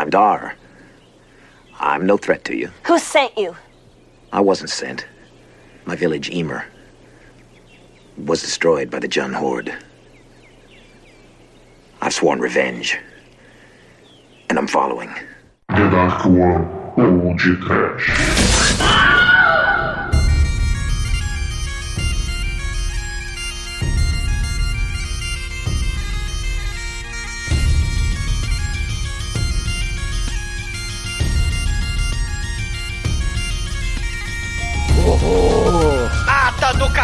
I'm Dar. I'm no threat to you. Who sent you? I wasn't sent. My village, Emer, was destroyed by the Jun Horde. I've sworn revenge. And I'm following.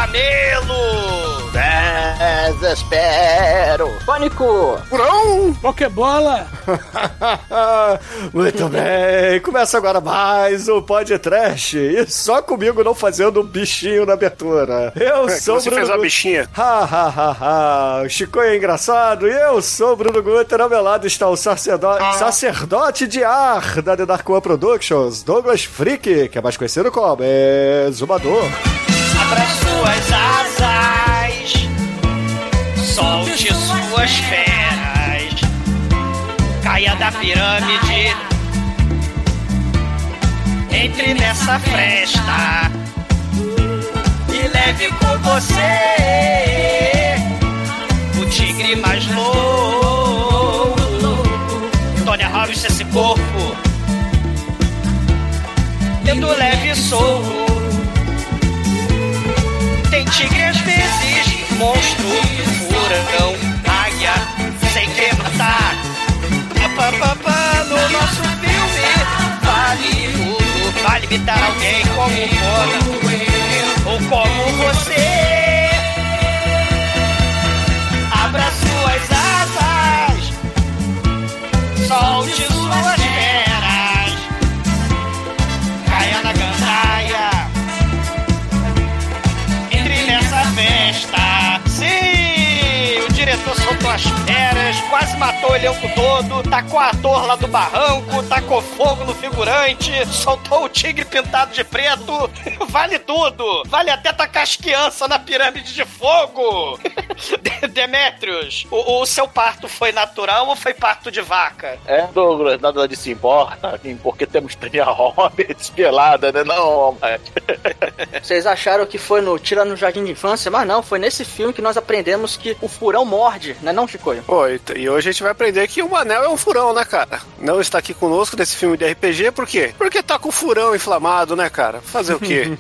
Camelo! Desespero! Pânico! Purão! Pokébola! Muito bem, começa agora mais o podcast. E só comigo não fazendo um bichinho na abertura. Eu É, que sou você Bruno fez uma bichinha. Ha, ha, ha, ha. O Chico é engraçado e eu sou o Bruno Guter. Ao meu lado está o sacerdote, sacerdote de ar da The Dark One Productions, Douglas Freak, que é mais conhecido como Exumador. Abra suas asas, solte suas feras, caia da pirâmide, entre nessa fresta. E leve com você o tigre mais louco. Tony Robbins, esse corpo, tendo leve e solto. Tigre às vezes, monstro, furacão, águia, sem querer matar. Pá, no nosso filme, vale tudo. Vale imitar alguém como Conan, ou como você. Abra suas asas, solte suas feras, diretor soltou as feras, quase matou o elenco todo, tacou a ator lá do barranco, tacou fogo no figurante, soltou o tigre pintado de preto. Vale tudo! Vale até tacar as crianças na pirâmide de fogo! De- Demétrios, o, o seu parto foi natural ou foi parto de vaca? É, Douglas, nada disso importa, porque temos Tânia Roberts pelada, né? Não, mas... Vocês acharam que foi no Tira no Jardim de Infância, mas não, foi nesse filme que nós aprendemos que o furão morde, né não, Chicoio? Pô, e, e hoje a gente vai aprender que o anel é um furão, né, cara? Não está aqui conosco nesse filme de RPG, por quê? Porque tá com o furão inflamado, né, cara? Fazer o quê?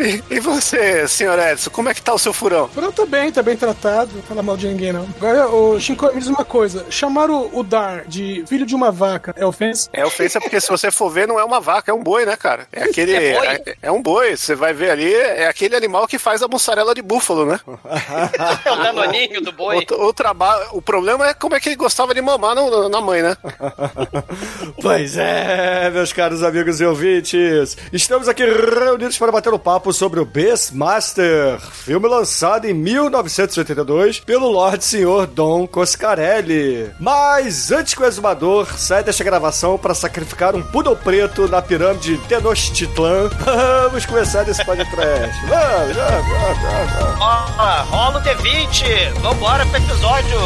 e, e você, senhor Edson, como é que tá o seu furão? Pronto, tá bem, tá bem tratado, não fala mal de ninguém não. Agora, ô Shinko, me diz uma coisa: chamar o, o Dar de filho de uma vaca é ofensa? É ofensa porque se você for ver, não é uma vaca, é um boi, né, cara? É aquele. É boi? É, é um boi. Você vai ver ali, é aquele animal que faz a mussarela de búfalo, né? É o danoninho do boi. O, o, trabalho, o problema é como é que ele gostava de mamar no- na mãe, né? Pois é, meus caros amigos e ouvintes, estamos aqui reunidos para bater um papo sobre o Beastmaster, filme lançado em 1982 pelo Lorde Senhor Dom Coscarelli. Mas antes que o exumador saia desta gravação para sacrificar um poodle preto na pirâmide Tenochtitlan, vamos começar esse podcast. Vamos, vamos, vamos, vamos. Ó, rola o D20. Vambora pro episódio.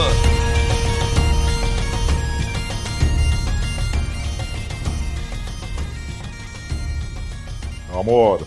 Amor,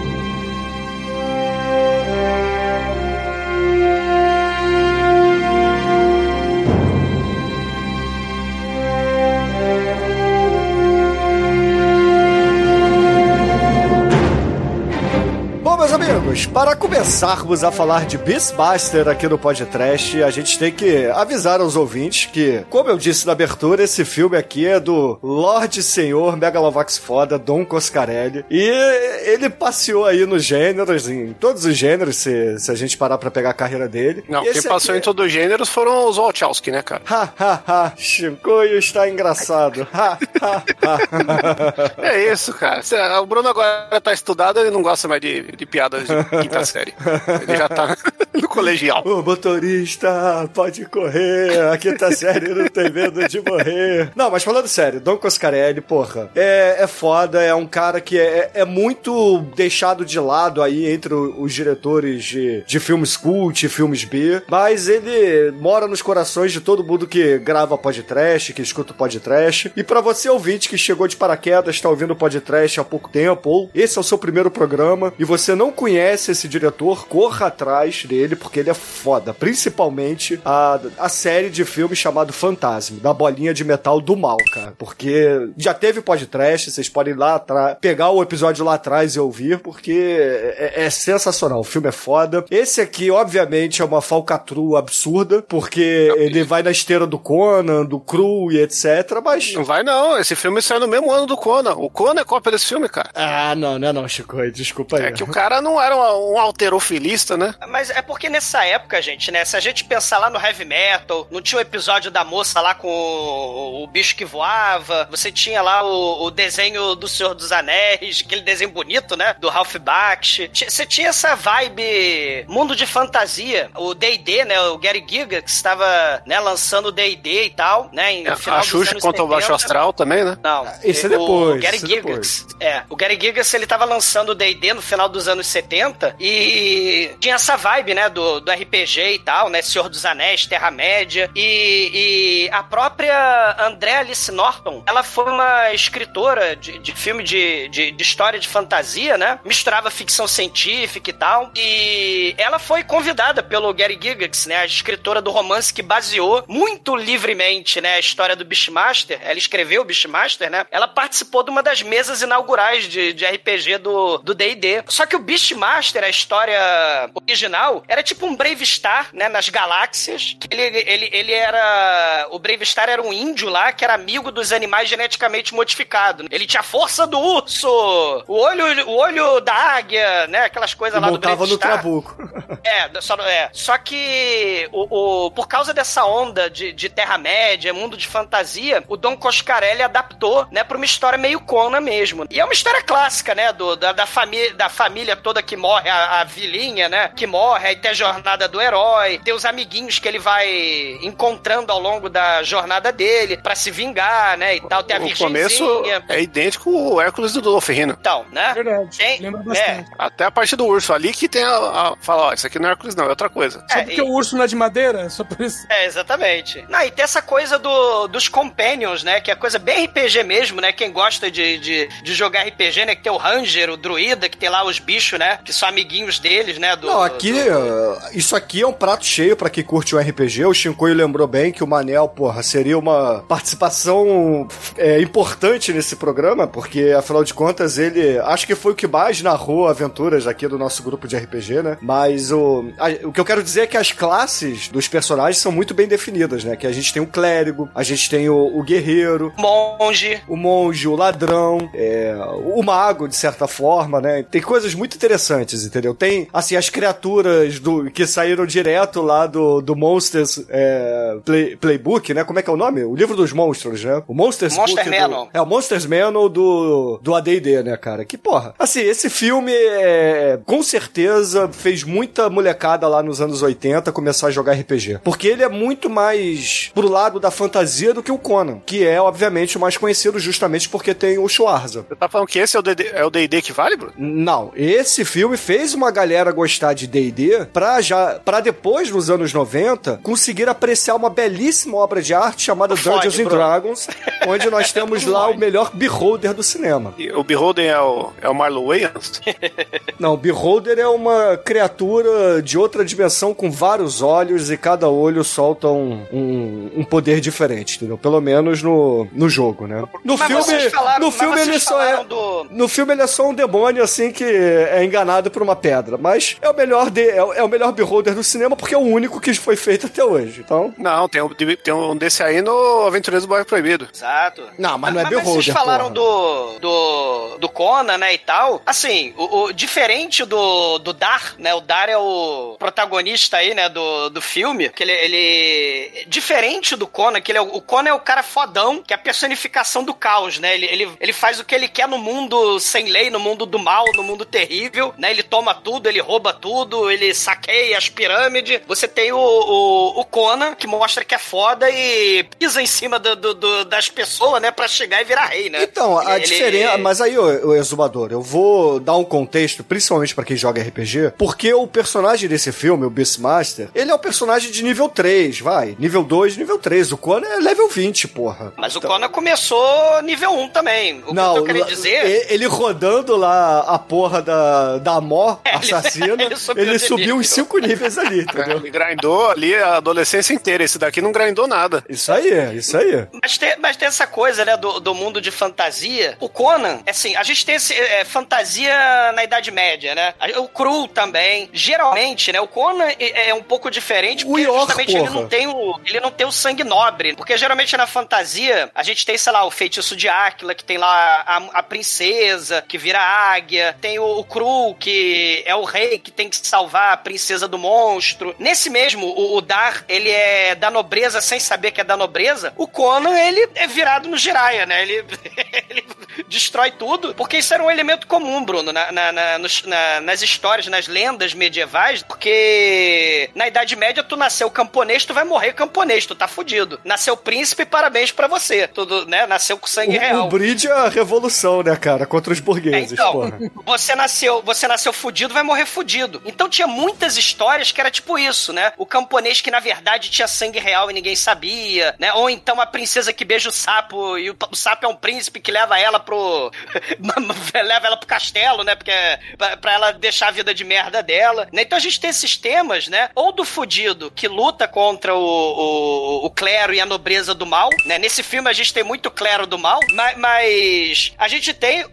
amigos, para começarmos a falar de Beastmaster aqui no podcast, a gente tem que avisar aos ouvintes que, como eu disse na abertura, esse filme aqui é do Lorde Senhor Megalovax Foda, Dom Coscarelli, e ele passeou aí nos gêneros, em todos os gêneros, se, se a gente parar pra pegar a carreira dele. Não, quem passou aqui em todos os gêneros foram os Wachowski, né, cara? Ha, ha, ha, Chicoio está engraçado. Ha, ha, ha. É isso, cara. O Bruno agora tá estudado, ele não gosta mais de, de piadas de quinta série. Ele já tá, no colegial. O motorista pode correr, aqui tá sério, não tem medo de morrer. Não, mas falando sério, Don Coscarelli, porra, é, é foda, é um cara que é, é muito deixado de lado aí entre os diretores de, de filmes cult, filmes B, mas ele mora nos corações de todo mundo que grava podcast, que escuta podcast. E pra você ouvinte que chegou de paraquedas, tá ouvindo podcast há pouco tempo, ou esse é o seu primeiro programa e você não conhece esse diretor, corra atrás dele porque ele é foda. Principalmente a, a série de filmes chamado Fantasma, da bolinha de metal do mal, cara. Porque já teve podcast, vocês podem ir lá atrás, pegar o episódio lá atrás e ouvir, porque é, é sensacional. O filme é foda. Esse aqui, obviamente, é uma falcatrua absurda, porque ele vai na esteira do Conan, do Cru e etc. Mas. Não vai não, esse filme saiu no mesmo ano do Conan. O Conan é cópia desse filme, cara. Ah, não, não é não, Chico. Desculpa aí. É que o cara não era um, um alterofilista, né? Mas é porque nessa época, gente, né? Se a gente pensar lá no heavy metal, não tinha o episódio da moça lá com o, o bicho que voava, você tinha lá o, o desenho do Senhor dos Anéis, aquele desenho bonito, né? Do Ralph Bakshi. Você tinha essa vibe mundo de fantasia. O D&D, né? O Gary Gygax estava né, lançando o D&D e tal, né? Em, no final a dos Xuxa contra o Baixo 70. Astral também, né? Não. Isso é o depois, Gary isso é Gygax. É, o Gary Gygax, ele tava lançando o D&D no final dos anos 70 e tinha essa vibe, né, do, do RPG e tal, né, Senhor dos Anéis, Terra-média e, e a própria Andrea Alice Norton, ela foi uma escritora de, de filme de, de, de história de fantasia, né, misturava ficção científica e tal e ela foi convidada pelo Gary Gygax, né, a escritora do romance que baseou muito livremente, né, a história do Beastmaster, ela escreveu o Beastmaster, né, ela participou de uma das mesas inaugurais de, de RPG do do D&D. Só que o Beastmaster, a história original, era tipo um Brave Star, né, nas galáxias. Ele, ele, ele era... O Brave Star era um índio lá que era amigo dos animais geneticamente modificados. Ele tinha a força do urso, o olho, o olho da águia, né, aquelas coisas E lá do Brave no Star. trabuco. É, só, é. só que o, o- por causa dessa onda de, de Terra-média, mundo de fantasia, o Dom Coscarelli adaptou, né, pra uma história meio Conan mesmo. E é uma história clássica, né, do, da, da, família, da família toda que morre, a, a vilinha, né, que morre, aí tem a jornada do herói, tem os amiguinhos que ele vai encontrando ao longo da jornada dele pra se vingar, né, e tal. Tem a o começo é idêntico ao Hércules do Dolph Lundgren. Então, né? Verdade. Tem- Lembra é, bastante. Até a parte do urso ali que tem a. a fala, ó, isso aqui não é Hércules, não, é outra coisa. Só É, porque e- o urso não é de madeira, só por isso. É, exatamente. Não, e tem essa coisa do, dos companions, né? Que é coisa bem RPG mesmo, né? Quem gosta de, de, de jogar RPG, né? Que tem o Ranger, o Druida, que tem lá os bichos, né? Que são amiguinhos deles, né? Do, Não, aqui, do- isso aqui é um prato cheio pra quem curte o RPG. O Shinkoio lembrou bem que o Manel, porra, seria uma participação é, importante nesse programa, porque afinal de contas ele acho que foi o que mais narrou aventuras aqui do nosso grupo de RPG, né? Mas o, a- o que eu quero dizer é que as classes dos personagens são muito bem definidas, né? Que a gente tem o clérigo, a gente tem o, o guerreiro, Monge. o monge, o ladrão, é, o mago, de certa forma, né? Tem coisas muito interessantes, entendeu? Tem, assim, as criaturas do que saíram direto lá do, do Monsters é, Play- Playbook, né? Como é que é o nome? O livro dos monstros, né? O Monsters Monster Book do- Manual. é, o Monsters Manual do, do AD&D, né, cara? Que porra. Assim, esse filme, é, com certeza, fez muita molecada lá nos anos 80 começar a jogar RPG. Porque ele é muito mais pro lado da fantasia do que o Conan, que é, obviamente, o mais conhecido justamente porque tem o Schwarza. Você tá falando que esse é o D&D é o D&D que vale, Bruno? Não, esse filme fez uma galera gostar de D&D pra já para depois nos anos 90 conseguir apreciar uma belíssima obra de arte chamada Fode, Dungeons and. Dragons, onde nós temos lá o melhor beholder do cinema. E o Beholden é o, é o Marlon Wayans? Não, o beholder é uma criatura de outra dimensão com vários olhos e cada olho solta um, um, um poder diferente, entendeu? Pelo menos no, no jogo, né? No Mas filme, falaram- no filme ele só é do- no filme ele é só um demônio assim que é enganado por uma pedra, mas é o melhor de, é, o- é o melhor beholder do cinema porque é o único que foi feito até hoje. Então, Não, tem um, tem um desse aí no Aventureiros do Bairro Proibido. Exato. Não, mas não é Mas beholder, vocês falaram porra. do, do, do Conan, né, e tal. Assim, o, o- diferente do, do Dar, né, o Dar é o protagonista aí, né, do, do filme, que ele, ele... Diferente do Conan, que ele é, o o Conan é o cara fodão, que é a personificação do caos, né, ele, ele, ele faz o que ele quer no mundo sem lei, no mundo do mal, no mundo terrível, né, ele toma tudo, ele rouba tudo, ele saqueia as pirâmides. Você tem o, o, o Conan, que mostra que é foda e pisa em cima do, do- do- das pessoas, né, pra chegar e virar rei, né. Então, a Ele- diferença. Mas aí, ô, Exumador, eu vou dar um contexto, principalmente pra quem joga RPG, porque o personagem desse filme, o Beastmaster, ele é o personagem de nível 3, vai. Nível 2, nível 3. O Conan é level 20, porra. Mas o Então- Conan começou nível 1 também. O Não, que eu tô querendo dizer... e- ele rodando lá a porra da, da Mó É, ele- assassina, ele subiu ele subiu uns 5 níveis ali, entendeu? Ele grindou ali a adolescência inteira. Esse daqui não grindou nada. Isso aí, isso aí. Mas tem, mas tem essa coisa, né, do, do mundo de fantasia. O Conan, assim, a gente tem esse, é, fantasia na Idade Média, né? O Cru também. Geralmente, né, o Conan é, é um pouco diferente O porque York, justamente ele não, tem o, ele não tem o sangue nobre. Porque geralmente na fantasia, a gente tem, sei lá, o feitiço de Áquila, que tem lá a, a princesa, que vira águia. Tem o, o Cru, que é o rei que tem que salvar a princesa do monstro. Nesse mesmo, o, o Dar, ele é da nobreza sem saber que é da nobreza. O Conan, ele é virado no Jiraiya, né? Ele, ele destrói tudo. Porque isso era um elemento comum, Bruno, na, na- na- nos- na- nas histórias, nas lendas medievais. Porque na Idade Média, tu nasceu camponês, tu vai morrer camponês, tu tá fudido. Nasceu príncipe, parabéns pra você. Tudo, né? Nasceu com sangue O, real. o Bridge é a revolução, né, cara? Contra os burgueses, Então, porra. você nasceu, você nasceu fudido, vai morrer fudido. Então tinha muitas histórias que era tipo isso, né? O camponês que na verdade tinha sangue real e ninguém sabia, né? Ou então a princesa que beija o sapo e o, o sapo é um príncipe que leva ela pro leva ela pro castelo, né? Porque pra, pra ela deixar a vida de merda dela, né? Então a gente tem esses temas, né? Ou do fudido que luta contra o, o, o clero e a nobreza do mal, né? Nesse filme a gente tem muito clero do mal, mas, mas a gente tem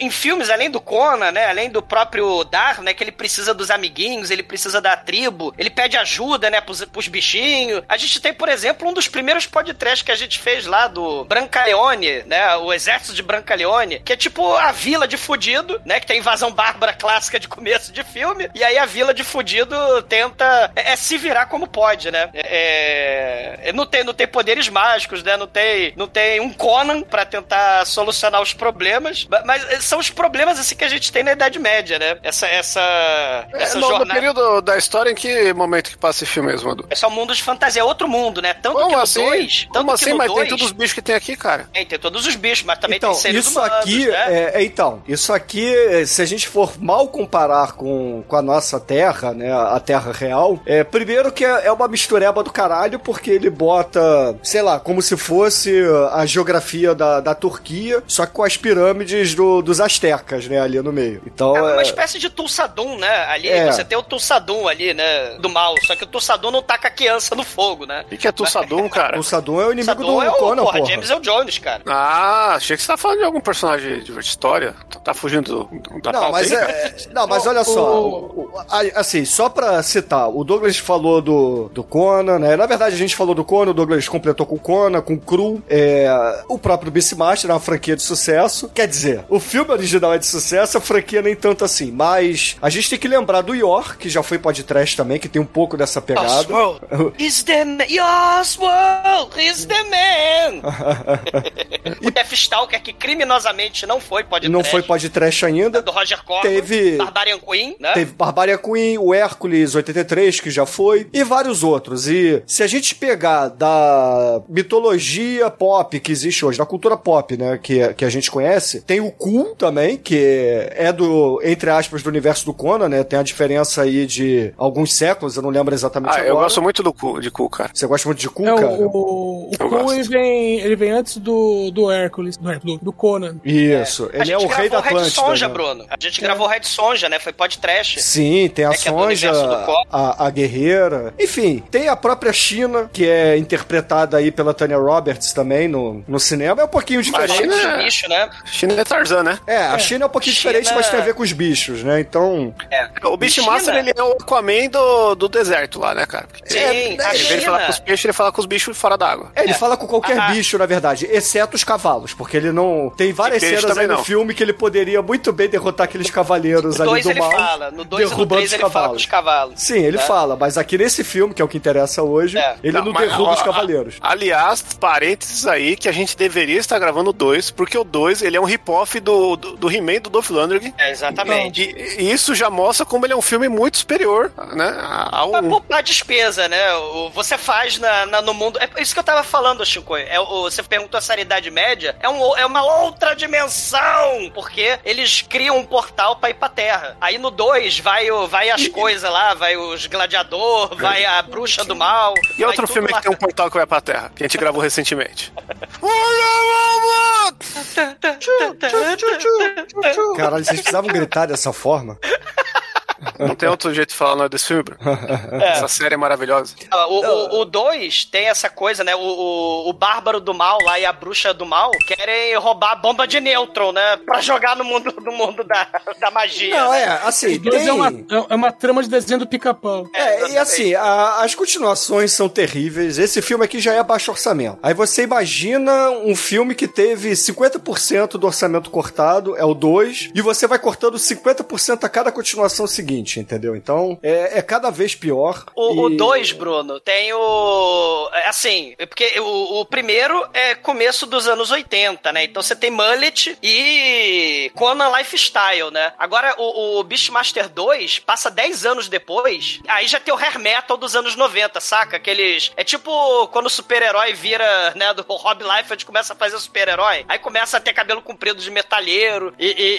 em filmes, além do Conan, né? Além do próprio Dar, né? Que ele precisa dos amiguinhos, ele precisa da tribo, ele pede ajuda, né? Pros, pros bichinhos. A gente tem, por exemplo, um dos primeiros podcasts que a gente fez lá do Brancaleone, né? O exército de Brancaleone, que é tipo a vila de fudido, né? Que tem invasão bárbara clássica de começo de filme. E aí a vila de fudido tenta é, é se virar como pode, né? É, é- não, tem, não tem poderes mágicos, né? Não tem, não tem um Conan pra tentar solucionar os problemas. ma- Mas são os problemas assim que a gente tem na Idade Média, né? Essa, essa, É, essa no, no jornada. período da história, em que momento que passa esse filme mesmo, Edu? É só um mundo de fantasia, é outro mundo, né? Tanto Como que no assim? 2. Tanto Como que assim? no Mas tem dois- todos os bichos que tem aqui, cara. Tem, tem todos os bichos, mas também Então, tem seres isso humanos, aqui, né? é, é, então, isso aqui, é, se a gente for mal comparar com, com a nossa terra, né, a terra real, é, primeiro que é, é uma mistureba do caralho, porque ele bota, sei lá, como se fosse a geografia da, da Turquia, só que com as pirâmides do- dos astecas, né, ali no meio. Então, É é, espécie de Tulsadum, né? Ali É. você tem o Tulsadum ali, né? Do mal. Só que o Tulsadum não taca a criança no fogo, né? O que, que é Tussadum, cara? o Sadum é o inimigo Tulsadum do é o Conan, porra, porra. James Earl Jones, cara. Ah, achei que você tá falando de algum personagem de história. Tá- Tá fugindo do- da Não, pauta mas aí, é, é- não, mas olha só, o- o- a- assim, só pra citar, o Douglas falou do, do Conan, né? Na verdade, a gente falou do Conan, o Douglas completou com o Conan, com o Cru, é, o próprio Beastmaster é uma franquia de sucesso. Quer dizer, o filme original é de sucesso, a franquia nem tanto assim, mas a gente tem que lembrar do York, que já foi podcast também, que tem um pouco dessa pegada. Oswald is the man. Oswald is the man. o Deathstalker, que criminosamente não foi pode Não foi podcast ainda. do Roger Corman. Teve- Barbarian Queen, né? Teve Barbarian Queen, o Hércules 83, que já foi, e vários outros. E se a gente pegar da mitologia pop que existe hoje, da cultura pop, né, que, que a gente conhece, tem o Ku também, que é do, entre aspas, do universo do Conan, né? Tem a diferença aí de alguns séculos, eu não lembro exatamente Ah, agora. eu gosto muito do cu, de cu, cara. Você gosta muito de Ku, É, cara? o, o, Eu gosto. ele vem, ele vem antes do, do Hércules, do, do Conan. Isso, a ele gente é o rei da gravou Red Atlântida. Sonja, né? Bruno. A gente gravou Red Sonja, né? Foi podcast. Sim, tem a É que é do Sonja, a, a guerreira. Enfim, tem a própria China, que é interpretada aí pela Tanya Roberts também no, no cinema. É um pouquinho diferente. China- Os bichos, né? China é Tarzan, né? É, a China é um pouquinho China- diferente, mas tem a ver com os bichos, né? Então. É. O Beastmaster, ele é o Aquaman do, do deserto lá, né, cara? Sim, É, a em vez de China- falar com os peixes, ele fala com os bichos fora d'água. É, ele fala com qualquer Ah, ah. bicho, na verdade, exceto os cavalos, porque ele não. Tem várias cenas aí no não. filme que ele poderia muito bem derrotar aqueles cavaleiros No ali 2 do ele mal. fala, no 2 e no derrubando 3 os ele fala com cavalos. os cavalos. Sim, ele né? fala, mas aqui nesse filme, que é o que interessa hoje, É. ele não, mas, derruba ó, os cavaleiros. a- Aliás, parênteses aí, que a gente deveria estar gravando o 2, porque o 2 ele é um rip-off do, do, do He-Man do Dolph Lundgren. É, exatamente. E, e isso já mostra como ele é um filme muito superior, né? Ao... Pra poupar despesa, né? O- Você faz na, na- no mundo. É isso que eu tava falando, Chico. É, o- você perguntou essa idade média. É, um, é uma outra dimensão. Porque eles criam um portal pra ir pra Terra. Aí no 2 vai, o- vai as coisas lá, vai os gladiador, vai a bruxa do mal. E outro filme lá. que tem um portal que vai pra Terra, que a gente gravou recentemente. Caralho, vocês precisavam gritar dessa forma? Não tem outro jeito de falar o nome desse filme, Bruno. Essa série é maravilhosa. Ah, O 2 tem essa coisa, né? O, o, o Bárbaro do Mal lá e a Bruxa do Mal querem roubar a bomba de nêutron, né? Pra jogar no mundo, no mundo da, da magia. Não, né? é, assim, tem... é, uma, é- é uma trama de desenho do pica-pau. É, e assim, a- as continuações são terríveis. Esse filme aqui já é baixo orçamento. Aí você imagina um filme que teve 50% do orçamento cortado, é o 2, e você vai cortando 50% a cada continuação seguinte, entendeu? Então, é, é cada vez pior. O e- 2, Bruno, tem o. é Assim, é porque o, o primeiro é começo dos anos 80, né? Então você tem Mullet e Conan Lifestyle, né? Agora o, o Beastmaster 2 passa 10 anos depois, aí já tem o hair metal dos anos 90, saca? Aqueles. É tipo quando o super-herói vira, né? Do Rob Liefeld começa a fazer super-herói. Aí começa a ter cabelo comprido de metalheiro e, e-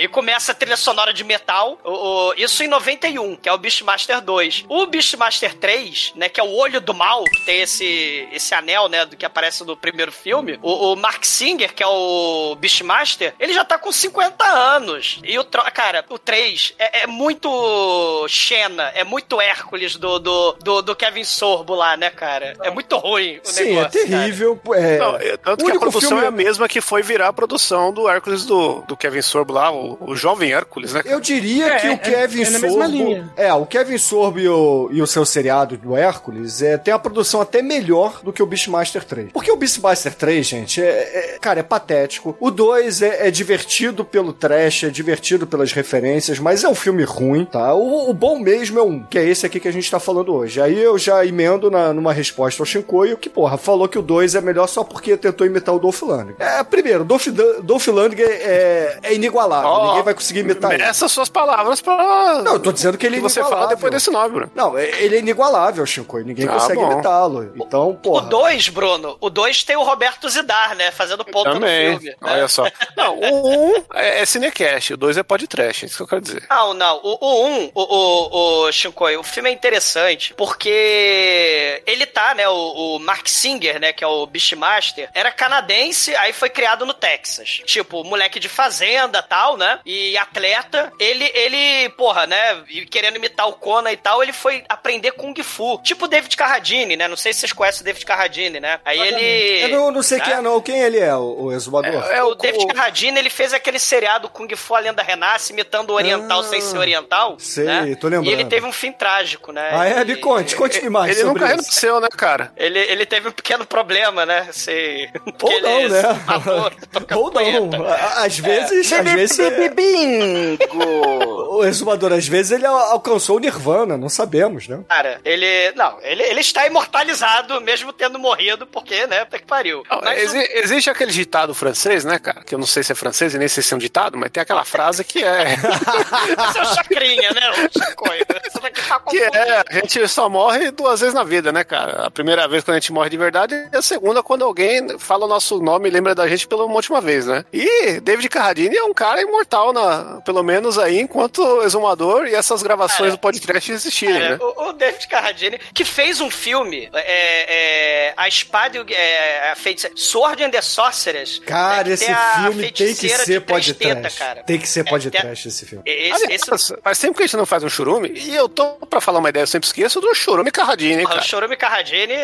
e- e começa a trilha sonora de metal. O- o- isso em 91, que é o Beastmaster 2. O Beastmaster 3, né? Que é o olho do mal, que tem esse, esse anel, né? Do que aparece no primeiro filme. O, o Mark Singer, que é o Beastmaster, ele já tá com 50 anos. E o. tro- Cara, o 3 é, é muito Xena, é muito Hércules do, do, do, do Kevin Sorbo lá, né, cara? É muito ruim o Sim, negócio. é terrível. É, Não, é, tanto o que a produção filme- é a mesma que foi virar a produção do Hércules do, do Kevin Sorbo lá, o, o jovem Hércules, né? Eu diria É, que é- o Kevin é na mesma Sorbo. linha. É, o Kevin Sorbo e o, e o seu seriado do Hércules é, tem a produção até melhor do que o Beastmaster 3. Porque o Beastmaster 3, gente, é, é- cara, é patético. O 2 é, é divertido pelo trash, é divertido pelas referências, mas é um filme ruim, tá? O, o bom mesmo é um, que é esse aqui que a gente tá falando hoje. Aí eu já emendo na, numa resposta ao Shinkoio que, porra, falou que o 2 é melhor só porque tentou imitar o Dolph Lundgren. É, primeiro, Dolph, Dolph Lundgren é, é inigualável. Ó, Ninguém vai conseguir imitar ele. Essas suas palavras pra. Não, eu tô dizendo que ele é que você fala depois desse nome, Bruno. Não, é- ele é inigualável, Chico. Ninguém Ah, consegue imitá-lo. Então, O porra. 2, Bruno, o 2 tem o Roberto Zidar, né? Fazendo ponta Também. no filme. né? Olha só. Não, o 1 é, é cinecast, o 2 é podcast, é isso que eu quero dizer. Não, não. O 1, o, um, o, o, o Shinkoi, o filme é interessante porque ele tá, né? O, o Mark Singer, né? Que é o Beastmaster, era canadense, aí foi criado no Texas. Tipo, moleque de fazenda tal, né? E atleta. Ele, ele, porra, né? e Querendo imitar o Conan e tal, ele foi aprender Kung Fu. Tipo o David Carradine, né? Não sei se vocês conhecem o David Carradine, né? Aí ele. Eu não, não sei né? quem é, não. Quem ele é, o, o exumador? É, o David Carradine, ele fez aquele seriado Kung Fu A Lenda Renasce, imitando o oriental Ah, sem ser oriental. sei, né? tô lembrando. E ele teve um fim trágico, né? Ah, é? Me conte, conte-me mais Ele sobre nunca isso. renasceu, né, cara? Ele, ele teve um pequeno problema, né? Se... Ou ele não, né? matou, Ou não. Às vezes, às vezes... é- Bingo! O exumador, às vezes, ele al- alcançou o Nirvana, não sabemos, né? Cara, ele. Não, ele, ele está imortalizado, mesmo tendo morrido, porque, né? Puta que pariu. Não, Mas o- exi- Existe aquele ditado francês, né, cara? Que eu não sei se é francês e nem sei se é um ditado, mas tem aquela frase que é. Esse é o chacrinha, né? O chacoio. Isso daqui tá que é, a gente só morre duas vezes na vida, né, cara? A primeira vez quando a gente morre de verdade e a segunda quando alguém fala o nosso nome e lembra da gente pela última vez, né? E David Carradine é um cara imortal, na, pelo menos aí, enquanto exumador e essas gravações Cara, do podcast existirem, É, né? o, o David Carradine, que fez um filme, é, é, A Espada e o... É, a feiticeira, Sword and the Sorceress. Cara, né, que esse filme tem que ser podcast. cara. Tem que ser É, podcast esse filme. Esse, Aliás, esse faz tempo que a gente não faz um churume e eu tô pra falar uma ideia, eu sempre esqueço do churume Carradine, cara. o Chorume Carradine,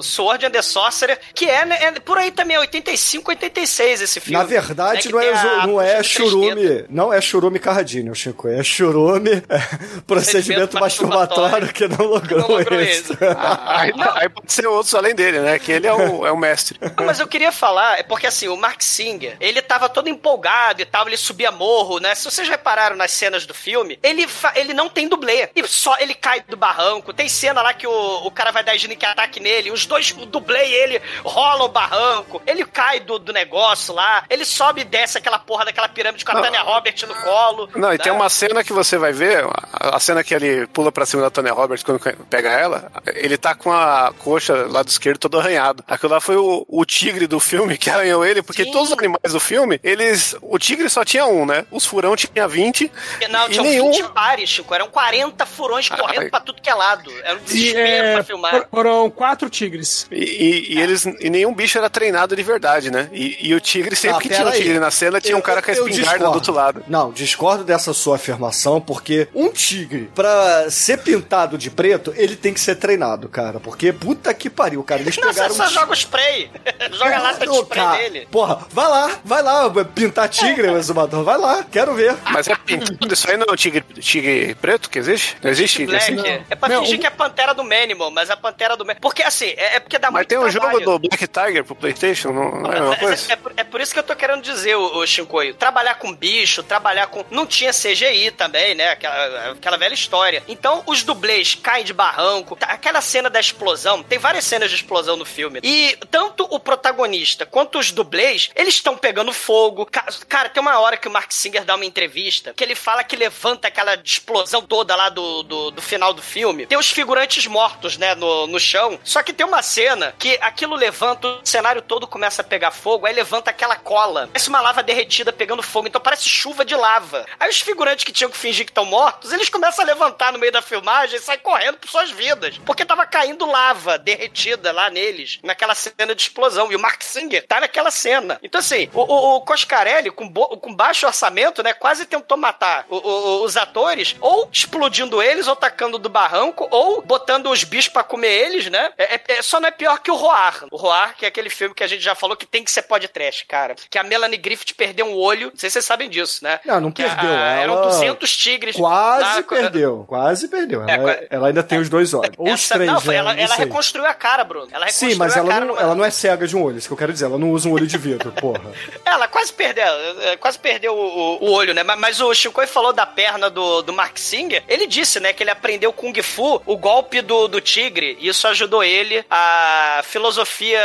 Sword and the Sorcerer, que é, né, é por aí também, 85, 86 esse filme. Na verdade, né, não é, a não é churume, não é churume Carradine, o Chico. É churume, é procedimento masturbatório que não logrou, Não logrou isso. Aí, aí pode ser outros além dele, né? Que ele é o, é o mestre. Não, mas eu queria falar, é porque assim, o Mark Singer, ele tava todo empolgado e tal, ele subia morro, né? Se vocês repararam nas cenas do filme, ele, ele não tem dublê. E só ele cai do barranco. Tem cena lá que o, o cara vai dar sneak ataque nele, os dois, o dublê e ele rolam o barranco, ele cai do, do negócio lá, ele sobe e desce aquela porra daquela pirâmide com a Não. Tânia Robert no colo. Não, e né? tem uma cena que você vai ver, a, cena que ele pula pra cima da Tony Roberts quando pega ela, ele tá com a coxa lá do esquerdo todo arranhado. Aquilo lá foi o, o tigre do filme que arranhou ele, porque Sim. todos os animais do filme, eles. O tigre só tinha um, né? Os furão tinha 20. Não, e tinham nenhum. 20 pares, Chico. Eram 40 furões correndo Ai. pra tudo que é lado. Era um E, desespero é, pra filmar. for- foram quatro tigres. E, e- e eles. E nenhum bicho era treinado de verdade, né? E, e o tigre, sempre Ah, que tinha um pera aí. tigre na cena, tinha um Eu- cara com a espingarda do outro lado. Não, discordo dessa sua afirmação, porque um tigre, pra ser pintado de preto, ele tem que ser treinado, cara. Porque puta que pariu, cara. Eles Não, você pegaram só um joga o spray. joga a lata de spray cara, nele. Porra, vai lá, vai lá, pintar tigre, o exumador, vai lá, quero ver. Mas é pintado, isso aí não é o tigre, tigre preto que existe? Não existe tigre assim? É pra Meu, fingir um- que é a pantera do Manimal, mas a pantera do Manimal. Porque assim, é, é porque dá Mas muito tem um trabalho. jogo do Black Tiger pro PlayStation, não, não é a mesma Mas coisa? É, é por- é por isso que eu tô querendo dizer, o, o Shinkoio. Trabalhar com bicho, trabalhar com. Não tinha CGI também, né? Aquela, aquela velha história. Então, os dublês caem de barranco. Tá- Aquela cena da explosão, tem várias cenas de explosão no filme. E tanto o protagonista quanto os dublês, eles estão pegando fogo. Ca- Cara, tem uma hora que o Mark Singer dá uma entrevista que ele fala que levanta aquela explosão toda lá do, do, do final do filme. Tem os figurantes mortos, né, no, no chão. Só que tem uma cena que aquilo levanta, o cenário todo começa a pegar fogo, aí levanta aquela cola. Parece uma lava derretida pegando fogo, então parece chuva de lava. Aí os figurantes que tinham que fingir que estão mortos, eles começam a levantar no meio da filmagem e saem correndo por suas vidas. Porque tava caindo lava derretida lá neles, naquela cena de explosão. E o Mark Singer tá naquela cena. Então, assim, o, o, o Coscarelli, com, bo- com baixo orçamento, né, quase tentou matar o- o- os atores, ou explodindo eles, ou tacando do barranco, ou botando os bichos pra comer eles, né? É, é- é- só não é pior que o Roar. O Roar, que é aquele filme que a gente já falou que tem que ser podcast, cara. Que a Melanie Griffith perdeu um olho. Não sei se vocês sabem disso, né? Não, não perdeu. a- ela 200 tigres. Quase perdeu, quase perdeu. É, Ela, ainda tem os dois olhos. Ou os três, não, né? ela, ela reconstruiu a cara, Bruno. Ela Sim, mas ela cara não, numa- ela não é cega de um olho, isso que eu quero dizer. Ela não usa um olho de vidro, porra. Ela quase perdeu, eh, quase perdeu o, o- olho, né? Mas, mas o Shinkoi falou da perna do, do Mark Singer. Ele disse, né, que ele aprendeu Kung Fu, o golpe do, do tigre. E isso ajudou ele, a filosofia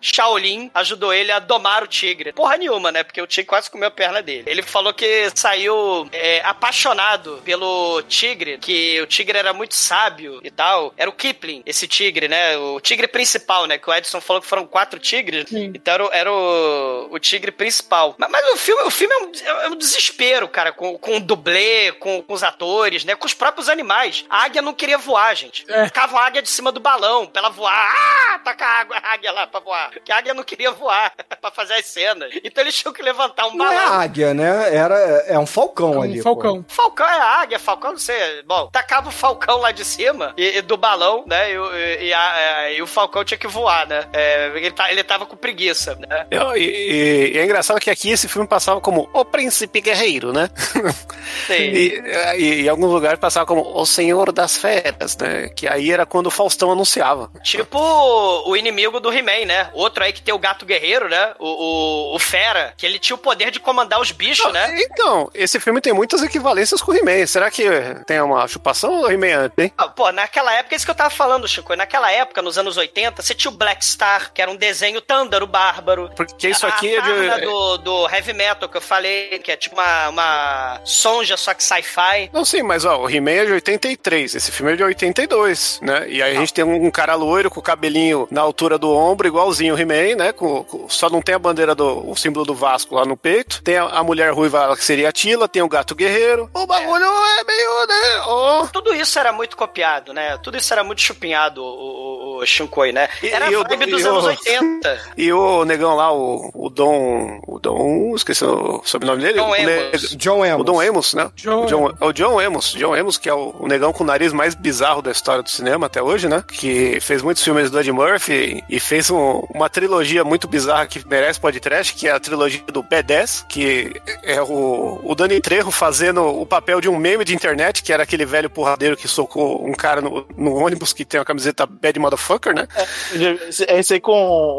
Shaolin ajudou ele a domar o tigre. Porra nenhuma, né? Porque o tigre quase comeu a perna dele. Ele falou que saiu apaixonado pelo tigre, que o tigre era muito sábio e tal. Era o Kipling, esse tigre, né? O tigre principal, né? Que o Edson falou que foram quatro tigres. Então era, o- era o, o tigre principal. Mas, mas o filme, o filme é, um, é um desespero, cara, com, com o dublê, com, com os atores, né? Com os próprios animais. A águia não queria voar, gente. É. Ficava a águia de cima do balão pra ela voar. Ah, taca a, água, a águia lá pra voar. Porque a águia não queria voar pra fazer as cenas. Então eles tinham que levantar um Não é balão. águia, né? Era, é um falcão ali. Um falcão. Falcão é a águia, Falcão não sei. Bom, tacava o Falcão lá de cima e, e do balão, né? E, o- e- a- é, e o Falcão tinha que voar, né? É, ele, tá, ele tava com preguiça, né? Eu- E, é engraçado que aqui esse filme passava como O Príncipe Guerreiro, né? Sim. E, em alguns lugares passava como O Senhor das Feras, né? Que aí era quando o Faustão anunciava. Tipo o inimigo do He-Man, né? Outro aí que tem o gato guerreiro, né? O, o, o Fera, que ele tinha o poder de comandar os bichos, né? Então, esse filme tem muitas equivalências com o He-Man. Será que tem uma chupação ou o He-Man antes, hein? Ah, Pô, naquela época, é isso que eu tava falando, Chico. Naquela época, nos anos 80, você tinha o Black Star, que era um desenho Thunder, o Bárbaro. Porque isso aqui a é de. do, do heavy metal que eu falei, que é tipo uma, uma sonja, só que sci-fi. Não, sim, mas ó, o He-Man é de 83, esse filme é de 82, né? E aí a gente tem um, cara loiro com o cabelinho na altura do ombro, igualzinho o He-Man, né? Com, com- só não tem a bandeira do o símbolo do Vasco lá no peito. Tem a, a mulher ruiva que seria a Tila, tem o gato guerreiro. O bagulho é, meio, né? ó. Tudo isso era muito copiado, né? Tudo isso era muito chupinhado, o, o, o Shinkoi, né? E- Era e a o- vibe e dos o- anos 80. E o negão lá, o, o Dom, o o Dom. Esqueci o sobrenome dele. John o Amos. ne- John Amos. O Dom Amos, né? John- O John, é o John Amos. John Amos, que é o, o negão com o nariz mais bizarro da história do cinema até hoje, né? Que fez muitos filmes do Ed Murphy e fez um- uma trilogia muito bizarra que merece podcast, que é a trilogia do B10, que é o, o Dani Trejo fazendo o papel de um meme de internet, que era aquele velho porradeiro que socou um cara no, no ônibus que tem a camiseta Bad Motherfucker, né? É esse aí com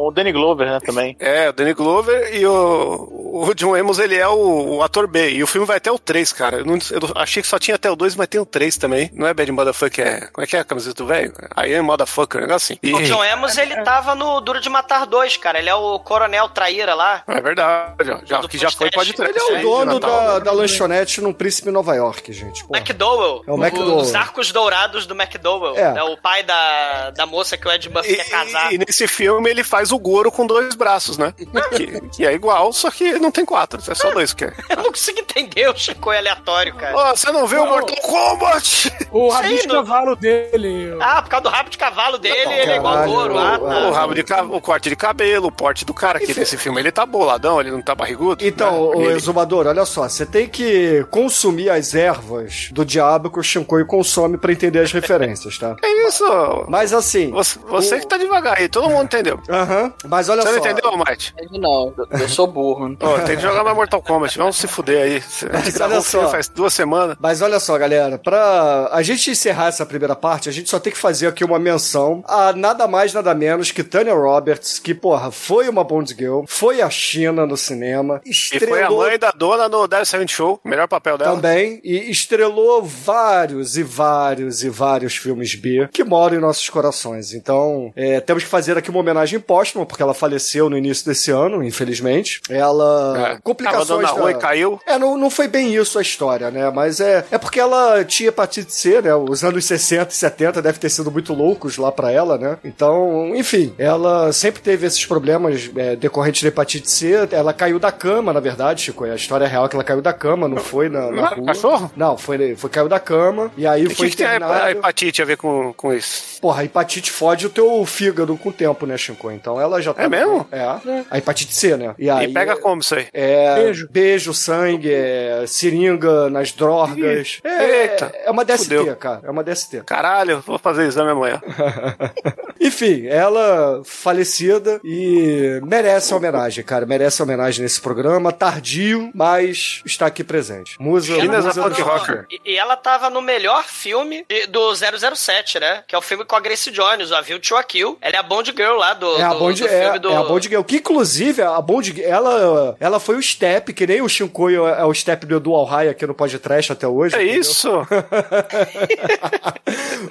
o Danny Glover, né, também. É, o Danny Glover e o, o John Amos, ele é o, o ator B. E o filme vai até o 3, cara. Eu, não- eu achei que só tinha até o 2, mas tem o 3 também. Não é Bad Motherfucker, é... Como é que é a camiseta do velho? I am Motherfucker, negócio assim. E- O John Amos, ele tava no Duro de Matar dois, cara. Ele é o coronel traíra lá. É verdade, ó. já, que já foi, pode ter. Ele é o dono da, da lanchonete num príncipe em Nova York, gente. Porra. McDowell. É o McDowell. Os arcos dourados do McDowell. É. É. o pai da, da moça que o Ed Murphy E, quer casar. e- e nesse filme ele faz o Goro com dois braços, né? que, que é igual, só que não tem quatro, é só dois que é. Eu não consigo entender o Chico é aleatório, cara. Ó, você não viu o Mortal Kombat? O rabinho de não- cavalo dele. Ah, por causa do rabo de cavalo dele, ele é igual caralho, Goro. Ah, o- tá. O rabo de o corte de cabelo, o porte do cara aqui nesse filme, ele tá boladão, ele não tá barrigudo. Então, né? o Ele- exumador, olha só, você tem que consumir as ervas do diabo que o Shinkoi consome pra entender as referências, tá? É isso. Mas assim. Você, você que tá devagar aí, todo mundo entendeu. Aham. Mas olha Você só. não entendeu, Mate? Não, eu- eu sou burro. Ó, tem que jogar mais Mortal Kombat, vamos se fuder aí. A gente gravou olha o filme só. faz duas semanas. Mas olha só, galera, pra a gente encerrar essa primeira parte, a gente só tem que fazer aqui uma menção a nada mais, nada menos que Tanya Roberts, que, porra, foi uma Bond Girl, foi a China no cinema, E estrelou foi a mãe da dona no Dead Silent Show, melhor papel dela. também, e estrelou vários e vários e vários filmes B que moram em nossos corações. Então, é, temos que fazer aqui uma homenagem póstuma, porque ela faleceu no início desse ano, infelizmente. Ela. É. Complicações. Da- e caiu. é, não, não foi bem isso a história, né? Mas é, é porque ela tinha hepatite C, né? Os anos 60 e 70 deve ter sido muito loucos lá pra ela, né? Então, enfim, ela sempre teve esses problemas é, decorrentes da hepatite C. Ela caiu da cama, na verdade, Chico. A história real é que ela caiu da cama, não foi na, na Não era rua. cachorro? Não, foi, foi caiu da cama e aí E o foi que, que tem a hepatite a ver com, com isso? Porra, a hepatite fode o teu fígado com o tempo, né, Chico? Então ela já tá. É mesmo? É. A hepatite C, né? E aí. e pega como isso aí? É, Beijo. beijo, sangue, é, seringa nas drogas. É, Eita, é uma DST, fudeu. cara. É uma DST. Caralho, vou fazer exame amanhã. Enfim, ela falecida e merece homenagem, cara. Merece homenagem nesse programa. Tardio, mas está aqui presente. Musa, Chinas musa Punk rock. Rocker. E, e ela tava no melhor filme do 007, né? Que é o filme com a Grace Jones, o A View to a Kill. Ela é a Bond Girl lá do, É a Bond, do é, filme do... é a Bond Girl. Que inclusive a Bond ela, ela foi o step, que nem o Shinkoio é o step do Dual High aqui no podcast até hoje. É entendeu? isso?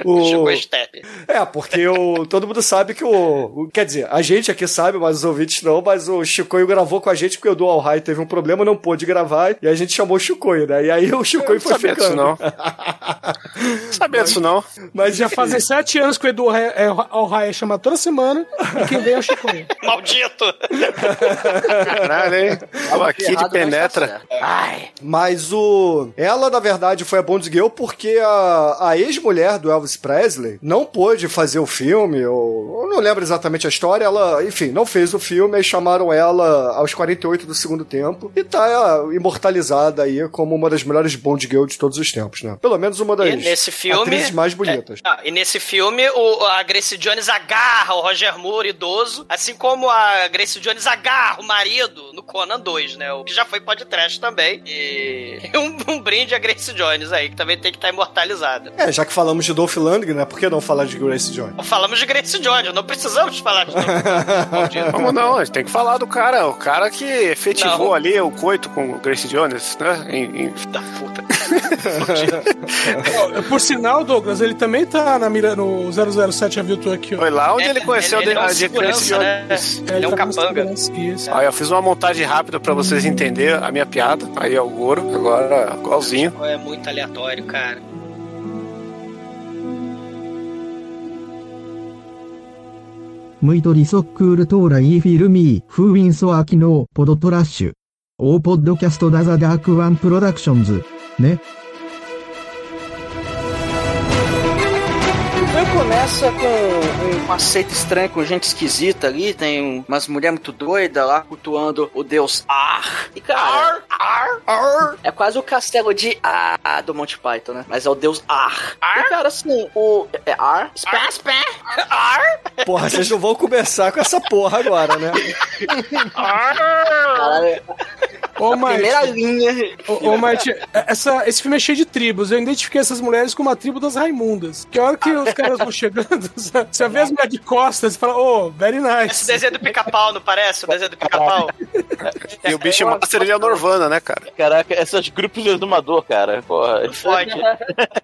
O, Step. É, porque o, todo mundo sabe que o, o- Quer dizer, a gente aqui sabe, mas os ouvintes não, mas o Chicoio gravou com a gente porque o Dual High teve um problema, não pôde gravar, e a gente chamou o Chicoio, né? E aí o Chicoio não foi sabia ficando. disso, não. Sabia disso, não. Mas Já fazem sete anos que o Edu Ra- é, Alraia chama toda semana e quem vem é o Chico. Maldito! Caralho, hein? Tava aqui de penetra. Ai, Mas o. Ela, na verdade, foi a Bond Girl porque a, a ex-mulher do Elvis Presley não pôde fazer o filme, ou. Eu não lembro exatamente a história. Ela, enfim, não fez o filme, aí chamaram ela aos 48 do segundo tempo e tá imortalizada aí como uma das melhores Bond Girl de todos os tempos, né? Pelo menos uma das E nesse filme. atrizes mais bonitas. É, ah, e nesse filme, o, a Grace Jones agarra o Roger Moore idoso, assim como a Grace Jones agarra o marido no Conan 2, né? O que já foi podcast também. E um, um brinde a Grace Jones aí, que também tem que estar imortalizada. É, já que falamos de Dolph Lundgren, né? Por que não falar de Grace Jones? Falamos de Grace Jones, não precisamos falar de. Maldito. Como não? A gente tem que falar do cara, o cara que efetivou Não. ali o coito com o Grace Jones, né? Em, da puta. Por sinal, Douglas, ele também tá na mira no 007 Aviltu aqui. Foi lá onde é, ele conheceu ele, é a Decrance né? é um né? Ele, ele é um tá capanga. Aí eu fiz uma montagem rápida pra vocês entenderem a minha piada. Aí é o Goro, agora igualzinho. É muito aleatório, cara. むいとりそっくるとうらいフィルミー、封印ソアキのポドトラッシュ。オーポッドキャストダザダークワンプロダクションズ。ね。Começa com um, uma seita estranha, com gente esquisita ali, tem umas mulheres muito doidas lá cultuando o deus Ar. E cara, Ar, Ar, é quase o castelo de Ar do Monty Python, né? Mas é o deus Ar. E cara, assim, o. É Ar? Spé, spé, Ar. Porra, vocês não vão começar com essa porra agora, né? Cara, Ô, a primeira Marte, linha. ô, ô, Marte, essa, esse filme é cheio de tribos. Eu identifiquei essas mulheres como a tribo das Raimundas. Que a hora que os caras vão chegando, você vê as mulheres de costas e fala, oh, very Esse nice. desenho do pica-pau, não parece? O desenho do pica-pau? E o Beastmaster ele é Norvana, né, cara? Caraca, essas grupos de exumador, cara. Porra. Fode.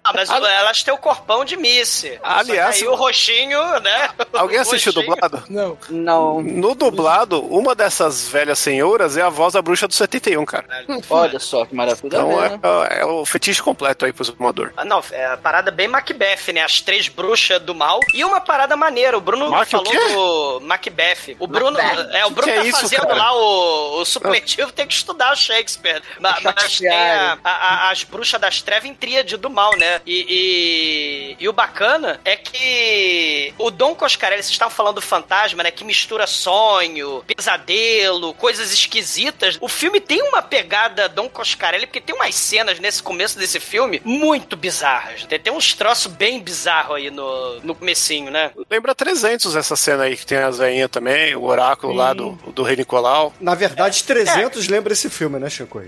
Ah, mas elas têm o corpão de Missy. Aliás, Aí o roxinho, né? Alguém O assistiu dublado? Não. Não, No dublado, uma dessas velhas senhoras é a voz da bruxa do 71, cara. olha só que maravilha. Então né? é, é o fetiche completo aí pro exumador. Ah, Não, é a parada bem Macbeth, né? As três bruxas do mal. E uma parada maneira. O Bruno Mac o falou quê? do Macbeth. O Bruno, é, o Bruno Que é tá isso, fazendo cara? lá o, o supletivo, tem que estudar o Shakespeare. Ma- Mas, tem a- a- a- as bruxas das trevas em tríade do mal, né? E, e, e o bacana é que o Dom Coscarelli, vocês estavam falando do fantasma, né? Que mistura sonho, pesadelo, coisas esquisitas. O filme tem uma pegada Dom Coscarelli, porque tem umas cenas nesse começo desse filme muito bizarras. Tem, tem uns troços bem bizarros aí no, no comecinho, né? Lembra 300 essa cena aí, que tem as veinhas também, o oráculo lá do, do rei Nicolau. Na verdade, 300 lembra esse filme, né, Chico?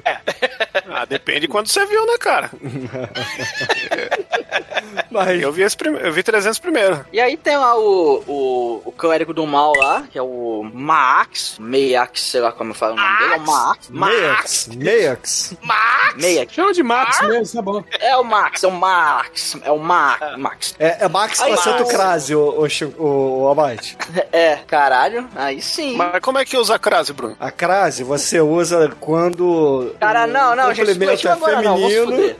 Ah, depende de quando você viu, né, cara? Mas Eu vi, esse prime... eu vi 300 primeiro. E aí tem lá o, o, o clérigo do mal lá, que é o Maax, Meiax, sei lá como eu falo o nome dele, é o Maax. Meiax, Meiax. Meiax. Chama de Max mesmo, tá bom. É o Max, é o Max, é o Max. Max. É, é Max Placento Max. Crase, o, o, o, o Abate. É, caralho, aí sim. Mas como é que usa a crase, Bruno? A crase você usa quando. Cara, não, não, gente, é agora não, feminino.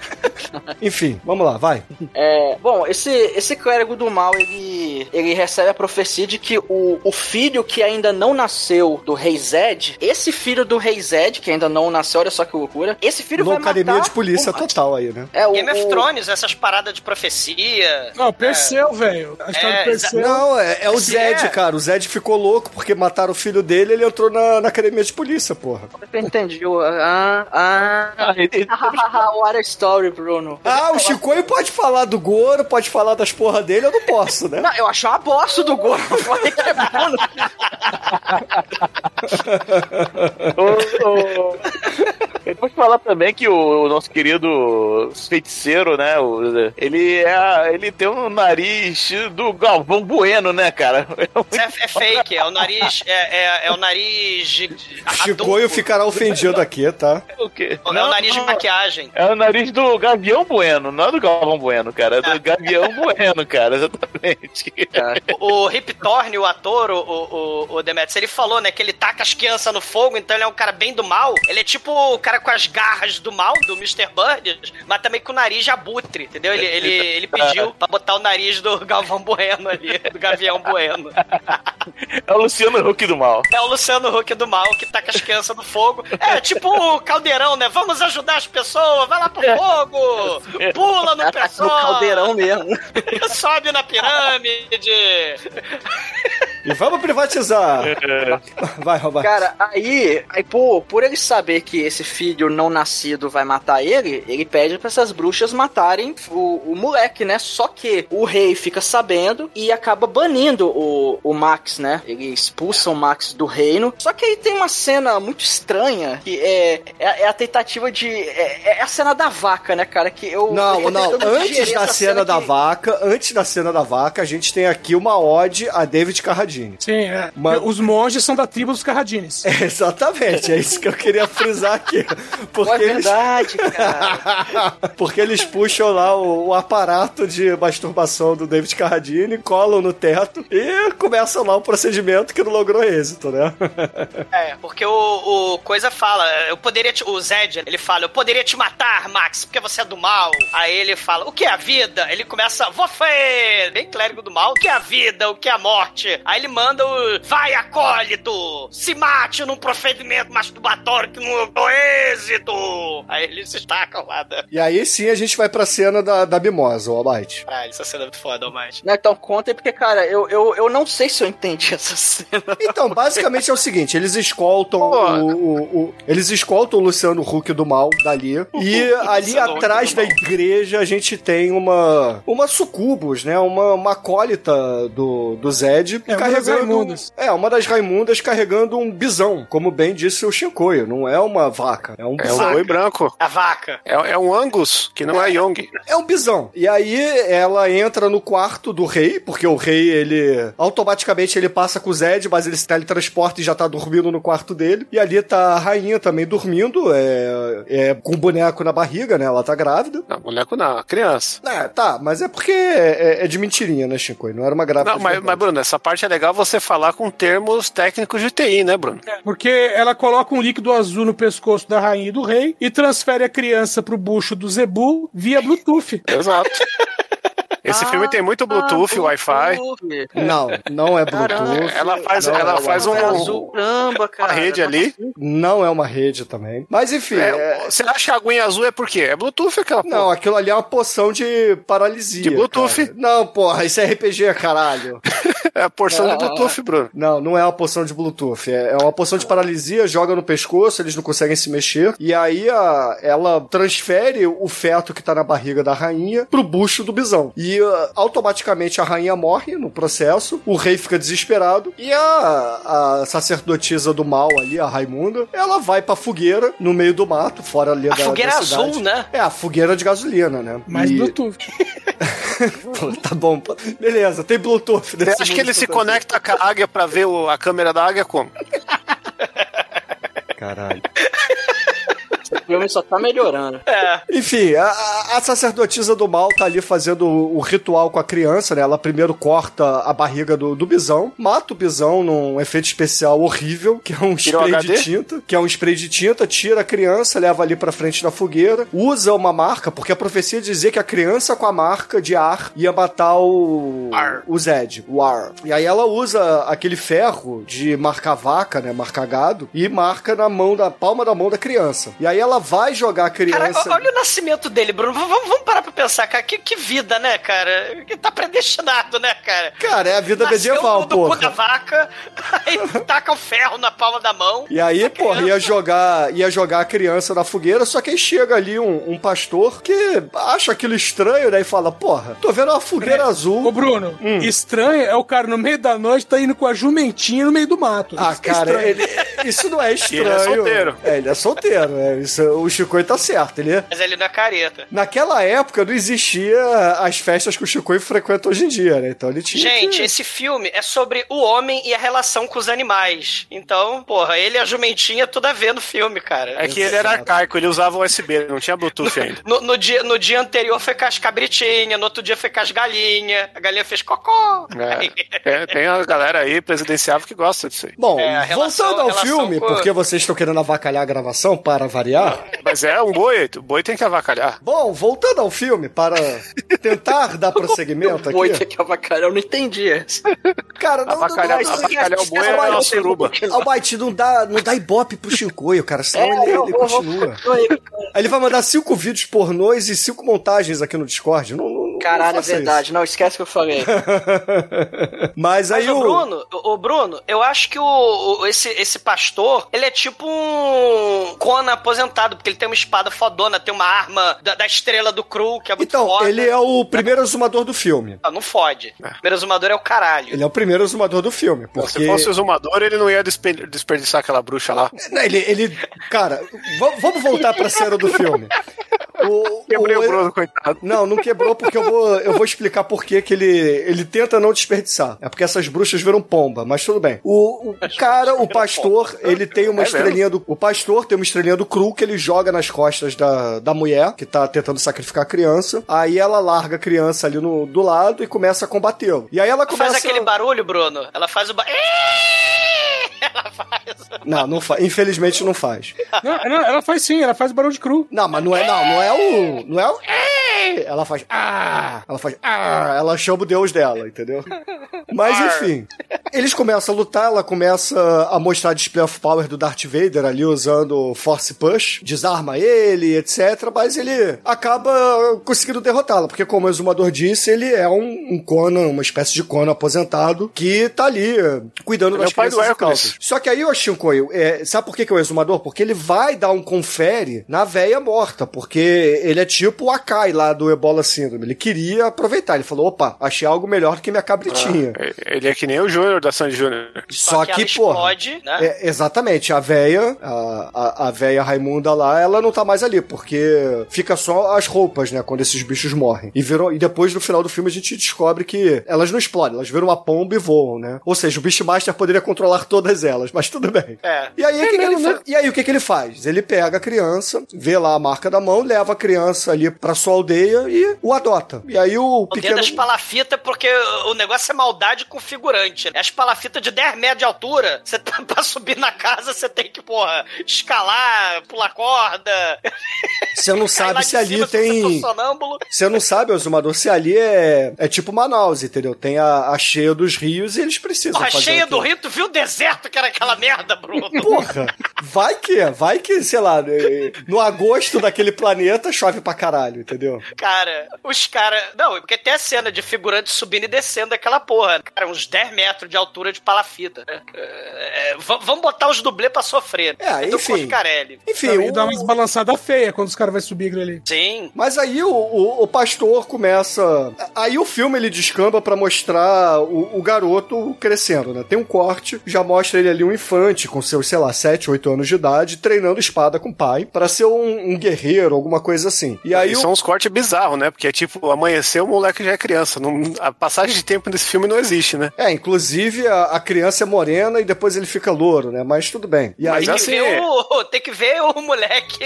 Enfim, vamos lá, vai. É, bom, esse, esse clérigo do mal, ele, ele recebe a profecia de que o, o filho que ainda não nasceu do rei Zed, esse filho do rei Zed, que ainda não nasceu, olha só que loucura, esse filho No vai academia de polícia o total aí, né? É, o, Game of Thrones, essas paradas de profecia. Não, Perseu, velho. A história É, do Perseu. Não, é, é o Zed, é. cara. O Zed ficou louco porque mataram o filho dele ele entrou na, na academia de polícia, porra. Eu entendi. o- Ah, ah. Ah, entendi. What a story, Bruno. Ah, o Chicoio pode falar do Goro, pode falar das porra dele, eu não posso, né? Não, eu achei uma bosta do é Bruno. Ô, ô, Eu vou te falar também que o, o nosso querido feiticeiro, né? o- ele, é, ele tem um nariz do Galvão Bueno, né, cara? É, é fake, é o nariz. É, é, é o nariz. Chicoio ficará ofendido aqui, tá? O quê? É o nariz de maquiagem. É o nariz do Gavião Bueno, não é do Galvão Bueno, cara. É do Gavião Bueno, cara, exatamente. O, o Rip o ator, o, o, o Demetrius, ele falou, né, que ele taca as crianças no fogo, então ele é um cara bem do mal. Ele é tipo o cara com as garras do mal, do Mr. Burns, mas também com o nariz de abutre, entendeu? Ele, ele, ele pediu pra botar o nariz do Galvão Bueno ali, do Gavião Bueno. É o Luciano Huck do mal. É o Luciano Huck do mal, que taca as crianças no fogo. É tipo o caldeirão, né? Vamos ajudar as pessoas, vai lá pro fogo! Pula no No caldeirão mesmo. Sobe na pirâmide! E vamos privatizar. Vai, vai. Cara, aí, aí por, por ele saber que esse filho não nascido vai matar ele, ele pede pra essas bruxas matarem o, o moleque, né? Só que o rei fica sabendo e acaba banindo o, o Max, né? Ele expulsa o Max do reino. Só que aí tem uma cena muito estranha que é, é, é a tentativa de. É, é a cena da vaca, né, cara? Que eu. Não, eu não. Antes da cena da que- vaca, antes da cena da vaca, a gente tem aqui uma ode a David Carradine. Sim, é. Mas- Os monges são da tribo dos Carradines. É, exatamente, é isso que eu queria frisar aqui. Pô, Porque é eles, verdade, cara. porque eles puxam lá o, o aparato de masturbação do David Carradine, colam no teto e começam lá o procedimento que não logrou êxito, né? É, porque o, o Coisa fala, eu poderia te, o Zed, ele fala, eu poderia te matar, Max, porque você é do mal. Aí ele fala, o que é a vida? Ele começa, você, bem clérigo do mal, o que é a vida, o que é a morte? Aí ele manda o. Vai, acólito! Se mate num procedimento masturbatório que não deu êxito! Aí eles se tacam lá da. E aí sim a gente vai pra cena da, da mimosa, o Almighty. Caralho, essa cena é muito foda, Almighty. Né, Então conta aí, porque, cara, eu, eu, eu não sei se eu entendi essa cena. Então, basicamente é o seguinte, eles escoltam o, o- o- Eles escoltam o Luciano Huck do mal dali. E ali atrás da mal. igreja a gente tem uma. Uma sucubus, né? Uma, uma acólita do, do Zed. É, uma das Raimundas. É, uma das Raimundas carregando um bisão. Como bem disse o Shinkoio. Não é uma vaca, é um É um bisão. boi branco. A vaca. É, é um Angus, que não é Young. É um bisão. E aí ela entra no quarto do rei, porque o rei, ele automaticamente ele passa com o Zed, mas ele se teletransporta e já tá dormindo no quarto dele. E ali tá a rainha também dormindo, é, é com o boneco na barriga, né? Ela tá grávida. Não, boneco não, criança. É, tá, mas é porque é, é de mentirinha, né, Chico? Não era uma grávida. Não, mas, mas, Bruno, essa parte é legal você falar com termos técnicos de TI, né, Bruno? Porque ela coloca um líquido azul no pescoço da rainha e do rei e transfere a criança pro bucho do Zebu via Bluetooth. Exato. Esse Ah, filme tem muito Bluetooth, Wi-Fi. Não, não é Caramba, Bluetooth. Ela faz, não ela é faz um, azul, caramba, uma cara. rede ali. Não é uma rede também. Mas enfim. É, é- Você acha que a aguinha azul é por quê? É Bluetooth aquela Não, porra. aquilo ali é uma poção de paralisia. De Bluetooth. cara. Não, porra, isso é RPG, caralho. É a porção de Bluetooth, Bruno. Não, não é uma poção de Bluetooth. É é uma poção de paralisia, joga no pescoço, eles não conseguem se mexer. E aí a- ela transfere o feto que tá na barriga da rainha pro bucho do bisão. E ah, automaticamente a rainha morre no processo, o rei fica desesperado. E a, a sacerdotisa do mal ali, a Raimunda, ela vai pra fogueira no meio do mato, fora ali A da, fogueira da cidade. azul, né? É, a fogueira de gasolina, né? Mais E- Bluetooth. Pô, tá bom, beleza, tem Bluetooth. Nesse que ele se conecta com a águia pra ver o- a câmera da águia como? Caralho. O filme só tá melhorando. É. Enfim, a, a- sacerdotisa do mal tá ali fazendo o, o ritual com a criança, né? Ela primeiro corta a barriga do, do bisão, mata o bisão num efeito especial horrível, que é um spray HD? de tinta, que é um spray de tinta, tira a criança, leva ali pra frente da fogueira, usa uma marca, porque a profecia dizia que a criança com a marca de ar ia matar o Ar. o Zed, o Ar. E aí ela usa aquele ferro de marcar vaca, né, marcar gado, e marca na mão da palma da mão da criança. E aí ela vai jogar a Cara, criança olha o nascimento dele, Bruno. V- Vamos, parar pra pensar, cara. Que, que vida, né, cara? Que tá predestinado, né, cara? Cara, é a vida Nasceu medieval, do cu da vaca, aí taca o ferro na palma da mão. E aí, porra, ia jogar, ia jogar a criança na fogueira, só que aí chega ali um, um pastor que acha aquilo estranho, né? E fala, porra, tô vendo uma fogueira Ô, azul. Bruno, Hum. estranho é o cara no meio da noite tá indo com a jumentinha no meio do mato. Ah, Isso é cara, estranho. ele- isso não é estranho. ele é solteiro. É, ele é solteiro. É, isso, o Chico tá certo. Ele é- Mas ele não é careta. Naquela época não existia as festas que o Chico frequenta hoje em dia, né? Então ele tinha. Gente, que... esse filme é sobre o homem e a relação com os animais. Então, porra, ele e a jumentinha tudo a ver no filme, cara. É que ele era arcaico, ele usava USB, não tinha Bluetooth ainda. No, no dia, no dia anterior foi com as cabritinhas, no outro dia foi com as galinhas, a galinha fez cocó. Aí- É, é, tem a galera aí presidenciável que gosta disso aí. Bom, É, relação- voltando ao filme, com- porque vocês estão querendo avacalhar a gravação para variar. Mas é um boi, o boi tem que avacalhar. Bom, voltando ao filme, para tentar dar prosseguimento Boi aqui. tem que avacalhar, eu não entendi essa. Cara, não, Avacalhar, não, não, avacalhar o boi é uma suruba. Almighty, não dá, não dá ibope pro Shinkoio, cara, senão ele, eu ele vou- vou- continua. vou- ele vai mandar cinco vídeos pornôs e cinco montagens aqui no Discord. Não, não, não Caralho, é verdade. Não, esquece o que eu falei. isso. Mas aí Mas o o... Bruno, o, o Bruno, eu acho que o, o- esse, esse pastor, ele é tipo um Conan aposentado, porque ele tem uma espada fodona, tem uma arma da, da estrela do Cru, que é muito Então, foda. ele é o primeiro exumador do filme. Ah, não fode. O primeiro exumador é o caralho. Ele é o primeiro exumador do filme, porque... Se fosse o exumador, ele não ia despe- desperdiçar aquela bruxa lá. Não, Ele, ele, cara, vamos voltar pra cena do filme. O, Quebrei o o- Bruno, coitado. Não, não quebrou porque eu vou, eu vou explicar por que ele, ele tenta não desperdiçar. É porque essas bruxas viram pomba, mas tudo bem. O, o cara, o pastor, ele tem uma É estrelinha do. O pastor tem uma estrelinha do cru que ele joga nas costas da, da mulher, que tá tentando sacrificar a criança. Aí ela larga a criança ali no, do lado e começa a combatê-lo. E aí ela começa. Faz aquele barulho, Bruno. Ela faz o ba... Ela faz. Não, não faz. Infelizmente não faz. Não, não, ela faz sim, ela faz barulho de cru. Não, mas não é, não, não é o. Não é o. Ela faz. Ah! Ela faz. Ah! Ela chama o deus dela, entendeu? Mas enfim. Eles começam a lutar, ela começa a mostrar display of power do Darth Vader ali usando Force Push, desarma ele, etc. Mas ele acaba conseguindo derrotá-la, porque como o exumador disse, ele é um, um Conan, uma espécie de Conan aposentado que tá ali cuidando Ele é das o pai do Hércules. Só que aí, ô Shinkoio, é, sabe por que, que é o exumador? Porque ele vai dar um confere na véia morta, porque ele é tipo o Akai lá do Ebola Syndrome. Ele queria aproveitar. Ele falou: opa, achei algo melhor do que minha cabritinha. Ele é que nem o Júnior da Sandy Júnior. Só, que que, porra. explode, né? É, exatamente, a véia, a, a, a véia Raimunda lá, ela não tá mais ali, porque fica só as roupas, né, quando esses bichos morrem. E, viram, e depois, no final do filme, a gente descobre que elas não explodem, elas viram uma pomba e voam, né? Ou seja, o Beastmaster poderia controlar todas elas, mas tudo bem. É. E aí, o que, que ele mesmo, fa- e aí o que, que ele faz? Ele pega a criança, vê lá a marca da mão, leva a criança ali pra sua aldeia e o adota. E aí o O pequeno... das palafitas, porque o negócio é maldade com figurante. né? As palafitas de 10 metros de altura, você tá, pra subir na casa, você tem que, porra, escalar, pular corda. Você não sabe se ali cima, tem... Se você não sabe, Ozumador, se ali é, é tipo Manaus, entendeu? Tem a, a cheia dos rios e eles precisam Porra, fazer cheia do aquilo. rio, tu viu o deserto que era aquela merda, Bruno? Porra, vai que, vai que, sei lá, eh, no agosto daquele planeta chove pra caralho, entendeu? Cara, os caras. Não, porque tem a cena de figurante subindo e descendo aquela porra. Cara, uns 10 metros de altura de palafita. né? É, é, vamos botar os dublês pra sofrer. É, do enfim. Coscarelli. Enfim, o- dá umas balançadas feias quando os caras vão subir aquilo ali. Sim. Mas aí o, o, o pastor começa. Aí o filme ele descamba pra mostrar o, o garoto crescendo, né? Tem um corte, já mostra ele ali um infante com seus, sei lá, 7, 8 anos de idade, treinando espada com o pai pra ser um, um guerreiro, alguma coisa assim. E aí E o- são uns cortes bizarros, né? Porque, tipo, amanheceu, o moleque já é criança. Não- a passagem de tempo nesse filme não existe, né? É, inclusive a, a criança é morena e depois ele fica louro, né? Mas tudo bem. E Mas aí. Tem que, assim, ver o, tem que ver o moleque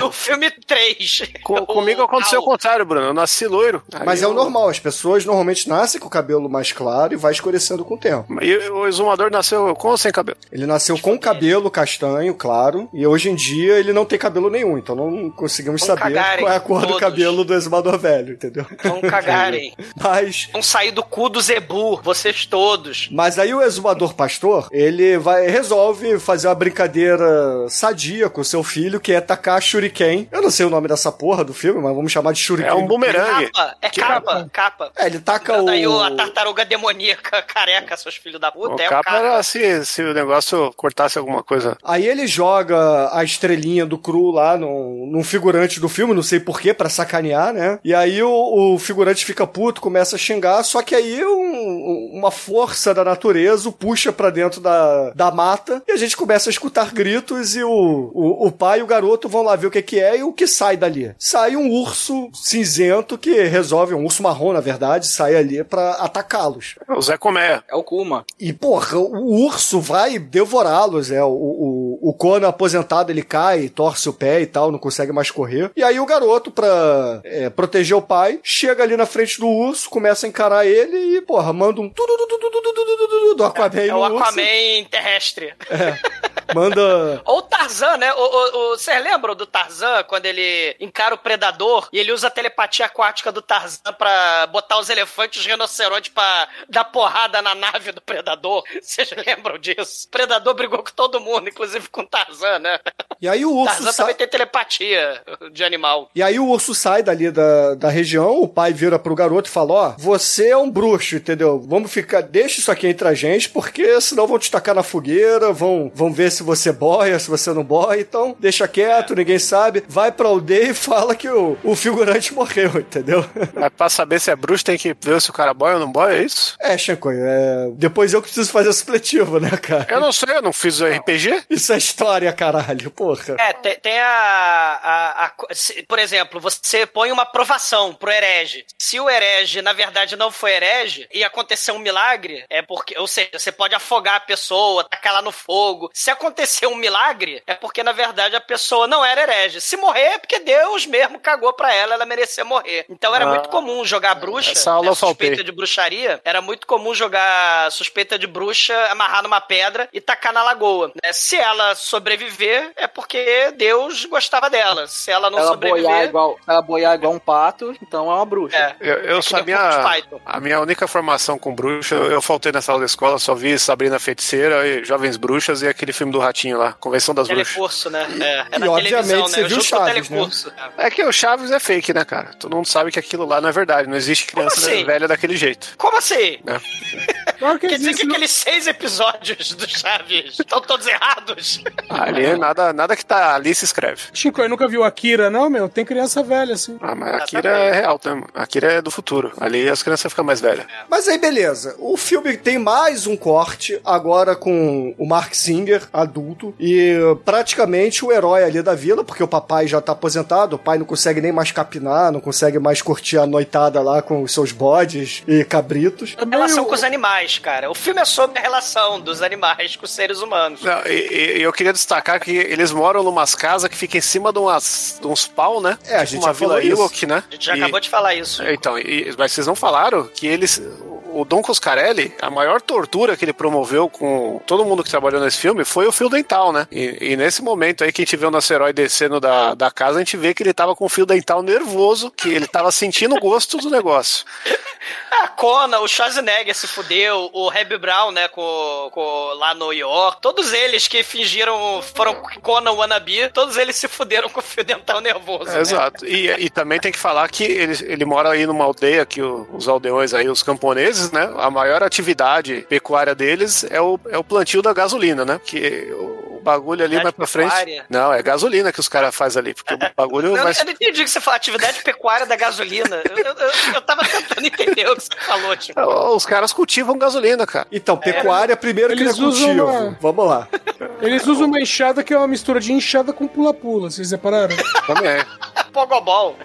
no filme 3. Co- comigo aconteceu o contrário, Bruno. Eu nasci loiro. Mas Aí é o eu- normal, as pessoas normalmente nascem com o cabelo mais claro e vai escurecendo com o tempo. E o exumador nasceu com ou sem cabelo? Ele nasceu com cabelo castanho, claro, e hoje em dia ele não tem cabelo nenhum, então não conseguimos Vão saber cagarem qual é a cor do todos. cabelo do exumador velho, entendeu? Vão cagarem. Mas Vão sair do cu do Zebu, vocês todos. Mas aí o exumador pastor, ele vai resolve fazer uma brincadeira sadia com o seu filho, que é tacar shuriken. Eu não sei o nome dessa porra do filme, mas vamos chamar de shuriken. É um bumerangue. Capa, é Que capa, capa. É, ele taca o... Daí o- a tartaruga demoníaca careca, seus filhos da O puta, é o capa capa. era se, se o negócio cortasse alguma coisa. Aí ele joga a estrelinha do Cru lá num, num figurante do filme, não sei porquê, pra sacanear, né? E aí o, o figurante fica puto, começa a xingar, só que aí um- uma força da natureza o puxa pra dentro da, da mata e a gente começa a escutar gritos e o, o, o pai e o garoto vão lá ver o que, que é e o que sai dali. Sai um urso cinzento que resolve, um urso marrom na verdade, sai ali pra atacá-los. O Zé Comé. É o Kuma. E, porra, o urso urso vai devorá-los, é. O, o, o Conan aposentado, ele cai, torce o pé e tal, não consegue mais correr. E aí o garoto, pra é, proteger o pai, chega ali na frente do urso, começa a encarar ele e, porra, manda um tudo do Aquaman é, o Aquaman terrestre. É. Manda. Ou o Tarzan, né? Vocês lembram do Tarzan quando ele encara o predador e ele usa a telepatia aquática do Tarzan pra botar os elefantes e os rinocerontes pra dar porrada na nave do predador? Vocês lembram? Disso? O predador brigou com todo mundo, inclusive com o Tarzan, né? E aí o urso Tarzan sai... também tem telepatia de animal. E aí o urso sai dali da, da região, o pai vira pro garoto e fala, ó, você é um bruxo, entendeu? Vamos ficar, deixa isso aqui entre a gente, porque senão vão te tacar na fogueira, vão, vão ver se você boia, se você não boia, então deixa quieto, ninguém sabe, vai pra aldeia e fala que o, o figurante morreu, entendeu? Mas pra saber se é bruxo, tem que ver se o cara boia ou não boia, é isso? É, Shankoy, é... depois eu que preciso fazer supletivo, né, cara? Eu não sei, eu não fiz o RPG. Isso é história, caralho, porra. É, tem, tem a, a- a Por exemplo, você põe uma provação pro herege. Se o herege, na verdade, não foi herege e acontecer um milagre, é porque. Ou seja, você pode afogar a pessoa, tacar ela no fogo. Se acontecer um milagre, é porque, na verdade, a pessoa não era herege. Se morrer, é porque Deus mesmo cagou pra ela, ela merecia morrer. Então era Ah. muito comum jogar bruxa, Essa aula né, suspeita de bruxaria, era muito comum jogar suspeita de bruxa, amarrar numa pedra e tacar na lagoa. né? Se ela sobreviver, é porque Deus gostava dela. Se ela não ela sobreviver... boiar igual, ela boiar igual um pato, então é uma bruxa. É. Eu, eu É só a minha, Python. a minha única formação com bruxa, eu, eu faltei nessa aula da escola, só vi Sabrina Feiticeira e Jovens Bruxas e aquele filme do Ratinho lá, Convenção das Bruxas. Telecurso, né? É, é E, na obviamente, televisão, você né? viu Chaves, né? É que o Chaves é fake, né, cara? Todo mundo sabe que aquilo lá não é verdade. Não existe criança assim? velha daquele jeito. Como assim? Claro que Quer dizer existe, que não- aqueles seis episódios do Chaves estão todos errados? Ali, nada, nada que tá ali se escreve. Chico, eu nunca viu Akira, não, meu? Tem criança velha, assim. Ah, mas a Akira é real? A Akira é do futuro. Ali as crianças ficam mais velhas. Mas aí, beleza. O filme tem mais um corte, agora com o Mark Singer, adulto, e praticamente o herói ali da vila, porque o papai já tá aposentado, o pai não consegue nem mais capinar, não consegue mais curtir a noitada lá com os seus bodes e cabritos. É meio- Relação com os animais, cara. O filme é sobre a relação dos animais com os seres humanos. Não, e, e- eu queria destacar que eles moram numas casas que ficam em cima de, umas, de uns pau, né? É, a gente Uma já falou vila isso. Ewok, né? A gente já E- acabou de falar isso. Então, e- mas vocês não falaram que eles. O Dom Coscarelli, a maior tortura que ele promoveu com todo mundo que trabalhou nesse filme foi o fio dental, né? E, e nesse momento aí que a gente vê o nosso herói descendo da, da casa, a gente vê que ele tava com o fio dental nervoso, que ele tava sentindo o gosto do negócio. A Conan, o Schwarzenegger se fudeu, o Hebe Brown, né, com, com- lá no York, todos eles que fingiram, foram Conan wannabe, todos eles se fuderam com o fio dental nervoso. É, né? Exato. E, e também tem que falar que ele, ele mora aí numa aldeia que o- os aldeões aí, os camponeses, né? A maior atividade pecuária deles é o, é o plantio da gasolina, né? Que o, o bagulho ali mais pra frente. pecuária? Não, é gasolina que os caras fazem ali, porque o bagulho Eu, vai. eu não entendi o que você falou, atividade pecuária da gasolina. Eu, eu, eu, eu tava tentando entender o que você falou, tipo. Os caras cultivam gasolina, cara. Então, pecuária primeiro que Eles ele é usam cultivo. uma- Vamos lá. Eles usam uma enxada que é uma mistura de enxada com pula-pula, vocês repararam? Também é. Pogobol.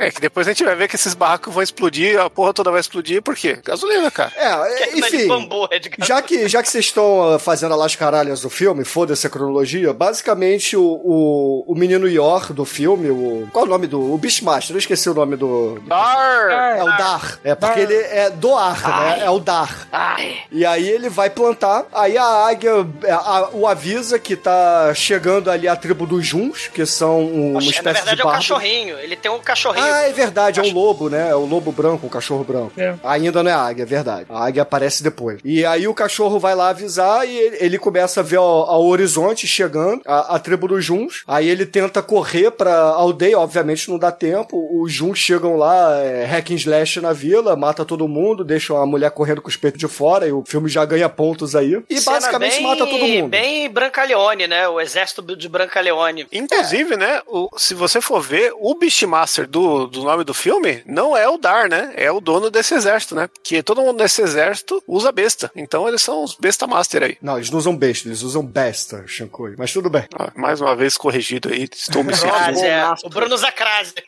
É que depois a gente vai ver que esses barracos vão explodir, a porra toda vai explodir, por quê? Gasolina, cara. É, é de enfim. bambu, é de. Já que, já que vocês estão ah, fazendo a las caralhas do filme, foda-se a cronologia, basicamente o, o, o menino Yor do filme, o. Qual é o nome do. O Beastmaster, eu esqueci o nome do. do- Dar! É o Dar. É porque ele é doar, né? É o Dar. Ai. E aí ele vai plantar, aí a águia a- a- o avisa que tá chegando ali a tribo dos Juns, que são um- uma espécie na verdade de é o cachorrinho. Ele tem um cachorrinho. Ah, é verdade, é um lobo, né? É o lobo branco, o cachorro branco. É. Ainda não é a águia, é verdade. A águia aparece depois. E aí o cachorro vai lá avisar e ele, ele começa a ver ao, ao horizonte chegando a, a tribo dos Juns. Aí ele tenta correr pra aldeia, obviamente não dá tempo. Os Juns chegam lá, é, hack and slash na vila, mata todo mundo, deixam a mulher correndo com os peitos de fora e o filme já ganha pontos aí. E Cena basicamente bem- mata todo mundo. Bem Brancaleone, né? O exército de Brancaleone. Inclusive, né, o- se você for ver, o Beastmaster do, do nome do filme não é o Dar, né? É o dono desse exército, né? Porque todo mundo nesse exército usa besta. Então eles são os Besta Master aí. Não, eles não usam besta, eles usam besta, Shankoi. Mas tudo bem. Ó, mais uma vez corrigido aí, estou me sentindo. É. O Bruno Zacrase.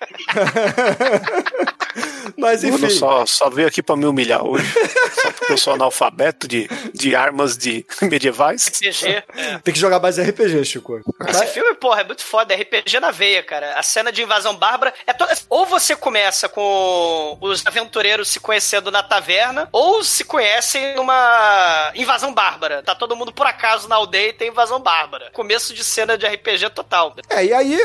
Mas Bruno enfim. só, só veio aqui pra me humilhar hoje. só porque eu sou analfabeto de, de armas de medievais. CG. É. Tem que jogar mais RPG, Chico. Esse filme, porra, é muito foda. É RPG na veia, cara. A cena de invasão bárbara é to... Ou você começa com os aventureiros se conhecendo na taverna, ou se conhecem numa invasão bárbara. Tá todo mundo por acaso na aldeia e tem invasão bárbara. Começo de cena de RPG total. É, e aí,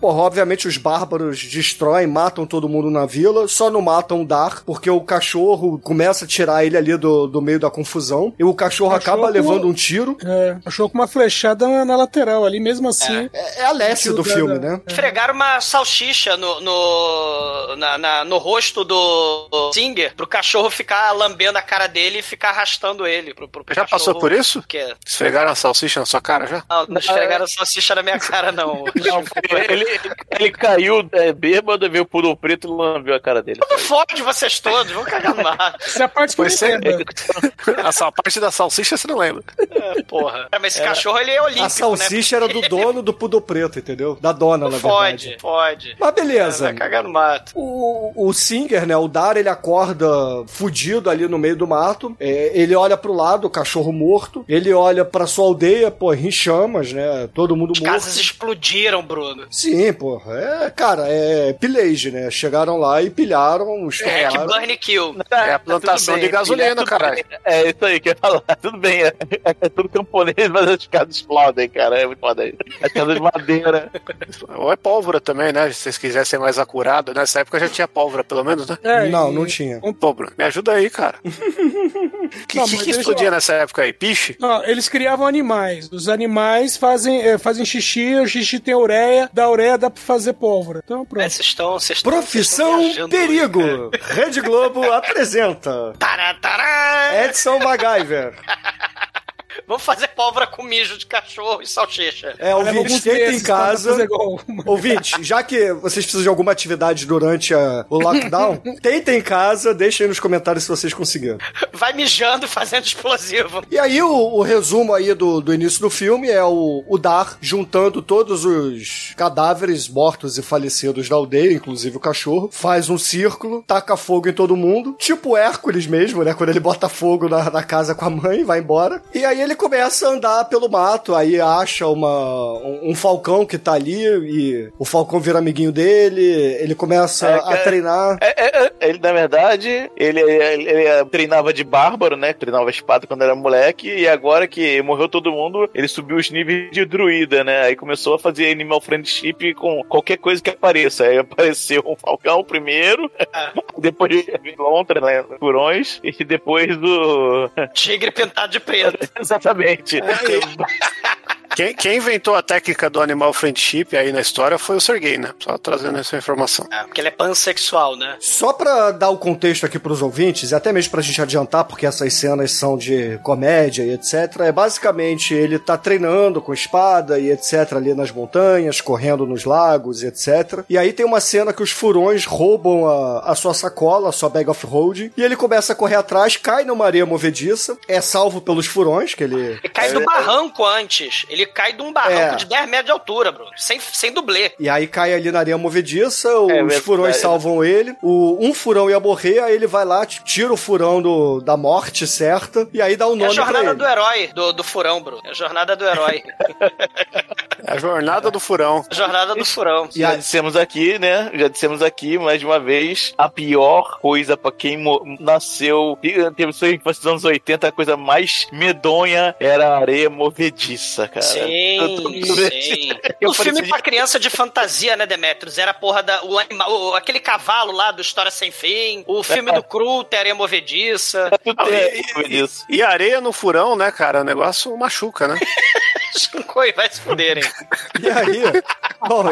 porra, obviamente os bárbaros destroem, matam todo mundo na vila, só não matam o Dar, porque o cachorro começa a tirar ele ali do, do meio da confusão, e o cachorro, Cachorro- acaba levando um tiro. É, achou com uma flechada na, na lateral ali, mesmo assim. É, é a Lessie do filme, da- né? Fregaram uma salsicha no, no, na- na- no rosto do Singer pro cachorro ficar lambendo a cara dele e ficar arrastando ele. Pro, pro Já cachorro- passou por isso? Que... Esfregaram a salsicha na sua cara já? Não, não esfregaram salsicha na minha cara, não. É Ele, ele caiu é, bêbado, veio o puro preto e lambeu a cara dele. Não fode vocês todos, vão cagar no mar. Essa é a parte que Foi não lembro. Essa parte da salsicha você não lembra. É, porra. É, mas esse cachorro, ele é olímpico, A salsicha né? era do dono do Pudor Preto, entendeu? Da dona, na Fode, verdade. fode. Mas beleza. É, cagar no mato. O, o Singer, né, o Dar, ele acorda fudido ali no meio do mato. É, ele olha pro lado, o cachorro morto. Ele olha pra sua aldeia, pô, em chamas, né? Todo mundo As morto. casas explodiram, Bruno. Sim, porra. É, cara, é pillage, né? Chegaram lá e pilharam, É, estouraram. burn kill. É a plantação de gasolina, tudo caralho. É isso aí que eu ia falar. Tudo bem, é, é tudo camponês, mas as casas explodem, cara. É muito foda. As casas de madeira. Ou é pólvora também, né? Se vocês quiserem ser mais acurado. Nessa época já tinha pólvora, pelo menos, né? É, Não, e- não tinha. Pô, Bruno, me ajuda aí, cara. que Não, que, que explodia eu- nessa época aí? Piche? Não, eles criavam animais. Os animais fazem, é, fazem xixi, o xixi tem ureia, da ureia dá pra fazer pólvora. Então É, pronto. Vocês estão. vocês estão- vocês estão Profissão viajando Perigo. hoje, Rede Globo apresenta cara. Tará, tará. Edson MacGyver. Vamos fazer pólvora com mijo de cachorro e salsicha. É, ouvinte, tenta em meses pra casa. Ouvinte, já que vocês precisam de alguma atividade durante a- o lockdown, tentem em casa, deixem aí nos comentários se vocês conseguiram. Vai mijando fazendo explosivo. E aí, o, o resumo aí do, do início do filme é o, o Dar juntando todos os cadáveres mortos e falecidos da aldeia, inclusive o cachorro, faz um círculo, taca fogo em todo mundo, tipo Hércules mesmo, né? Quando ele bota fogo na, na casa com a mãe e vai embora. E aí ele começa a andar pelo mato, aí acha uma, um, um falcão que tá ali e o falcão vira amiguinho dele, ele começa É, a cara, treinar. É, é, é, ele, na verdade, ele, ele, ele treinava de bárbaro, né? Treinava espada quando era moleque, e agora que morreu todo mundo, ele subiu os níveis de druida, né? Aí começou a fazer animal friendship com qualquer coisa que apareça. Aí apareceu um falcão primeiro, depois lontra, né? Furões, e depois o. Tigre pintado de preto. Exatamente. Quem, quem inventou a técnica do animal friendship aí na história foi o Sergei, né? Só trazendo essa informação. É, porque ele é pansexual, né? Só pra dar o contexto aqui pros ouvintes, e até mesmo pra gente adiantar, porque essas cenas são de comédia e etc. É basicamente ele tá treinando com espada e etc. ali nas montanhas, correndo nos lagos e etc. E aí tem uma cena que os furões roubam a, a sua sacola, a sua bag of holding, e ele começa a correr atrás, cai numa areia movediça, é salvo pelos furões, que ele. Ele cai do barranco antes. Ele cai de um barranco É. de 10 metros de altura, Bruno. Sem, sem dublê. E aí cai ali na areia movediça, os verdade. furões salvam ele. O, um furão ia morrer, aí ele vai lá, tira o furão do, da morte certa, e aí dá o É a nome pra jornada ele. do herói, do, do furão, Bruno. É a jornada do herói. É a jornada do furão. A jornada do furão. E Já aí, dissemos aqui, né? Já dissemos aqui, mais de uma vez, a pior coisa pra quem nasceu, teve sua infância nos anos 80, a coisa mais medonha era a areia movediça, cara. Sim, Eu tô- sim. Eu o filme pra criança de fantasia, né, Demetrius? Era a porra da. O animal, o- aquele cavalo lá do História Sem Fim. O filme do Cru, Areia Movediça. Tudo é. E areia no furão, né, cara? O negócio machuca, né? Shinkoi, vai se fuderem. e aí, bom,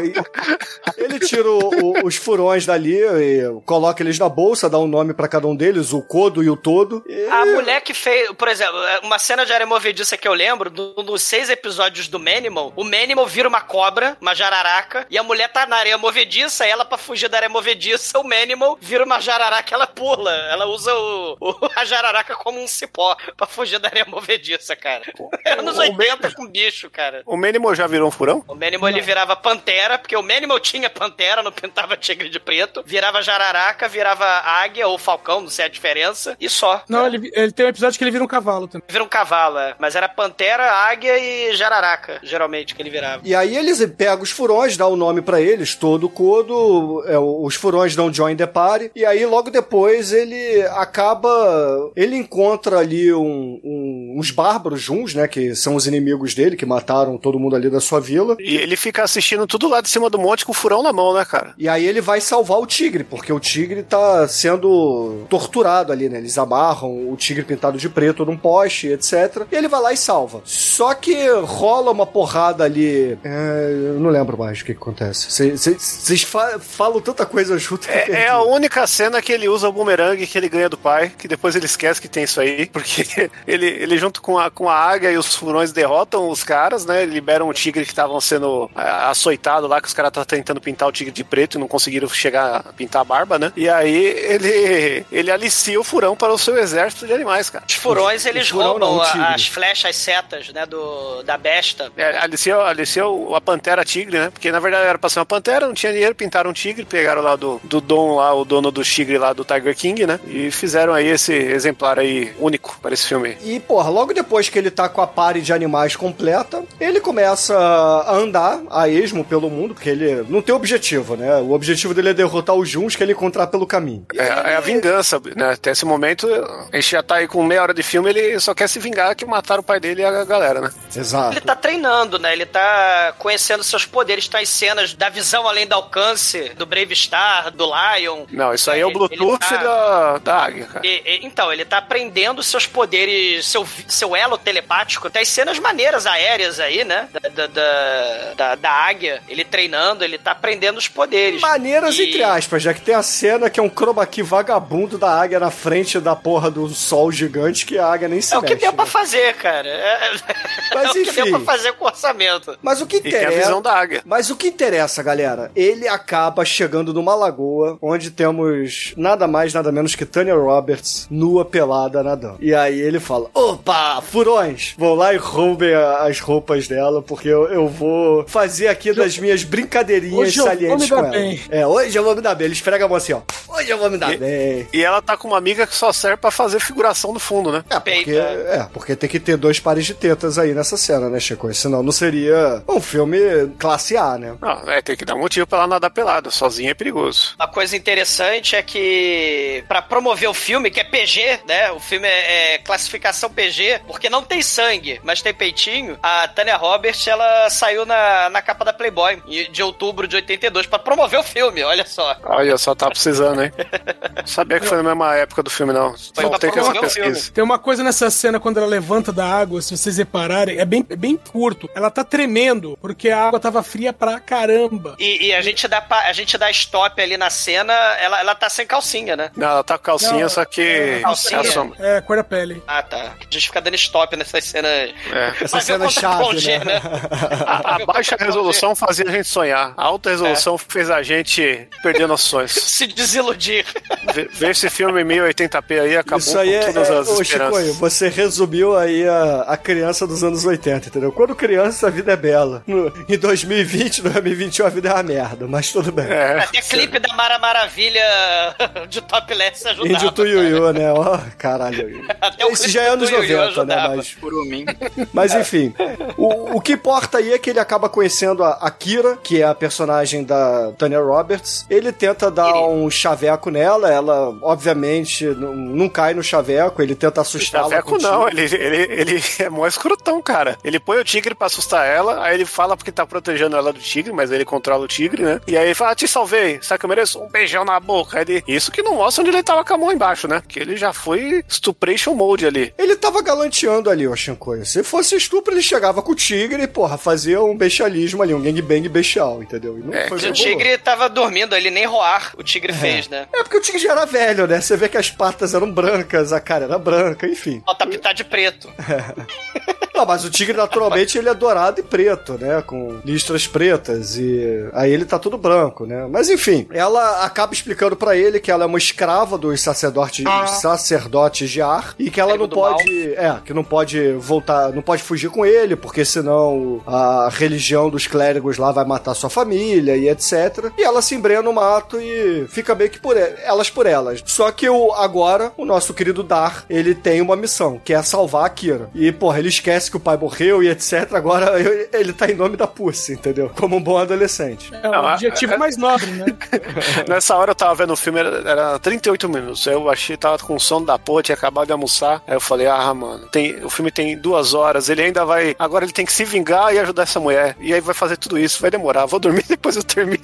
ele tira o- o- os furões dali e coloca eles na bolsa, dá um nome pra cada um deles, o codo e o todo. E- A mulher que fez, por exemplo, uma cena de Areia Movediça que eu lembro, do- dos seis episódios do Manimal, o Manimal vira uma cobra, uma jararaca, e a mulher tá na areia movediça, e ela, pra fugir da areia movediça, o Manimal vira uma jararaca, ela pula. Ela usa o, o- a jararaca como um cipó pra fugir da areia movediça, cara. É anos 80 com bicho, cara. O Menimo já virou um furão? O Manimal ele virava pantera, porque o Manimal tinha pantera, não pintava tigre de preto, virava jararaca, virava águia ou falcão, não sei a diferença, e só. Não, ele, ele tem um episódio que ele vira um cavalo também. Vira um cavalo, é. Mas era pantera, águia e jararaca, geralmente, que ele virava. E aí eles pegam os furões, dá o nome pra eles, todo codo, é, os furões dão join the party, e aí logo depois ele acaba, ele encontra ali um- um- uns bárbaros juns, né, que são os inimigos dele, que mataram todo mundo ali da sua vila, E ele fica assistindo tudo lá de cima do monte com o furão na mão, né, cara? e aí ele vai salvar o tigre, porque o tigre tá sendo torturado ali, né, eles amarram o tigre pintado de preto num poste, etc, e ele vai lá e salva. Só que rola uma porrada ali, é, eu não lembro mais o que, que acontece. Vocês fa falam tanta coisa junto que É, é a única cena que ele usa o bumerangue que ele ganha do pai, que depois ele esquece que tem isso aí, porque ele, ele junto com a, com a águia e os furões derrotam os caras, né? Liberam o tigre que estavam sendo é, açoitado lá, que os caras estavam tentando pintar o tigre de preto e não conseguiram chegar a pintar a barba, né? E aí ele, ele alicia o furão para o seu exército de animais, cara. Os furões, eles furão roubam não, as flechas, as setas, né, do, da besta. É, alicia, alicia o- a pantera tigre, né? Porque na verdade era pra ser uma pantera, não tinha dinheiro, pintaram um tigre, pegaram lá do, do Dom lá, o dono do tigre lá do Tiger King, né? E fizeram aí esse exemplar aí único para esse filme. E, porra, logo depois que ele tá com a pare de animais completa, ele começa a andar a esmo pelo mundo, porque ele não tem objetivo, né? O objetivo dele é derrotar os Juns que ele encontrar pelo caminho. É, é a vingança, né? Até esse momento, a gente já tá aí com meia hora de filme, ele só quer se vingar que mataram o pai dele e a galera, né? Exato. Ele tá treinando, né? Ele tá conhecendo seus poderes, tá em cenas da visão além do alcance, do Brave Star, do Lion. Não, isso aí é o Ele- Bluetooth tá- da, da águia, cara. E- e- então, ele tá aprendendo seus poderes, seu, seu elo telepático. Tem cenas maneiras aéreas aí, né? Da, da, da, da- águia. Ele treinando, ele tá aprendendo os poderes. Maneiras E- entre aspas, já que tem a cena que é um chroma key vagabundo da águia na frente da porra do sol gigante que a águia nem se É o que mexe, deu pra né? fazer, cara. É, Mas é o que enfim. deu pra fazer com o orçamento. Mas o que E tem a interessa. visão da águia. Mas o que interessa, galera? Ele acaba chegando numa lagoa onde temos nada mais, nada menos que Tanya Roberts nua pelada nadando. E aí ele fala: opa, furões, vão lá e roubem a- as roupas dela, porque eu, eu vou fazer aqui das minhas brincadeirinhas Hoje eu vou salientes me com dar ela. bem. É, hoje eu vou me dar bem. Ele esfrega a mão assim, ó. Hoje eu vou me dar E- bem. E ela tá com uma amiga que só serve pra fazer figuração no fundo, né? É porque, é, porque tem que ter dois pares de tetas aí nessa cena, né, Chico? Senão não seria um filme classe A, né? Não, é, tem que dar motivo pra ela nadar pelada. Sozinha é perigoso. Uma coisa interessante é que, pra promover o filme, que é PG, né? O filme é, é classificação PG, porque não tem sangue, mas tem peitinho. A Tanya Roberts, ela saiu na, na capa da Playboy de outubro de 82 pra promover o filme, olha só. Olha, só tá precisando, hein? Sabia que foi na mesma época do filme, não. Foi pra Voltei com essa pesquisa. Tem uma coisa nessa cena quando ela levanta da água, se vocês repararem, é bem, é bem curto. Ela tá tremendo, porque a água tava fria pra caramba. E, e a gente dá a gente dá stop ali na cena, ela, ela tá sem calcinha, né? Não, ela tá com calcinha, Não, só que. calcinha. é a sombra. É, cor da pele. Ah, tá. A gente ficar dando stop nessas cenas. É. Essa cena é chave. G, né? Né? A, a baixa resolução fazia a gente sonhar. A alta é. resolução é. fez a gente perder noções. Se desiludir. Vê, vê esse filme em 1080p aí, acabou Isso aí com é- todas é, as ô, esperanças. Chico, você resumiu aí a, a criança dos anos 80, entendeu? Quando criança, a vida é bela. No, em 2020, 2021, a vida é uma merda, mas tudo bem. É, Até clipe da Mara Maravilha de Topless ajudava. de Tuiuiu, né? Ó, oh, caralho. Esse já é anos 90, né? Mas, mas enfim, o, o que importa aí é que ele acaba conhecendo a Akira, que é a personagem da Tanya Roberts. Ele tenta dar um chaveco nela, ela obviamente não, não cai no chaveco, ele tenta assustá-la. Chaveco não, ele, ele, ele é mó escrotão, cara. Ele põe o tigre pra assustar ela, aí ele fala porque tá protegendo ela do tigre, mas ele controla o tigre, né? E aí ele fala: ah, te salvei, sabe que eu mereço? Um beijão na boca. Ele, isso que não mostra onde ele tava com a mão embaixo, né? Que ele já foi stupration mode ali. Ele tava galanteando ali, o Shinkoio. Se fosse estupro, ele chegava com o tigre e, porra, fazia um bestialismo ali, um gangbang bestial, entendeu? É, que O que rolou. tigre tava dormindo, ele nem roar o tigre fez, né? É porque o tigre já era velho, né? Você vê que as patas eram brancas, a cara era branca, enfim. Ó, tá pintado de preto. Não, mas o tigre, naturalmente, ele é dourado e preto, né? Com listras pretas. E aí ele tá tudo branco, né? Mas enfim, ela acaba explicando pra ele que ela é uma escrava dos sacerdotes, sacerdotes de Ar e que ela Amigo não pode. É, que não pode voltar, não pode fugir com ele, porque senão a religião dos clérigos lá vai matar sua família e etc. E ela se embrenha no mato e fica meio que por elas por elas. Só que o, agora, o nosso querido Dar, ele tem uma missão, que é salvar a Kira. E, porra, ele esquece que o pai morreu e etc. Agora ele tá em nome da Pussy, entendeu? Como um bom adolescente. É o Não, a- objetivo a- mais nobre, né? Nessa hora eu tava vendo o filme, era, era 38 minutos. Aí eu achei, tava com sono da porra, tinha acabado de almoçar. Aí eu falei, ah, mano, tem, o filme tem duas horas, ele ainda vai. Agora ele tem que se vingar e ajudar essa mulher. E aí vai fazer tudo isso, vai demorar. Vou dormir depois eu termino.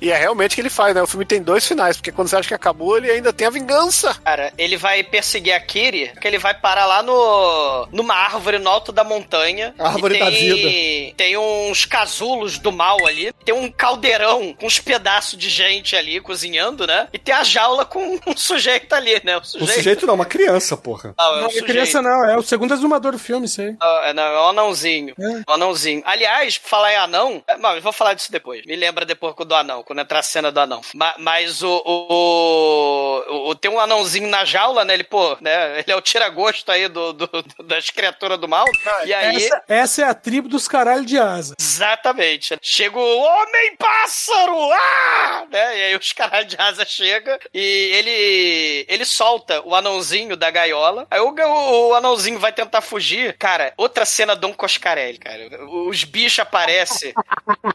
E é realmente o que ele faz, né? O filme tem dois finais, porque quando você acha que acabou, ele ainda tem a vingança. Cara, ele vai perseguir a Kiri, que ele vai parar lá no numa árvore no alto da montanha. Árvore E da tem- Tem uns casulos do mal ali, tem um caldeirão com uns pedaços de gente ali cozinhando, né? E tem a jaula com um sujeito ali, né? O Um sujeito. sujeito não, uma criança, porra. Não, é Não, um é sujeito. criança não, é o segundo exumador do filme, isso aí. Ah, é, não, é um anãozinho. É. Um anãozinho. Aliás, falar em anão. é, Não, eu vou falar disso depois. Me lembra depois do anão, quando entrar a cena do anão. Ma- Mas, o, o, o- o- Tem um anãozinho na jaula, né? Ele, pô, né? Ele é o tira-gosto aí do, do- do- das criaturas do mal. e aí. Essa, essa é a tribo dos caralho de asa. Exatamente. Chega o Homem-Pássaro! Ah! Né? E aí os caras de asa chegam e ele ele solta o anãozinho da gaiola. Aí o, o, anãozinho vai tentar fugir. Cara, outra cena Dom Coscarelli, cara. Os bichos aparecem.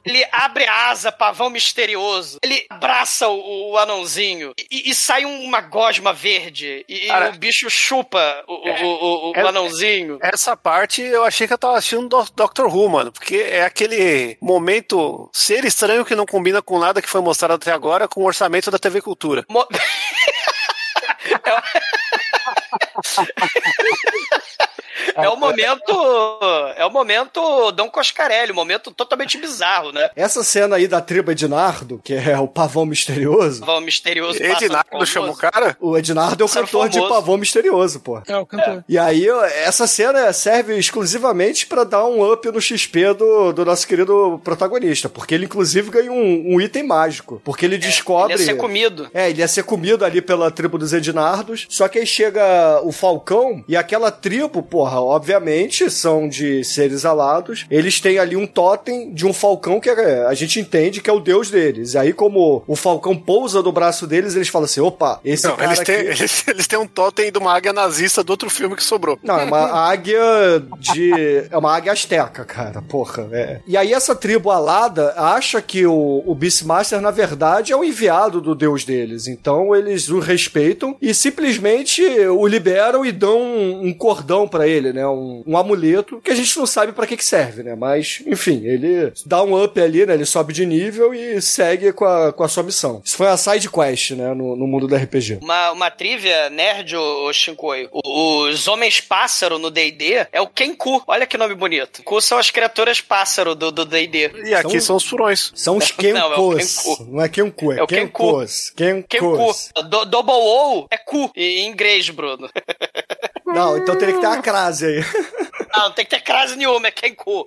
Ele abre a asa, pavão misterioso. Ele abraça o, o anãozinho e, e sai uma gosma verde. E, e o bicho chupa o, o, o, o é- anãozinho. Essa parte eu achei que eu tava assistindo Do- Doctor Who, mano. Porque é aquele momento ser estranho que não combina com nada que foi mostrado até agora com o orçamento da TV Cultura. Mo- É o momento. É o momento Dom Coscarelli, um momento totalmente bizarro, né? Essa cena aí da tribo Ednardo, que é o pavão misterioso. O misterioso Ednardo chama o cara? O Ednardo é o cantor de famoso. pavão misterioso, pô. É, o cantor. E aí, essa cena serve exclusivamente pra dar um up no XP do, do nosso querido protagonista, porque ele inclusive ganha um, um item mágico, porque ele descobre... Ele ia ser comido. É, ele ia ser comido ali pela tribo dos Ednardos, só que aí chega o Falcão e aquela tribo, porra, obviamente são de seres alados, eles têm ali um totem de um Falcão que é- a gente entende que é o deus deles. E aí, como o Falcão pousa no braço deles, eles falam assim, opa, esse Não, cara eles têm, aqui... eles, eles têm um totem de uma águia nazista do outro filme que sobrou. Não, é uma águia de. É uma águia asteca, cara, porra. é. E aí essa tribo alada acha que o, o Beastmaster, na verdade, é o enviado do deus deles. Então eles o respeitam e simplesmente o liberam e dão um, um cordão pra ele, né? Um, um amuleto que a gente não sabe pra que que serve, né? Mas, enfim, ele dá um up ali, né? Ele sobe de nível e segue com a, com a sua missão. Isso foi a side quest, né? No, no mundo do RPG. Uma, uma trivia nerd, ô, ô Shinkoi. O- Os homens pássaro no D&D é o Kenku. Olha que nome bonito. Ku são as criaturas pássaro do do D&D. E aqui São- são os furões. São os é o Kenkos. Kenku. Não é Kenku, é, É o Kenku. Kenkos. Kenku. Kenkos. Do, double O é cu em inglês, Bruno. Não, então teria que ter uma crase aí. Não, não tem que ter crase nenhuma, é Kenku.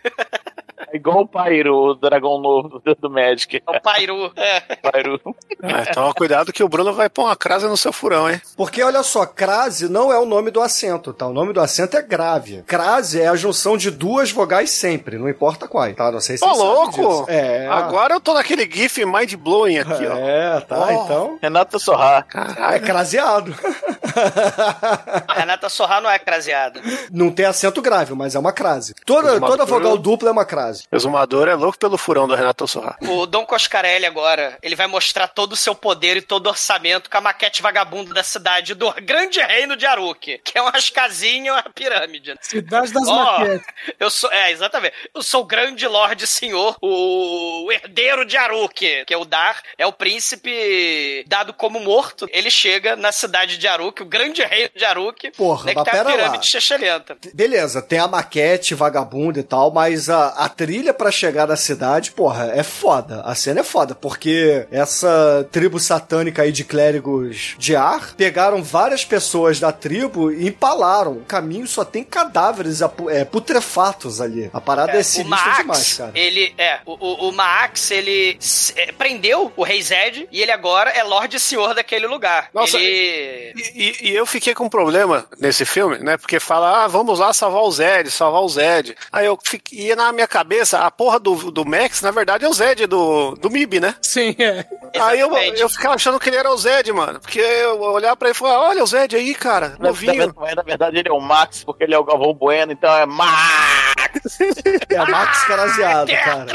É igual o Pyro, o dragão novo do, Magic. É o Pairu. É. Pyro. É, toma cuidado que o Bruno vai pôr uma crase no seu furão, hein? Porque olha só, crase não é o nome do acento, tá? O nome do acento é grave. Crase é a junção de duas vogais sempre, não importa qual, tá? Não sei se Ô, vocês sabem louco! disso. É. Agora eu tô naquele gif mind blowing aqui, ó. É, tá, Oh. então. Renato Sorrar. É craseado. A Renata Sorra não é craseada. não tem acento grave, mas é uma crase. Toda, Exumador. toda vogal dupla é uma crase. O exumador é louco pelo furão do Renato Sorra. O Dom Coscarelli agora, ele vai mostrar todo o seu poder e todo o orçamento com a maquete vagabunda da cidade do grande reino de Aruki, que é umas casinhas uma pirâmide. né? Cidade das Ó, maquetes. eu sou, é, exatamente. Eu sou o grande lorde senhor, o, o herdeiro de Aruki, que é o Dar, é o príncipe dado como morto. Ele chega na cidade de Aruki, o grande reino de Aruki, Porra, né, que mas tem a pera lá. pirâmide chechelenta. Beleza, tem a maquete vagabunda e tal, mas a, a trilha pra chegar na cidade, porra, é foda. A cena é foda, porque essa tribo satânica aí de clérigos de ar pegaram várias pessoas da tribo e empalaram. O caminho só tem cadáveres é, putrefatos ali. A parada é, o sinistra Maax, demais, cara. ele é, o, o, o Maax, ele é, prendeu o Rei Zed e ele agora é Lorde Senhor daquele lugar. Nossa, ele E, e- e eu fiquei com um problema nesse filme, né? Porque fala, ah, vamos lá salvar o Zed, salvar o Zed. Aí eu fiquei, ia na minha cabeça, a porra do, do Max, na verdade, é o Zed do, do MIB, né? Sim, é. Aí eu, Exatamente. eu ficava achando que ele era o Zed, mano. Porque eu olhava pra ele e falava, olha o Zed aí, cara, Na, novinho. na- na verdade, ele é o Max, porque ele é o Galvão Bueno, então é Max. É Max Caraseado, cara.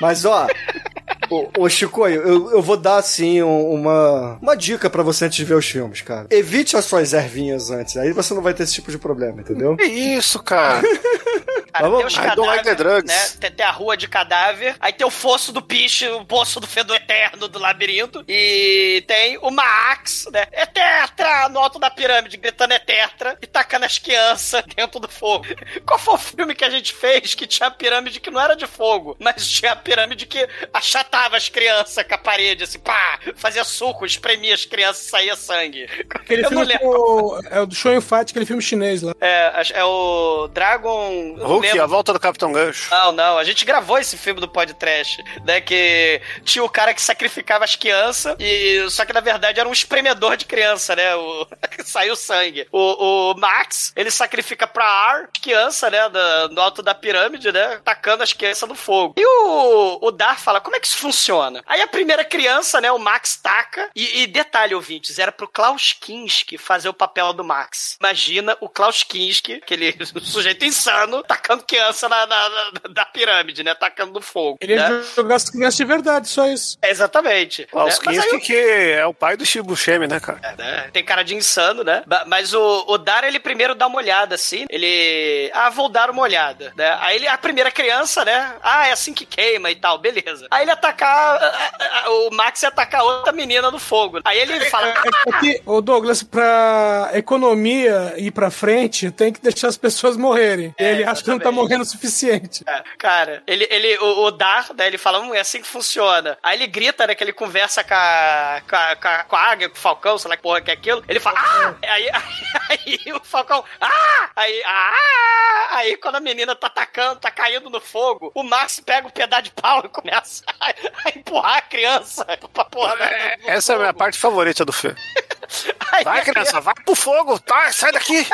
Mas ó, ô, ô Chico, eu, eu vou dar assim um- uma, uma dica pra você antes de ver os filmes, cara. Evite as suas ervinhas antes, aí você não vai ter esse tipo de problema, entendeu? Que isso, cara? Cara, Vamos- tem os like the cadáveres, drugs. né? Tem, tem a rua de cadáver, aí tem o fosso do piche, o poço do fedor eterno do labirinto, e tem o Max, né? É tetra no alto da pirâmide, gritando é tetra e tacando as crianças dentro do fogo. Qual foi o filme que a gente fez que tinha a pirâmide que não era de fogo, mas tinha a pirâmide que achatava as crianças com a parede, assim, pá, fazia suco, espremia as crianças e saía sangue. Aquele Eu não filme lembro. com o- é o do Show Fight, aquele filme chinês lá. É, é o Dragon. não Hulk, lembro. a volta do Capitão Gancho. Não, não, a gente gravou esse filme do podcast, né? Que tinha o cara que sacrificava as crianças, e só que na verdade era um espremedor de criança, né? O, saiu sangue. O, o Max, ele sacrifica pra Ar, criança, né? Da, no alto da pirâmide, né? Tacando as crianças no fogo. E o, o Dar fala: como é que isso funciona? Aí a primeira criança, né? O Max taca, e, e detalhe, ouvintes, era pro Klaus Kinski fazer o papel do Max. Imagina o Klaus Kinski, aquele sujeito insano, tacando criança na, na, na- na pirâmide, né? Tacando no fogo. Ele ia né? jogar as crianças de verdade, só isso. É, Exatamente. Klaus né? Mas aí Kinski, que é o pai do Steve Buscemi, né, cara? é, né? Tem cara de insano, né? Mas o, o Dar, ele primeiro dá uma olhada, assim. Ele. Ah, vou dar uma olhada, né? Aí ele, a primeira criança, né? Ah, é assim que queima e tal, beleza. Aí ele atacar. ah, ah, O Max ia atacar outra menina no fogo. Aí ele fala. É que, ô Douglas, pra economia ir pra frente, tem que deixar as pessoas morrerem. É, ele acha que não tá morrendo o suficiente. É, Cara, ele, ele, o, o Dar, né, ele fala, hum, é assim que funciona. Aí ele grita, né, que ele conversa com a, com a, com a, com a águia, com o falcão, sei lá que porra que é aquilo. Ele fala, ah! Aí, aí, aí o falcão, ah! Aí, ah! Aí quando a menina tá atacando, tá caindo no fogo, o Max pega o pedaço de pau e começa a, a empurrar a criança pra porra. né, no Essa é a minha parte favorita do filme. Aí Vai, criança, vai pro fogo, tá? Sai daqui!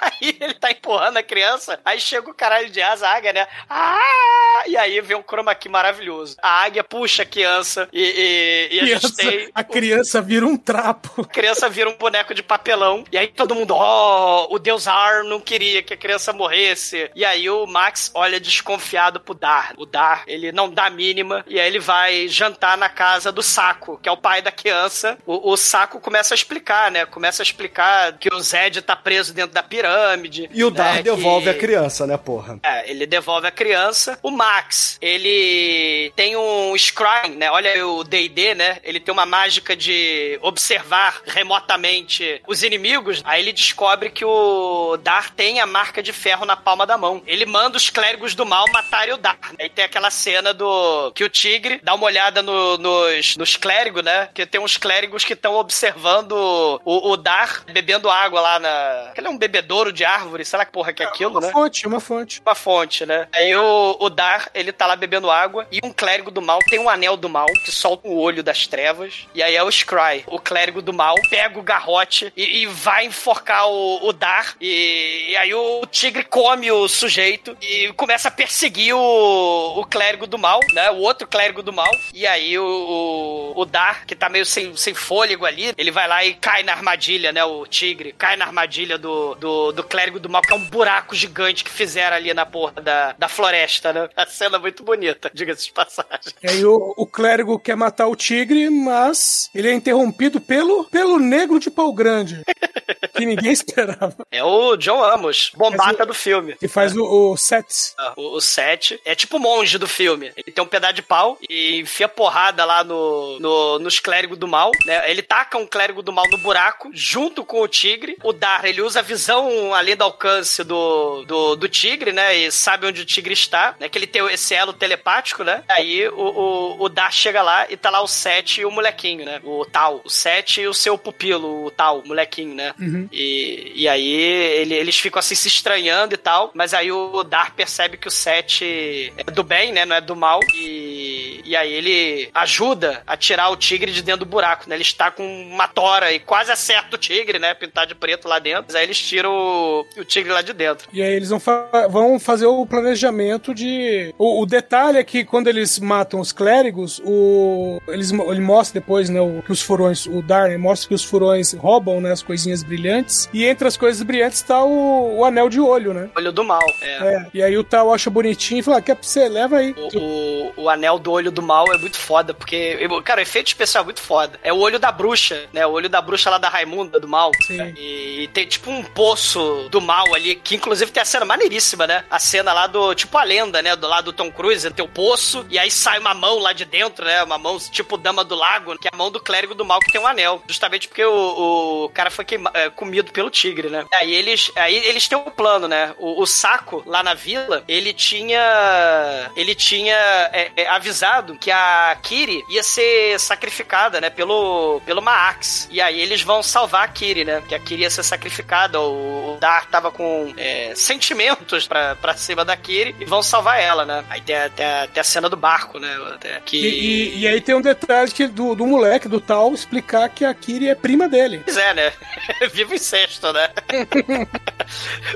Aí ele tá empurrando a criança, aí chega o caralho de asa, a águia, né? Ah! E aí vem um chroma key maravilhoso. A águia puxa a criança e, e, e a gente Criança- tem. a criança vira um trapo. A criança vira um boneco de papelão. E aí todo mundo, ó, o Deus Ar não queria que a criança morresse. E aí o Max olha desconfiado pro Dar. O Dar, ele não dá a mínima. E aí ele vai jantar na casa do Saco, que é o pai da criança. O, o Saco começa a explicar, né? Começa a explicar que o Zed tá preso dentro da pirâmide. E o Dar né, devolve que- a criança, né, porra? é, ele devolve a criança. O Max, ele tem um scrying, né? Olha o D&D, né? Ele tem uma mágica de observar remotamente os inimigos. Aí ele descobre que o Dar tem a marca de ferro na palma da mão. Ele manda os clérigos do mal matarem o Dar. Aí tem aquela cena do que o tigre dá uma olhada no- nos, nos clérigos, né? Que tem uns clérigos que estão observando o, o Dar bebendo água lá na... Aquele é um bebedouro de árvore, sei lá que porra que é aquilo, Uma né? fonte, uma fonte. uma fonte, né? Aí o, o Dar, ele tá lá bebendo água e um clérigo do mal tem um anel do mal que solta o olho das trevas. E aí é o Scry, o clérigo do mal, pega o garrote e, e vai enforcar o, o Dar. E, e aí o tigre come o sujeito e começa a perseguir o, o clérigo do mal, né? O outro clérigo do mal. E aí o, o, o Dar, que tá meio sem, sem fôlego ali, ele vai lá e cai na armadilha, né? O tigre cai na armadilha do, do, do clérigo do mal, que é um buraco gigante que fizeram ali na porra da, da floresta, né? A cena é muito bonita, diga-se de passagem. E aí o, o clérigo quer matar o tigre, mas ele é interrompido pelo, pelo negro de pau grande. que ninguém esperava. É o John Amos, bombata o- do filme. Que faz o, o Sets. Ah, O, o Sete é tipo o monge do filme. Ele tem um pedaço de pau e enfia porrada lá no, no- nos clérigos do mal, né? Ele taca um clérigo do mal no buraco, junto com o tigre. O Dar, ele usa a visão além do alcance do, do, do tigre, né? E sabe onde o tigre está, né? Que ele tem esse elo telepático, né? Aí o, o, o Dar chega lá e tá lá o Sete e o molequinho, né? O Tal. O Sete e o seu pupilo, o Tal, o molequinho, né? E, e aí ele- eles ficam assim se estranhando e tal, mas aí o Dar percebe que o Sete é do bem, né? Não é do mal. E, e aí ele ajuda a tirar o tigre de dentro do buraco, né? Ele está com uma e quase acerta o tigre, né? Pintar de preto lá dentro. Mas aí eles tiram o, o tigre lá de dentro. E aí eles vão, fa- vão fazer o planejamento de. O, o detalhe é que quando eles matam os clérigos, o. Eles, ele mostra depois, né, o, que os furões. O Darren mostra que os furões roubam, né, as coisinhas brilhantes. E entre as coisas brilhantes tá o, o anel de olho, né? Olho do mal. É. É. E aí o Tal acha bonitinho e fala: ah, quer pra você? Leva aí. O, o, o anel do olho do mal é muito foda, porque, cara, o efeito especial é muito foda. É o olho da bruxa, né? O olho da bruxa lá da Raimunda do mal. Sim. E tem tipo um poço do mal ali, que inclusive tem a cena maneiríssima, né? A cena lá do, tipo a lenda, né? Do lado do Tom Cruise, tem o poço, e aí sai uma mão lá de dentro, né? Uma mão tipo Dama do Lago, que é a mão do clérigo do mal que tem um anel. Justamente porque o, o cara foi queima, é, comido pelo tigre, né? Aí eles, aí eles têm um plano, né? O, o saco lá na vila, ele tinha. Ele tinha é, é, avisado que a Kiri ia ser sacrificada, né? Pelo, pelo Maax. E aí eles vão salvar a Kiri, né? Que a Kiri ia ser sacrificada. O, o Dar tava com é, sentimentos pra, pra cima da Kiri e vão salvar ela, né? Aí tem, tem, a, tem a cena do barco, né? Que... E, e- e aí tem um detalhe que do, do moleque, do tal, explicar que a Kiri é prima dele. Pois é, né? Viva o incesto, né?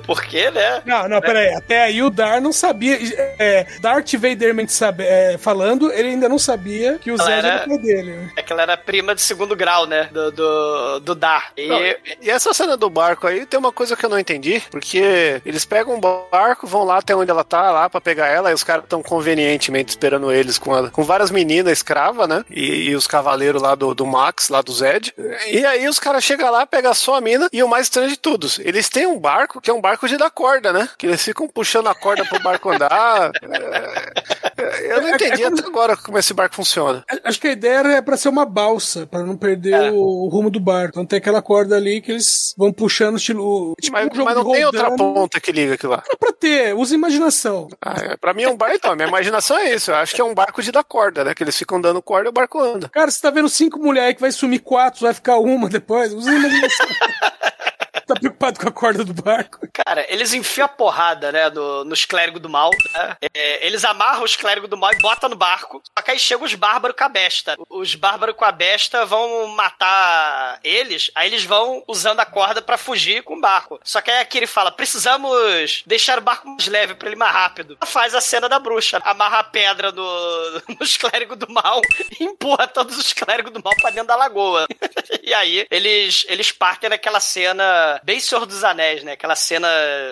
Por quê, né? Não, não, peraí. Até aí o Dar não sabia. É, Darth Vadermente sabe, é, falando, ele ainda não sabia que o Ela Zed era- era pai dele. É que ela era prima de segundo grau, né? Do, do, do Dar. E, e essa cena do barco aí tem uma coisa que eu não entendi, porque eles pegam um barco, vão lá até onde ela tá, lá pra pegar ela, e os caras tão convenientemente esperando eles com, a- com várias meninas escravas, né? E, e os cavaleiros lá do, do Max, lá do Zed. E aí os caras chegam lá, pegam só a mina, e o mais estranho de todos, eles têm um barco que é um barco de dar corda, né? Que eles ficam puxando a corda pro barco andar. É, Eu não entendi até agora como esse barco funciona. Acho que a ideia era pra ser uma balsa, pra não perder É. o, o rumo do barco. Então tem aquela corda ali que eles vão puxando estilo. Tipo Mas, um jogo mas não tem outra ponta que liga aquilo lá. Era pra ter, usa imaginação. Ah, é, pra mim é um barco, então, a minha imaginação é isso. Eu acho que é um barco de dar corda, né? Que eles ficam dando corda e o barco anda. Cara, você tá vendo cinco mulheres que vai sumir quatro, vai ficar uma depois? Usa imaginação. tá preocupado com a corda do barco? cara, eles enfiam a porrada, né? No, nos clérigos do mal. né? É, eles amarram os clérigos do mal e botam no barco. Só que aí chegam os bárbaros com a besta. Os bárbaros com a besta vão matar eles. Aí eles vão usando a corda pra fugir com o barco. Só que aí a Kiri fala: precisamos deixar o barco mais leve pra ele mais rápido. Faz a cena da bruxa. Amarra a pedra no, nos clérigos do mal e empurra todos os clérigos do mal pra dentro da lagoa. E aí, eles, eles partem naquela cena bem Senhor dos Anéis, né? Aquela cena,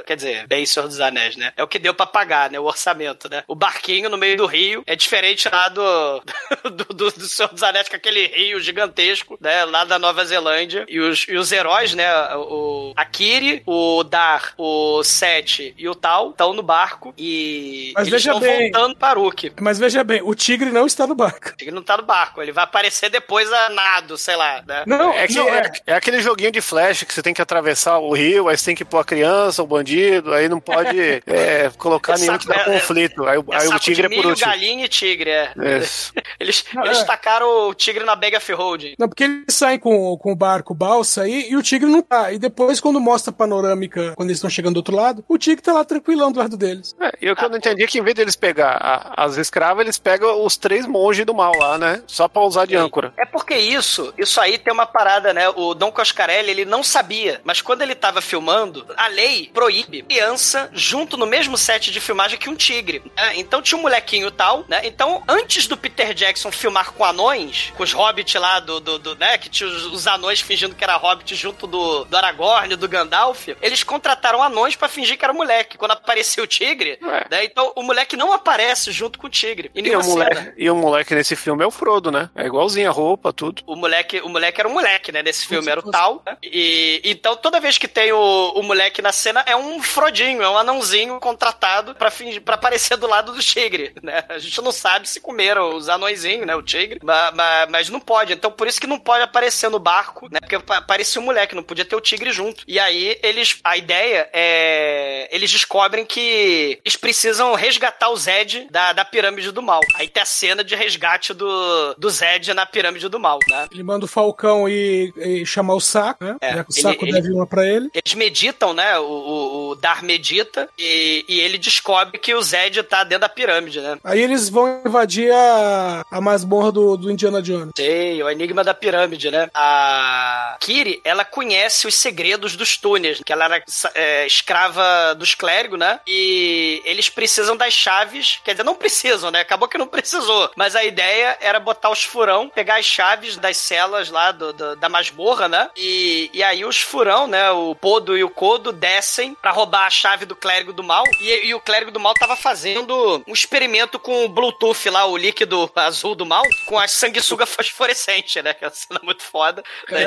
quer dizer, bem Senhor dos Anéis, né? É o que deu pra pagar, né? O orçamento, né? O barquinho no meio do rio é diferente lá do, do, do, do Senhor dos Anéis, com aquele rio gigantesco, né? Lá da Nova Zelândia. E os, e os heróis, né? O, a Kiri, o Dar, o Sete e o Tal estão no barco e Mas eles veja estão bem. voltando para Uruk. Mas veja bem, o tigre não está no barco. Ele não tá no barco, ele vai aparecer depois a nado, sei lá, né? Não, É, que, não, é, é aquele joguinho de flash que você tem que atravessar o rio, aí você tem que pôr a criança, o bandido, aí não pode é, colocar É nenhum que dá é- conflito. Aí, o- É aí o tigre de é por milho, último. galinha e tigre, é. Isso. Eles, Não, eles é. tacaram o tigre na Bega Road. Não, porque eles saem com, com o barco balsa aí e o tigre não tá. E depois, quando mostra a panorâmica, quando eles estão chegando do outro lado, o tigre tá lá tranquilão do lado deles. É, e o que eu não entendi é que em vez deles pegar a- as escravas, eles pegam os três monges do mal lá, né? Só pra usar de âncora. É porque isso, isso aí tem uma parada, né? O Dom Coscarelli, ele não sabia, mas quando ele tava filmando, a lei proíbe criança junto no mesmo set de filmagem que um tigre. né? Então tinha um molequinho tal, né? Então, antes do Peter Jackson filmar com anões, com os hobbits lá do, do, do, né? Que tinha os, os anões fingindo que era hobbit junto do, do Aragorn, do Gandalf, eles contrataram anões pra fingir que era moleque. Quando apareceu o tigre, Ué. né? Então o moleque não aparece junto com o tigre. E, E o, moleque, e o moleque nesse filme é o Frodo, né? É igualzinho a roupa, tudo. O moleque, o moleque era um moleque, né? Nesse filme era o tal. né? E então toda vez que tem o, o moleque na cena é um frodinho, é um anãozinho contratado pra fingir, para aparecer do lado do tigre, né? A gente não sabe se comeram os anõezinhos, né? O tigre, mas, mas, não pode. Então por isso que não pode aparecer no barco, né? Porque pa- parecia um moleque, não podia ter o tigre junto. E aí eles, a ideia é, eles descobrem que eles precisam resgatar o Zed da, da pirâmide do mal. Aí tem a cena de resgate do, do Zed na pirâmide do mal, né? Ele manda o Falcão e, e chamar o saco, né? É, Já que o ele- saco ele- deve uma pra ele. Eles meditam, né? O, o, o Dar medita e, e ele descobre que o Zed tá dentro da pirâmide, né? Aí eles vão invadir a, a masmorra do, do Indiana Jones. Sei, o enigma da pirâmide, né? A Kiri, ela conhece os segredos dos túneis, que ela era é, escrava dos clérigos, né? E eles precisam das chaves, quer dizer, não precisam, né? Acabou que não precisou. Mas a ideia era botar os furão, pegar as chaves das celas lá do, do- da masmorra, né? E, e aí os furão, né? O, o Podo e o Kodo descem pra roubar a chave do clérigo do mal. E, e o clérigo do mal tava fazendo um experimento com o Bluetooth lá, o líquido azul do mal, com a sanguessuga fosforescente, né? Que é uma cena muito foda. né?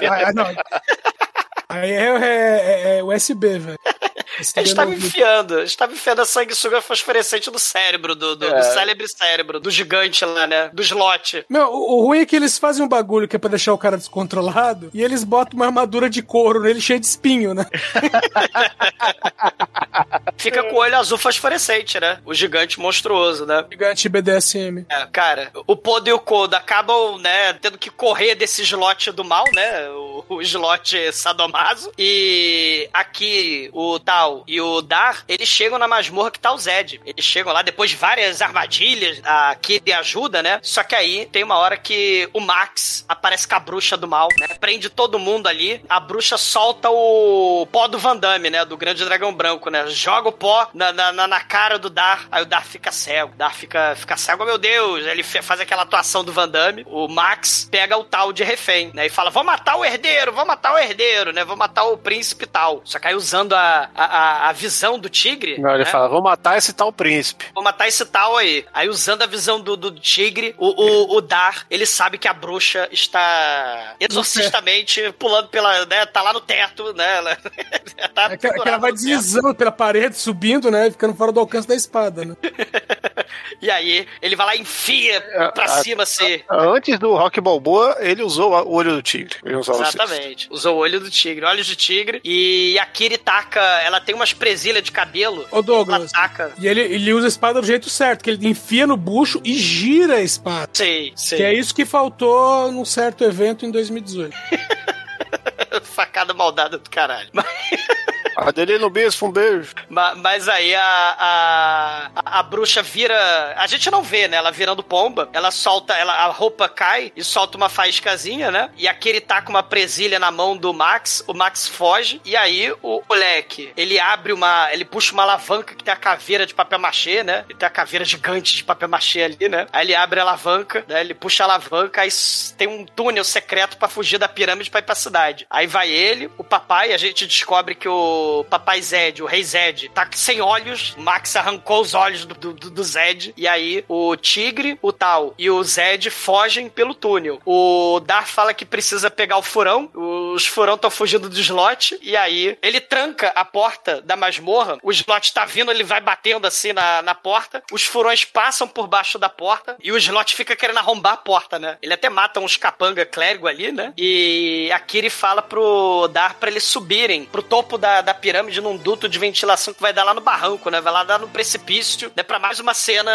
É, ah, não. Aí é, é- é- é USB, velho. USB Eles estavam não- enfiando, eles estavam enfiando a sanguessuga fosforescente no cérebro, do, do, do célebre cérebro, do gigante lá, né? Do slot. Meu, o, o ruim é que eles fazem um bagulho que é pra deixar o cara descontrolado e eles botam uma armadura de couro nele cheia de espinho, né? Fica com o olho azul fosforescente, né? O gigante monstruoso, né? Gigante BDSM. É, cara, o Podo e o Kodo acabam, né, tendo que correr desse slot do mal, né? O, o slot sadomaso. E aqui o Tal e o Dar, eles chegam na masmorra que tá o Zed. Eles chegam lá depois de várias armadilhas, a Kid ajuda, né? Só que aí tem uma hora que o Max aparece com a bruxa do mal, né? Prende todo mundo ali. A bruxa solta o pó do Van Damme, né? Do grande dragão branco, né? Joga o pó na, na, na- cara do Dar. Aí o Dar fica cego. O Dar fica, fica cego, meu Deus. Ele faz aquela atuação do Van Damme. O Max pega o tal de refém, né? E fala: vou matar o herdeiro, vou matar o herdeiro, né? Vou matar o príncipe tal. Só que aí usando a, a, a- visão do tigre. Não, ele né? fala, vou matar esse tal príncipe. Vou matar esse tal aí. Aí, usando a visão do, do tigre, o, o, o Dar, ele sabe que a bruxa está exorcistamente pulando pela. né? Tá lá no teto, né? Ela, tá É que, que ela vai deslizando pela parede, subindo, né? Ficando fora do alcance da espada, né? E aí, ele vai lá e enfia pra a- cima, assim. Antes do Rock Balboa, ele usou o olho do tigre. Assim. Exatamente. Usou o olho do tigre, olhos de tigre. E a Kiri taca. Ela tem umas presilhas de cabelo. Ô, Douglas. Ela taca. E ele, ele usa a espada do jeito certo, que ele enfia no bucho e gira a espada. Sei, sei. Que é isso que faltou num certo evento em 2018. Facada maldada do caralho. Mas, Adelino Bispo, um beijo. ma- mas aí a, a, a, bruxa vira. A gente não vê, né? Ela virando pomba. Ela solta. Ela, a roupa cai e solta uma faíscazinha, né? E aquele tá com uma presilha na mão do Max. O Max foge. E aí o moleque, ele abre uma. Ele puxa uma alavanca que tem a caveira de papel machê, né? Ele tem a caveira gigante de papel machê ali, né? Aí ele abre a alavanca, né? Ele puxa a alavanca, aí tem um túnel secreto pra fugir da pirâmide pra ir pra cidade. Aí vai ele, o papai, a gente descobre que o papai Zed, o rei Zed, tá sem olhos. O Max arrancou os olhos do, do, do Zed. E aí o tigre, o tal e o Zed fogem pelo túnel. O Dar fala que precisa pegar o furão. Os furão estão fugindo do slot. E aí ele tranca a porta da masmorra. O slot tá vindo, ele vai batendo assim na, na porta. Os furões passam por baixo da porta. E o slot fica querendo arrombar a porta, né? Ele até mata uns capanga clérigo ali, né? E a Kiri fala pro Dar pra eles subirem pro topo da, da pirâmide num duto de ventilação que vai dar lá no barranco, né? Vai lá dar no precipício, né? Pra mais uma cena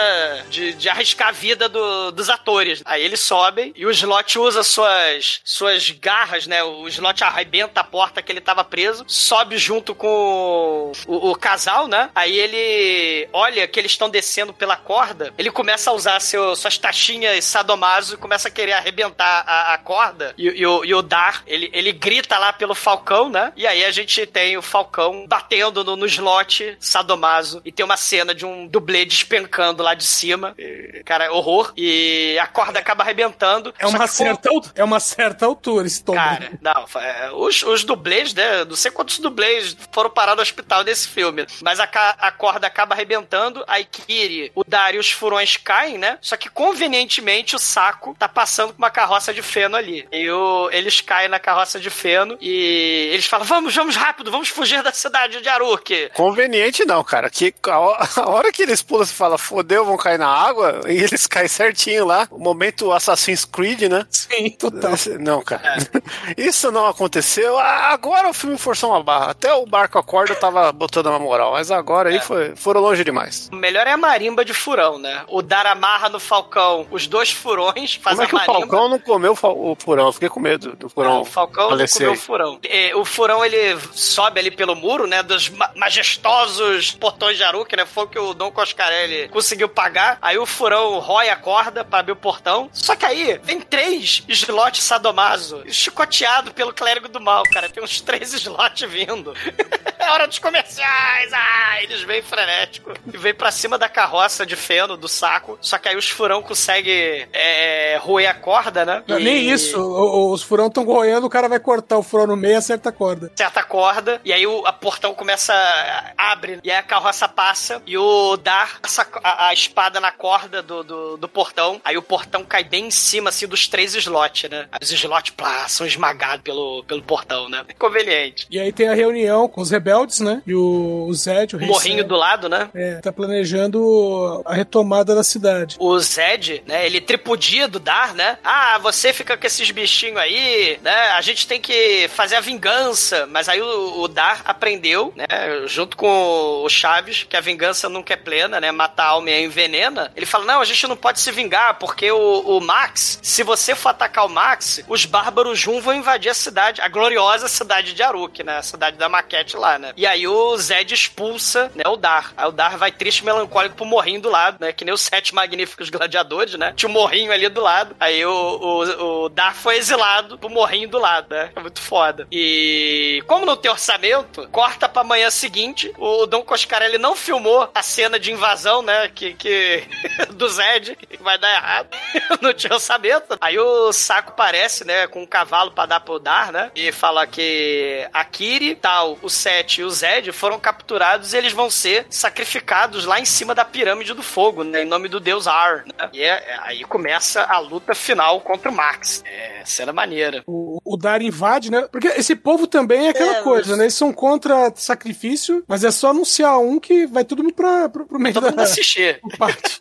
de, de arriscar a vida do- dos atores. Aí eles sobem e o Slot usa suas, suas garras, né? O Slot arrebenta a porta que ele tava preso, sobe junto com o, o casal, né? Aí ele olha que eles estão descendo pela corda, ele começa a usar seu, suas taxinhas sadomaso e começa a querer arrebentar a, a corda. E, e o, e o Dar, ele, ele grita lá pelo Falcão, né? E aí a gente tem o Falcão batendo no, no slot sadomaso e tem uma cena de um dublê despencando lá de cima. E, cara, horror. E a corda acaba arrebentando. É uma, certa, al- é uma certa altura esse tom. Cara, não, é, os, os dublês, né? Não sei quantos dublês foram parar no hospital nesse filme. Mas a, a corda acaba arrebentando, a Ikiri, o Dario e os furões caem, né? Só que convenientemente o saco tá passando com uma carroça de feno ali. E o- eles caem na carroça de feno e eles falam: vamos, vamos rápido, vamos fugir da cidade de Aruk. Conveniente não, cara. Que a ho- a hora que eles pulam e falam, fodeu, vão cair na água, e eles caem certinho lá. O momento Assassin's Creed, né? Sim, total. Não, cara. Isso não aconteceu. Agora o filme forçou uma barra. Até o barco a corda tava botando uma moral. Mas agora aí foi, foram longe demais. O melhor é a marimba de furão, né? O dar amarra no falcão os dois furões, faz Como é que o. Falcão não comeu o furão? Eu fiquei com medo do furão. Não, o Falcão não comeu o furão. É, o furão, ele sobe ali pelo muro, né? Dos ma- majestosos portões de Aruque, né? Foi o que o Dom Coscarelli conseguiu pagar. Aí o furão rói a corda pra abrir o portão. Só que aí vem três slots sadomaso, chicoteado pelo clérigo do mal, cara. Tem uns três slots vindo. É hora dos comerciais! Ah, eles vêm frenético. E vem pra cima da carroça de feno, do saco. Só que aí os furão conseguem é, roer a corda, né? Não, E- Nem isso. Os furão estão roendo, o cara vai cortar o furão no meio e acerta a corda. certa corda, e aí o a portão começa a abre, e aí a carroça passa, e o Dar passa a, a espada na corda do, do, do portão, aí o portão cai bem em cima, assim, dos três slots, né? Aí os slots, plá, são esmagados pelo, pelo portão, né? Conveniente. E aí tem a reunião com os rebeldes, né? E o, o Zed, o O rei morrinho Zed, do lado, né? é, tá planejando a retomada da cidade. O Zed, né, ele tripudia do Dar, né? Ah, você fica com esses bichinhos aí, né? A gente tem que fazer a vingança. Mas aí o, o Dar aprendeu, né? Junto com o Chaves, que a vingança nunca é plena, né? Matar a alma a envenena. Ele fala: não, a gente não pode se vingar, porque o, o Max, se você for atacar o Max, os bárbaros Jun vão invadir a cidade, a gloriosa cidade de Aruk, né? A cidade da maquete lá, né? E aí o Zed expulsa, né, o Dar. Aí o Dar vai triste e melancólico pro morrinho do lado, né? Que nem os sete magníficos gladiadores, né? Tinha um morrinho ali do lado. Aí o, o, o Dar foi exilado pro morrinho do lado, né? É muito foda. E como não tem orçamento, corta pra manhã seguinte. O Dom Coscarelli não filmou a cena de invasão, né? Que, que do Zed, vai dar errado. não tinha orçamento. Aí o saco aparece, né? Com um cavalo pra dar pro Dar, né? E fala que a Kiri, tal, o Sete e o Zed foram capturados e eles vão ser sacrificados lá em cima da pirâmide do fogo, né? Em nome do deus Ar. Né? E é- é- aí começa a luta final contra o Max. É, cena maneira. O, o Dar invade, né? Porque esse povo também é aquela É, coisa, mas- né? Eles são contra sacrifício, mas é só anunciar um que vai tudo pra, pro, pro meio Todo mundo da assistir. pro pátio.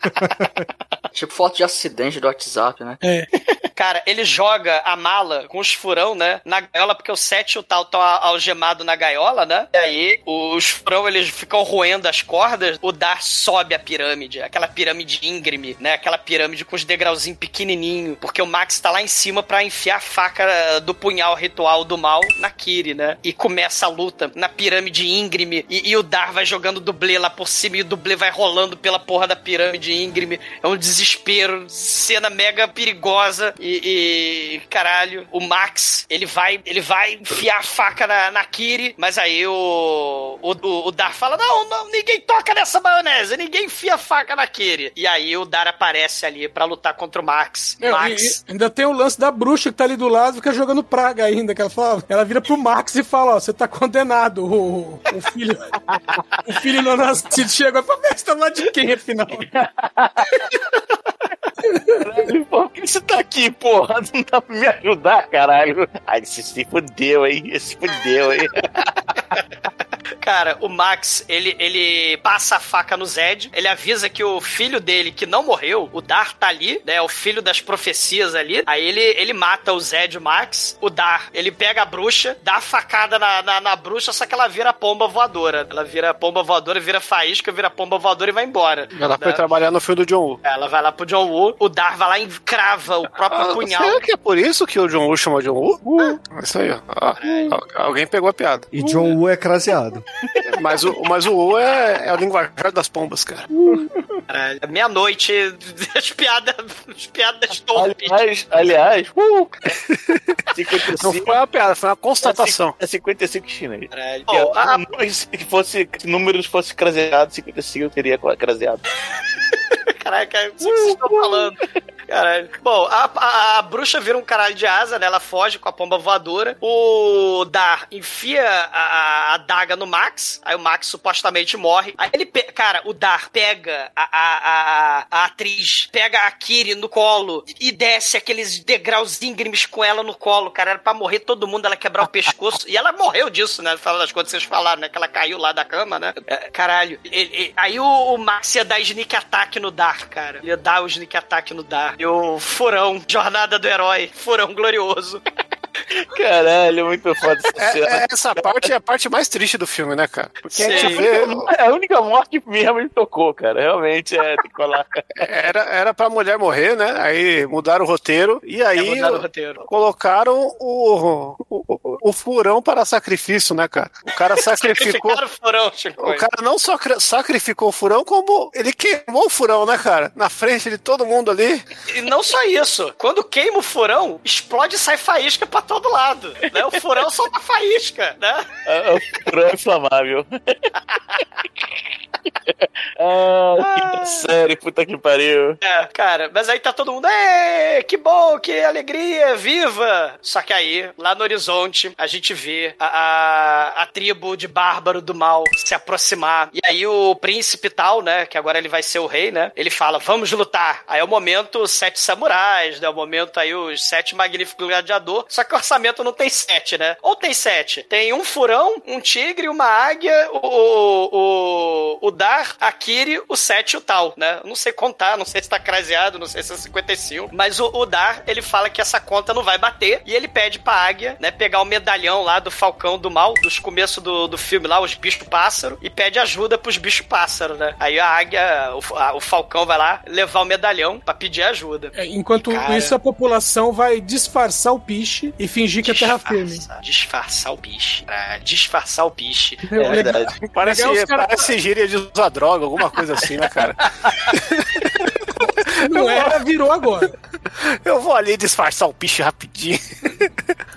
Tipo foto de acidente do WhatsApp, né? É. Cara, ele joga a mala com os furão, né? Na gaiola, porque o Sete e o tal estão algemados na gaiola, né? E aí, os furão, eles ficam roendo as cordas. O Dar sobe a pirâmide. Aquela pirâmide íngreme, né? Aquela pirâmide com os degrauzinhos pequenininho. Porque o Max tá lá em cima pra enfiar a faca do punhal ritual do mal na Kiri, né? E começa a luta na pirâmide íngreme. E, e o Dar vai jogando dublê lá por cima. E o dublê vai rolando pela porra da pirâmide íngreme. É um desespero. Cena mega perigosa. E, e, caralho, o Max, ele vai, ele vai enfiar a faca na, na Kiri, mas aí o, o, o, o Dar fala: não, não, ninguém toca nessa maionese, ninguém enfia a faca na Kiri. E aí o Dar aparece ali pra lutar contra o Max. Meu, Max. e- e ainda tem o lance da bruxa que tá ali do lado, fica jogando praga ainda, que ela fala, ela vira pro Max e fala, ó, você tá condenado, o, o filho, o filho não nascido chega e fala, "Mas você tá lá de quem, afinal? Caralho, por que você tá aqui, porra? Não dá pra me ajudar, caralho. Ai, se fudeu, hein? Se fudeu, hein? Cara, o Max, ele, ele passa a faca no Zed, ele avisa que o filho dele, que não morreu, o Dar tá ali, né? O filho das profecias ali. Aí ele, ele mata o Zed e o Max. O Dar, ele pega a bruxa, dá a facada na, na, na bruxa, só que ela vira pomba voadora. Ela vira pomba voadora, vira faísca, vira pomba voadora e vai embora. Ela foi Né? trabalhar no filme do John Woo. Ela vai lá pro John Woo, o Dar vai lá e crava o próprio Ah, punhal. Será que é por isso que o John Woo chama John Woo? É Isso aí, ó. Ah, al- alguém pegou a piada. E John Woo é craseado. Mas o, mas o Woo é, é o linguajar das pombas, cara. Caralho, Meia-noite, as piadas, as piadas torpes. Aliás, aliás, uh, Não 55 foi uma piada, foi uma constatação. É 55 chinês. Caralho. Bom, a- se fosse se números fosse craseado, 55 eu teria craseado. Caraca, isso que vocês estão falando. Caralho. Bom, a, a- a bruxa vira um caralho de asa, né? Ela foge com a pomba voadora. O Dar enfia a, a adaga no Max. Aí o Max supostamente morre. Aí ele, cara, o Dar pega a, a, atriz, pega a Kiri no colo e desce aqueles degraus íngremes com ela no colo, cara. Era pra morrer todo mundo, ela quebrar o pescoço. E ela morreu disso, né? Final das contas, vocês falaram, né? Que ela caiu lá da cama, né? É, caralho. Ele- ele- aí o, o Max ia dar sneak attack no Dar, cara. Ele ia dar o sneak attack no Dar. O furão, jornada do herói, furão glorioso. Caralho, muito foda essa É, cena. é, essa parte é a parte mais triste do filme, né, cara? Porque É a gente vê. única- é a única morte que mesmo ele tocou, cara. Realmente é, tem que falar. Era, era pra mulher morrer, né? Aí mudaram o roteiro. E aí. É o roteiro. Colocaram o, o, o- o furão para sacrifício, né, cara? O cara sacrificou. O furão, Chico. O cara não só cri- sacrificou o furão, como ele queimou o furão, né, cara? Na frente de todo mundo ali. E não só isso. Quando queima o furão, explode e sai faísca pra todo lado. Né? O furão solta faísca, né? É, O furão é inflamável. ah, quinta série, puta que pariu. É, cara, mas aí tá todo mundo, que bom, que alegria, viva! Só que aí, lá no horizonte, a gente vê a, a, a tribo de bárbaro do mal se aproximar. E aí o príncipe tal, né, que agora ele vai ser o rei, né, ele fala, vamos lutar. Aí é o momento os sete samurais, né, o momento aí os sete magníficos gladiador, só que o orçamento não tem sete, né? Ou tem sete? Tem um furão, um tigre, uma águia, o, o, o Dar, a Kiri, o sete e o tal, né? Não sei contar, não sei se tá craseado, não sei se é 55, mas o, o Dar, ele fala que essa conta não vai bater e ele pede pra águia, né, pegar o medalhão lá do Falcão do Mal, dos começos do, do filme lá, os bichos pássaro, e pede ajuda pros bichos pássaro, né? Aí a águia, o, a- o Falcão vai lá levar o medalhão pra pedir ajuda. É, Enquanto Cara. isso, a população vai disfarçar o piche e fingir que é terra firme. Disfarçar, o bicho. Pra disfarçar o bicho. É, o legal- Parece, os cara- parece gíria de usar droga, alguma coisa assim, né, cara? Não era, virou agora. Eu vou ali disfarçar o piche rapidinho.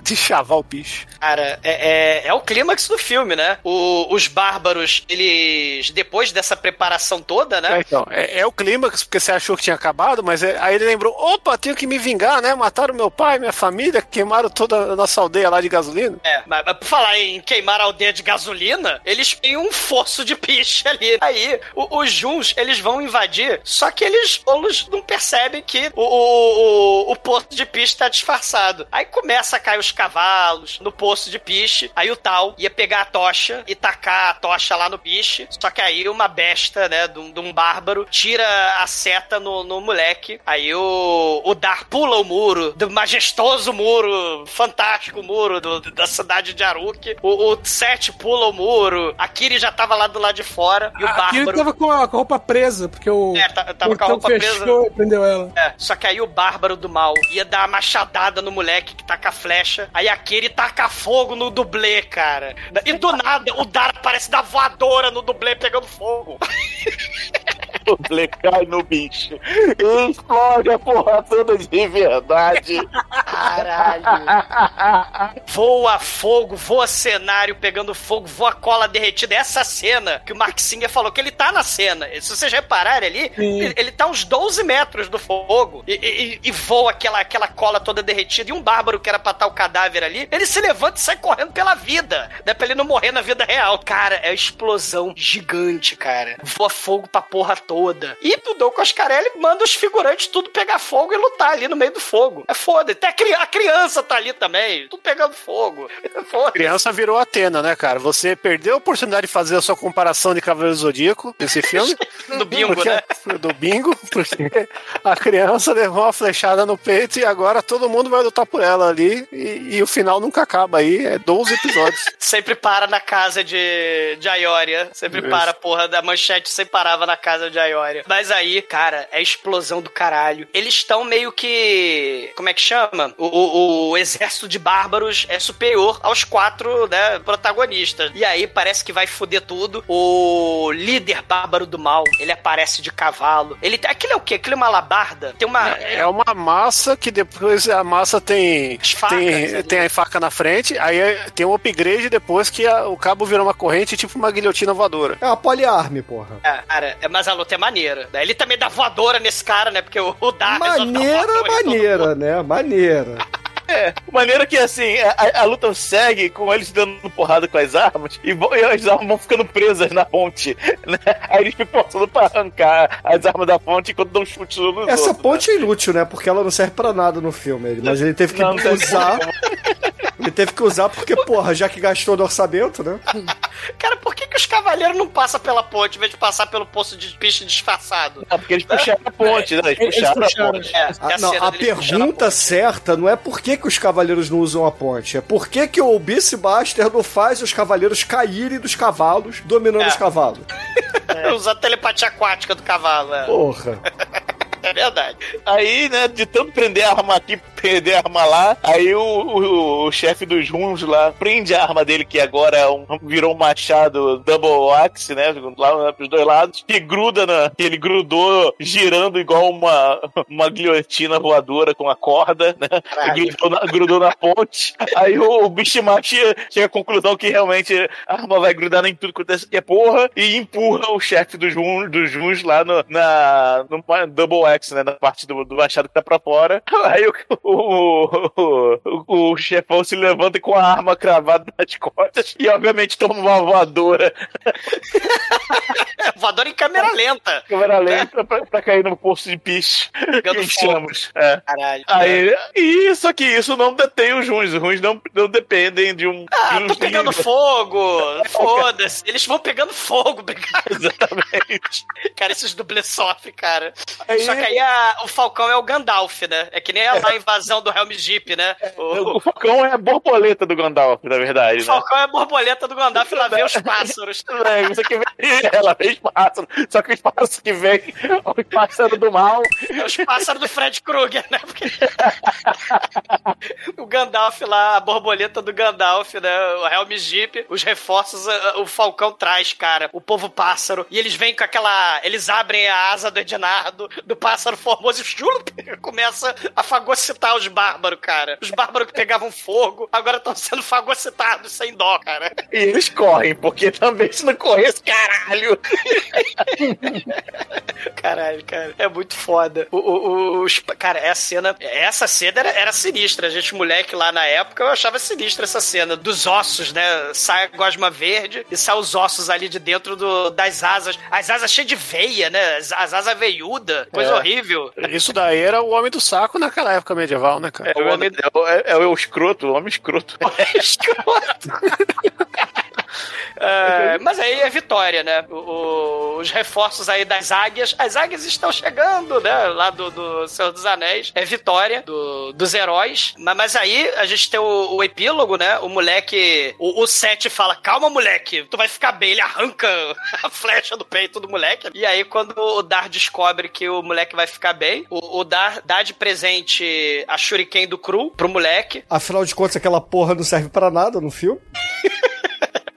De chavar o piche. Cara, é, é, é o clímax do filme, né? O- os bárbaros, eles, depois dessa preparação toda, É, né? então, é, é o clímax, porque você achou que tinha acabado, mas é- aí ele lembrou: opa, tenho que me vingar, né? Mataram meu pai, minha família, queimaram toda a nossa aldeia lá de gasolina. É, mas, mas por falar em queimar a aldeia de gasolina, eles têm um fosso de piche ali. Aí, o- os Juns, eles vão invadir, só que eles, eles não percebem que o, o, o, o poço de piche tá disfarçado. Aí começa a cair os cavalos no poço de piche, aí o tal ia pegar a tocha e tacar a tocha lá no piche, só que aí uma besta, né, de um, de um bárbaro, tira a seta no, no moleque, aí o, o Dar pula o muro, do majestoso muro, fantástico muro do- da cidade de Aruk, o, o Sete pula o muro, a Kiri já tava lá do lado de fora, e o ele bárbaro... tava com a, com a roupa presa, porque o É, tá- tava com a roupa presa. fechou e prendeu ela. É, só que aí o bárbaro do mal ia dar a machadada no moleque que taca a flecha. Aí aquele taca fogo no dublê, cara. E do nada, o Dara parece dar voadora no dublê pegando fogo. Ble cai no bicho. E explode a porra toda de verdade. Voa fogo, voa cenário pegando fogo, voa cola derretida. Essa cena que o Mark Singer falou que ele tá na cena. Se vocês repararem ali, ele, ele tá uns 12 metros do fogo e, e- e voa aquela, aquela cola toda derretida. E um bárbaro que era pra estar o cadáver ali, ele se levanta e sai correndo pela vida, né? Pra ele não morrer na vida real. Cara, é explosão gigante, cara. Voa fogo pra porra toda. E o Dom Coscarelli manda os figurantes tudo pegar fogo e lutar ali no meio do fogo. É foda. Até a, cri- a criança tá ali também, tudo pegando fogo. É foda. Criança virou Atena, né, cara? Você perdeu a oportunidade de fazer a sua comparação de Cavaleiro do Zodíaco nesse filme. No bingo, Porque- né? Do bingo, porque a criança levou uma flechada no peito e agora todo mundo vai lutar por ela ali. E, e o final nunca acaba aí, é 12 episódios. Sempre para na casa de, de Aioria. Sempre Isso. para, porra, da manchete sempre parava na casa de Mas aí, cara, é explosão do caralho. Eles estão meio que. Como é que chama? O, o- o exército de bárbaros é superior aos quatro, né, protagonistas. E aí parece que vai foder tudo. O líder bárbaro do mal, ele aparece de cavalo. Ele Aquilo é o quê? Aquilo é uma labarda? Tem uma. É uma massa que depois a massa tem, As facas tem, ali. tem a faca na frente, aí tem um upgrade depois que a- o cabo virou uma corrente, tipo uma guilhotina voadora. É uma poliarme, porra. É, cara, é, mas a luta é maneira. né? Ele também dá voadora nesse cara, né? Porque o, o Dar resolve dar Maneira, mundo. maneira, né? Maneira. É, maneira que assim, a, a luta segue com eles dando porrada com as armas e, vão- e as armas vão ficando presas na ponte. Né? Aí eles ficam forçando pra arrancar as armas da ponte enquanto dão chute nos Essa outros, ponte é inútil, né? Porque ela não serve pra nada no filme. Mas ele teve que Não, não usar. Ele teve que usar porque, porra, já que gastou no orçamento, né? Cara, por que, que os cavaleiros não passam pela ponte, em vez de passar pelo poço de piche disfarçado? Não, porque eles puxaram a ponte, né? Eles Eles puxaram a puxaram. ponte. É, A, é Ah, não, a deles puxando pergunta ponte. certa não é por que, que os cavaleiros não usam a ponte, é por que, que o Beastmaster não faz os cavaleiros caírem dos cavalos, dominando É. os cavalos. Usar a telepatia aquática do cavalo. É, Porra. É verdade. Aí, né, de tanto prender a arma aqui, prender a arma lá, aí o, o- o chefe dos Runs lá prende a arma dele, que agora é um, virou um machado double axe, né, lá pros dois lados, e gruda na... Ele grudou girando igual uma, uma guilhotina voadora com a corda, né, grudou na, grudou na ponte. Aí o, o Bishimak chega, à conclusão que realmente a arma vai grudar em tudo quanto é porra e empurra o chefe dos Runs, dos Runs lá no, na, no double né, na parte do, do machado que tá pra fora. Aí o, o, o, o chefão se levanta com a arma cravada nas costas e obviamente toma uma voadora, Voador em câmera lenta. câmera lenta pra, pra cair no poço de piche. Chamamos. É. Caralho. Aí, e só que isso não detém os ruins. Os ruins não, não dependem de um. Ah, de tô pegando fogo. Foda-se. Eles vão pegando fogo, obrigado. Exatamente. Cara, esses dublês sofrem, cara. Aí- Só que aí a- o Falcão é o Gandalf, né? É que nem a, a invasão do Helm Jeep, né? O, O Falcão é a borboleta do Gandalf, na verdade, o né? Falcão é a borboleta do Gandalf e lá vem os pássaros. É, isso que vem, ela vem pássaro, só que os pássaros que vem, os pássaros do mal, É os pássaros do Fred Krueger, né? Porque... o Gandalf lá, a borboleta do Gandalf, né? O Helm Jeep, os reforços, a- o Falcão traz, cara. O povo pássaro. E eles vêm com aquela. Eles abrem a asa do Ednardo, do pássaro formoso e começa a fagocitar os bárbaros, cara. Os bárbaros que pegavam fogo agora estão sendo fagocitados sem dó, cara. e eles correm, porque também se não corresse, caralho. Caralho, cara. É muito foda. O, o- o- cara, essa cena. Essa cena era, era sinistra. A gente, moleque lá na época, eu achava sinistra essa cena. Dos ossos, né? Sai a gosma verde e sai os ossos ali de dentro do- das asas. As asas cheias de veia, né? As, as asas veiuda. Coisa É. horrível. Isso daí era o homem do saco naquela época medieval, né, cara? É o, homem, é, o- é, é o escroto, o homem escroto. Escroto. É, mas aí é vitória, né? O- o- os reforços aí das águias. As águias estão chegando, né? Lá do, do Senhor dos Anéis. É vitória do- dos heróis. Mas, mas aí a gente tem o, o epílogo, né? O moleque. O, Sete fala: Calma, moleque, tu vai ficar bem. Ele arranca a flecha do peito do moleque. E aí, quando o Dar descobre que o moleque vai ficar bem, o, o Dar dá de presente a Shuriken do Cru pro moleque. Afinal de contas, aquela porra não serve pra nada no filme.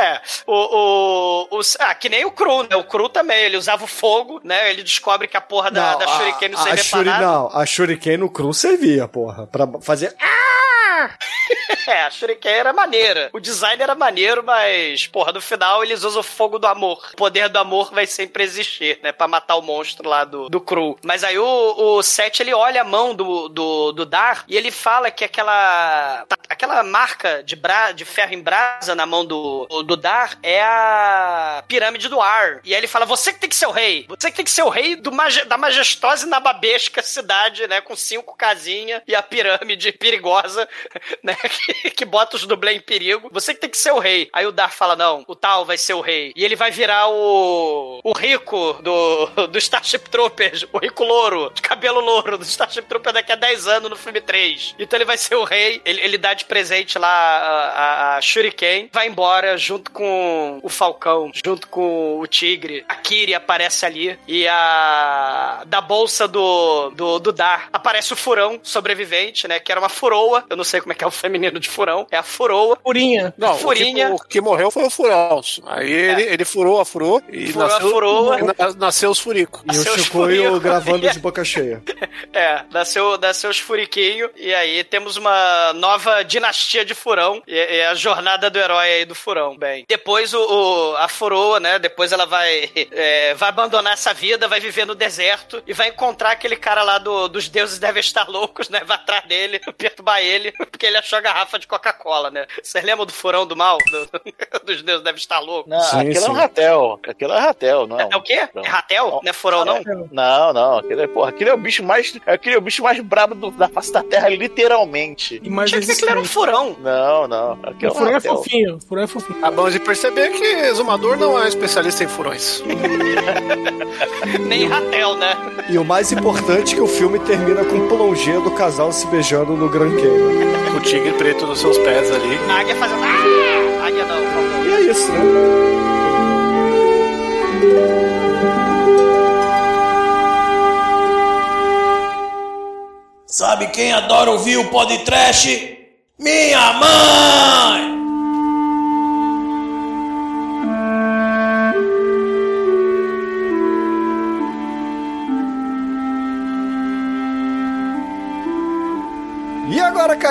É, o, o, o- Ah, que nem o Cru, né? O Cru também, ele usava o fogo, né? Ele descobre que a porra da, da Shuriken não a, serve a pra Shuri, nada. Não, a Shuriken no Cru servia, porra. Pra fazer. É, a Shuriken era maneira. O design era maneiro, mas, porra, no final eles usam o fogo do amor. O poder do amor vai sempre existir, né? Pra matar o monstro lá do, do Cru. Mas aí o, o Seth, ele olha a mão do, do, do Dar e ele fala que aquela aquela marca de, bra, de ferro em brasa na mão do, do Dar é a pirâmide do Ar. E aí ele fala, você que tem que ser o rei. Você que tem que ser o rei do da majestosa e nababesca cidade, né? Com cinco casinhas e a pirâmide perigosa, né? Que, que bota os dublês em perigo. Você que tem que ser o rei. Aí o Dar fala, não, o tal vai ser o rei. E ele vai virar o, o rico do, do Starship Troopers, o rico louro, de cabelo louro do Starship Troopers daqui a 10 anos no filme 3. Então ele vai ser o rei, ele, ele dá de presente lá a, a, a Shuriken, vai embora junto com o Falcão, junto com o Tigre. A Kiri aparece ali e a da bolsa do, do, do Dar aparece o furão sobrevivente, né? Que era uma furoa. Eu não sei como é que é o feminino de furão. É a furoa. Furinha. Não, Furinha. O, que, o que morreu foi o furão. Aí ele, ele furou a furou e Furou nasceu, furou. e na- nasceu os furicos. E o Seus Chicoio gravando de boca cheia. É, nasceu, nasceu os furiquinhos, e aí temos uma nova dinastia de furão, e é a jornada do herói aí do furão. Bem, depois o, o- a furou, né, depois ela vai, é, vai abandonar essa vida, vai viver no deserto, e vai encontrar aquele cara lá do, dos deuses devem estar loucos, né, vai atrás dele, perturbar ele, porque ele achou a garrafa de Coca-Cola, né? Vocês lembram do furão do mal? Do- dos deuses deve estar louco. Não, Sim, aquilo é sim. um ratel. Aquilo é ratel, não. É o quê? Não. É ratel? Não é furão, não? Não, não. Aquilo é, porra, aquilo é o bicho mais. Aquele é o bicho mais brabo do- da face da terra, literalmente. Mais Tinha que ver que ele era um furão. Não, não. Aquilo O furão é fofinho, o furão é fofinho. Acabamos de perceber que Exumador não é especialista em furões. Nem ratel, né? E o mais importante é que o filme termina com um plongê do casal se beijando no Grand Canyon. O tigre preto nos seus pés ali. A águia fazendo. Ah! Águia não, por favor. E é isso, né? Sabe quem adora ouvir o podcast? Minha mãe!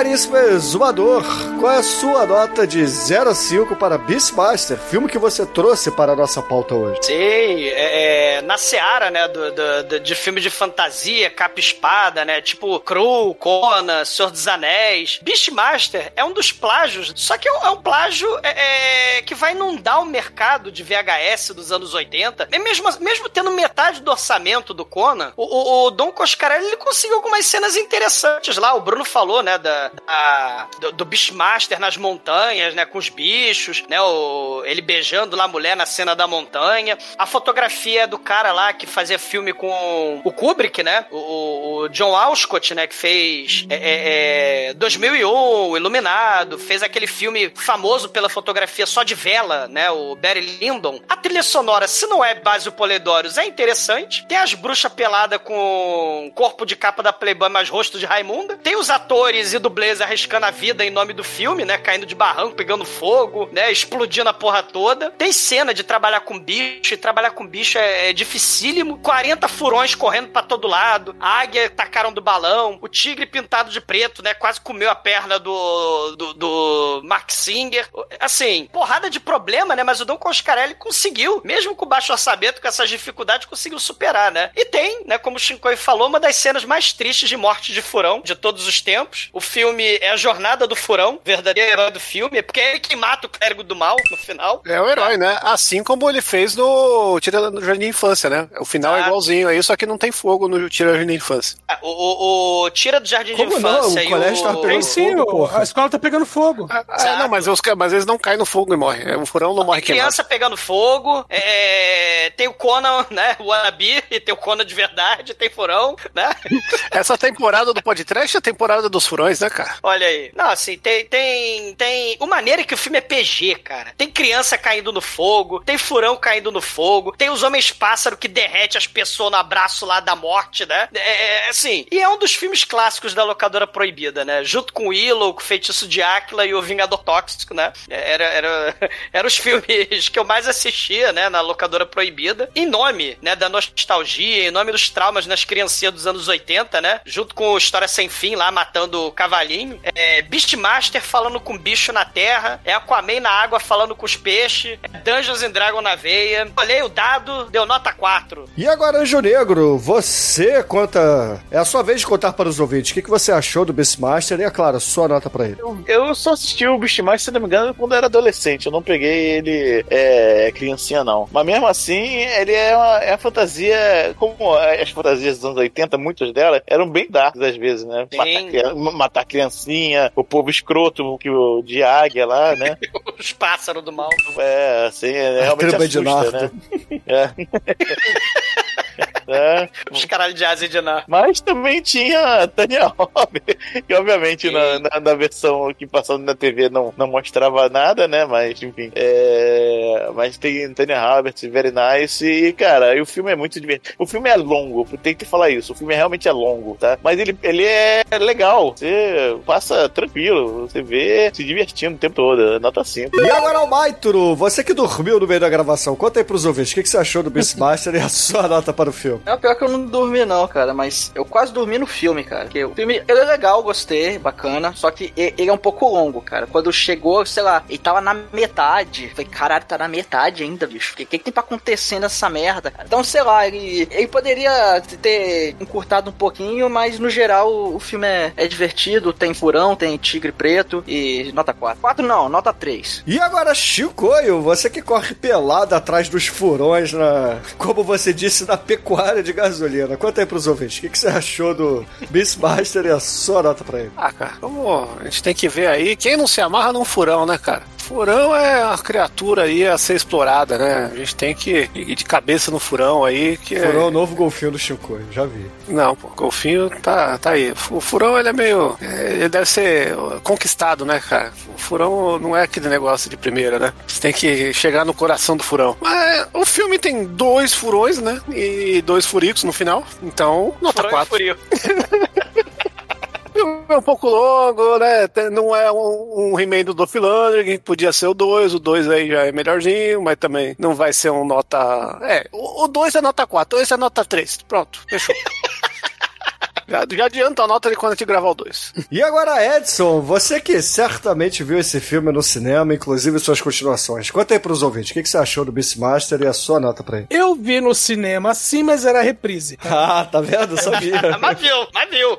Caríssimo exumador, qual é a sua nota de 0 a 5 para Beastmaster, filme que você trouxe para a nossa pauta hoje? Sim, é, é, na seara, né, do, do- do- de filme de fantasia, capa e espada, né, tipo Cru, Conan, Senhor dos Anéis. Beastmaster é um dos plágios, só que é um, é um plágio é, é, que vai inundar o mercado de VHS dos anos 80. E mesmo, mesmo tendo metade do orçamento do Conan, o, o, o Dom Coscarelli ele conseguiu algumas cenas interessantes lá. O Bruno falou, né, da, da- do, do Beastmaster nas montanhas, né, com os bichos, né, o, ele beijando lá a mulher na cena da montanha. A fotografia do cara lá que fazia filme com o Kubrick, né, o, o John Alcott, né, que fez é, é, é, 2001, Iluminado, fez aquele filme famoso pela fotografia só de vela, né, o Barry Lyndon. A trilha sonora, se não é Basil Polidorius, é interessante. Tem as bruxas peladas com corpo de capa da Playboy, mas rosto de Raimunda. Tem os atores e dublês arriscando a vida em nome do filme, né? Caindo de barranco, pegando fogo, né? Explodindo a porra toda. Tem cena de trabalhar com bicho, e trabalhar com bicho é, é dificílimo. 40 furões correndo pra todo lado. A águia tacaram do balão. O tigre pintado de preto, né? Quase comeu a perna do, do, do Mark Singer. Assim, porrada de problema, né? Mas o Dom Coscarelli conseguiu, mesmo com baixo orçamento, com essas dificuldades, conseguiu superar, né? E tem, né? Como o Shinkoi falou, uma das cenas mais tristes de morte de furão de todos os tempos. O filme é a jornada do furão, verdadeiro herói do filme, é porque é ele que mata o clérigo do mal no final. É o herói, né? Assim como ele fez no Tira do Jardim de Infância, né? O final é Exato. igualzinho aí, só que não tem fogo no Tira do Jardim de Infância. Ah, O, o, o Tira do Jardim Como de não? Infância O e colégio tava o... pegando Tem sim, fogo, o- porra. a escola tá pegando fogo. Ah, não, mas, os, mas eles não caem no fogo e morrem. O furão não morre queimado. Criança pegando fogo, é, tem o Conan, né? O Wannabe, e tem o Conan de verdade, tem furão, né? Essa temporada do podcast é a temporada dos furões, né, cara? Olha aí. Não, assim, tem, tem, tem. O maneiro é que o filme é PG, cara. Tem criança caindo no fogo, tem furão caindo no fogo, tem os homens pássaro que derrete as pessoas no abraço lá da morte, né? É, é, assim. E é um dos filmes clássicos da locadora proibida, né? Junto com o Willow, com o Feitiço de Áquila e o Vingador Tóxico, né? Era, era, era os filmes que eu mais assistia, né? Na locadora proibida. Em nome, né? Da nostalgia, em nome dos traumas nas criancinhas dos anos 80, né? Junto com História Sem Fim lá, matando o cavalinho. É, Beastmaster falando com bicho na terra. É Aquaman na água falando com os peixes. É Dungeons and Dragons na veia. Olhei o dado, deu nota 4. E agora, Anjo Negro, você conta. É a sua vez de contar para os ouvintes o que, que você achou do Beastmaster e, é claro, sua nota para ele. Eu só assisti o Beastmaster, se não me engano, quando eu era adolescente. Eu não peguei ele é, criancinha, não. Mas mesmo assim, ele é uma, é uma fantasia. Como as fantasias dos anos 80, muitas delas eram bem darks às vezes, né? Sim. Matar, matar criancinha, o povo escroto que o de águia lá, né? Os pássaros do mal. É, assim, é, realmente de assusta, né? É. É. Os caralho de asa e de nar. Mas também tinha Tanya Roberts, que obviamente na, na, na versão que passando na TV não, não mostrava nada, né? Mas, enfim. É... Mas tem Tanya Roberts, Very Nice, e, cara, e o filme é muito divertido. O filme é longo, tem que falar isso. O filme realmente é longo, tá? Mas ele, ele é legal. Você passa tranquilo, você vê se divertindo o tempo todo. Nota 5. E agora, Almaituro, você que dormiu no meio da gravação, conta aí pros ouvintes o que, que você achou do Beastmaster e a sua nota para o filme. É o pior que eu não dormi, não, cara, mas eu quase dormi no filme, cara. Porque o filme ele é legal, gostei, bacana. Só que ele é um pouco longo, cara. Quando chegou, sei lá, ele tava na metade. Falei, caralho, tá na metade ainda, bicho. O que, que, tem pra acontecer nessa merda? Então, sei lá, ele, ele poderia ter encurtado um pouquinho, mas no geral o filme é, é divertido. Tem furão, tem tigre preto e nota 4. 4 não, nota 3. E agora, Chicoio, você que corre pelado atrás dos furões na, como você disse, na pecuária de gasolina. Conta aí pros ouvintes, o que, que você achou do Beastmaster e a sua nota pra ele? Ah, cara, como a gente tem que ver aí, quem não se amarra num furão, né, cara? Furão é uma criatura aí a ser explorada, né? A gente tem que ir de cabeça no furão aí, que é- Furão é o novo golfinho do Chicoio, já vi. Não, pô, golfinho tá, tá aí. O furão, ele é meio... Ele deve ser conquistado, né, cara? O furão não é aquele negócio de primeira, né? Você tem que chegar no coração do furão. Mas o filme tem dois furões, né? E dois furicos no final. Então, nota Furão e 4. Furio. É um pouco longo, né? Não é um, um He-Man do Dolph Lundgren, podia ser o 2, o 2 aí já é melhorzinho, mas também não vai ser um nota... É, o 2 é nota 4, o 2 é nota 3, pronto, fechou. já, já adianta a nota de quando a gente gravar o 2. E agora, Edson, você que certamente viu esse filme no cinema, inclusive suas continuações. Conta aí pros ouvintes, o que, que você achou do Beastmaster e a sua nota pra ele? Eu vi no cinema sim, mas era reprise. Ah, tá vendo? Eu sabia. mas viu, mas viu.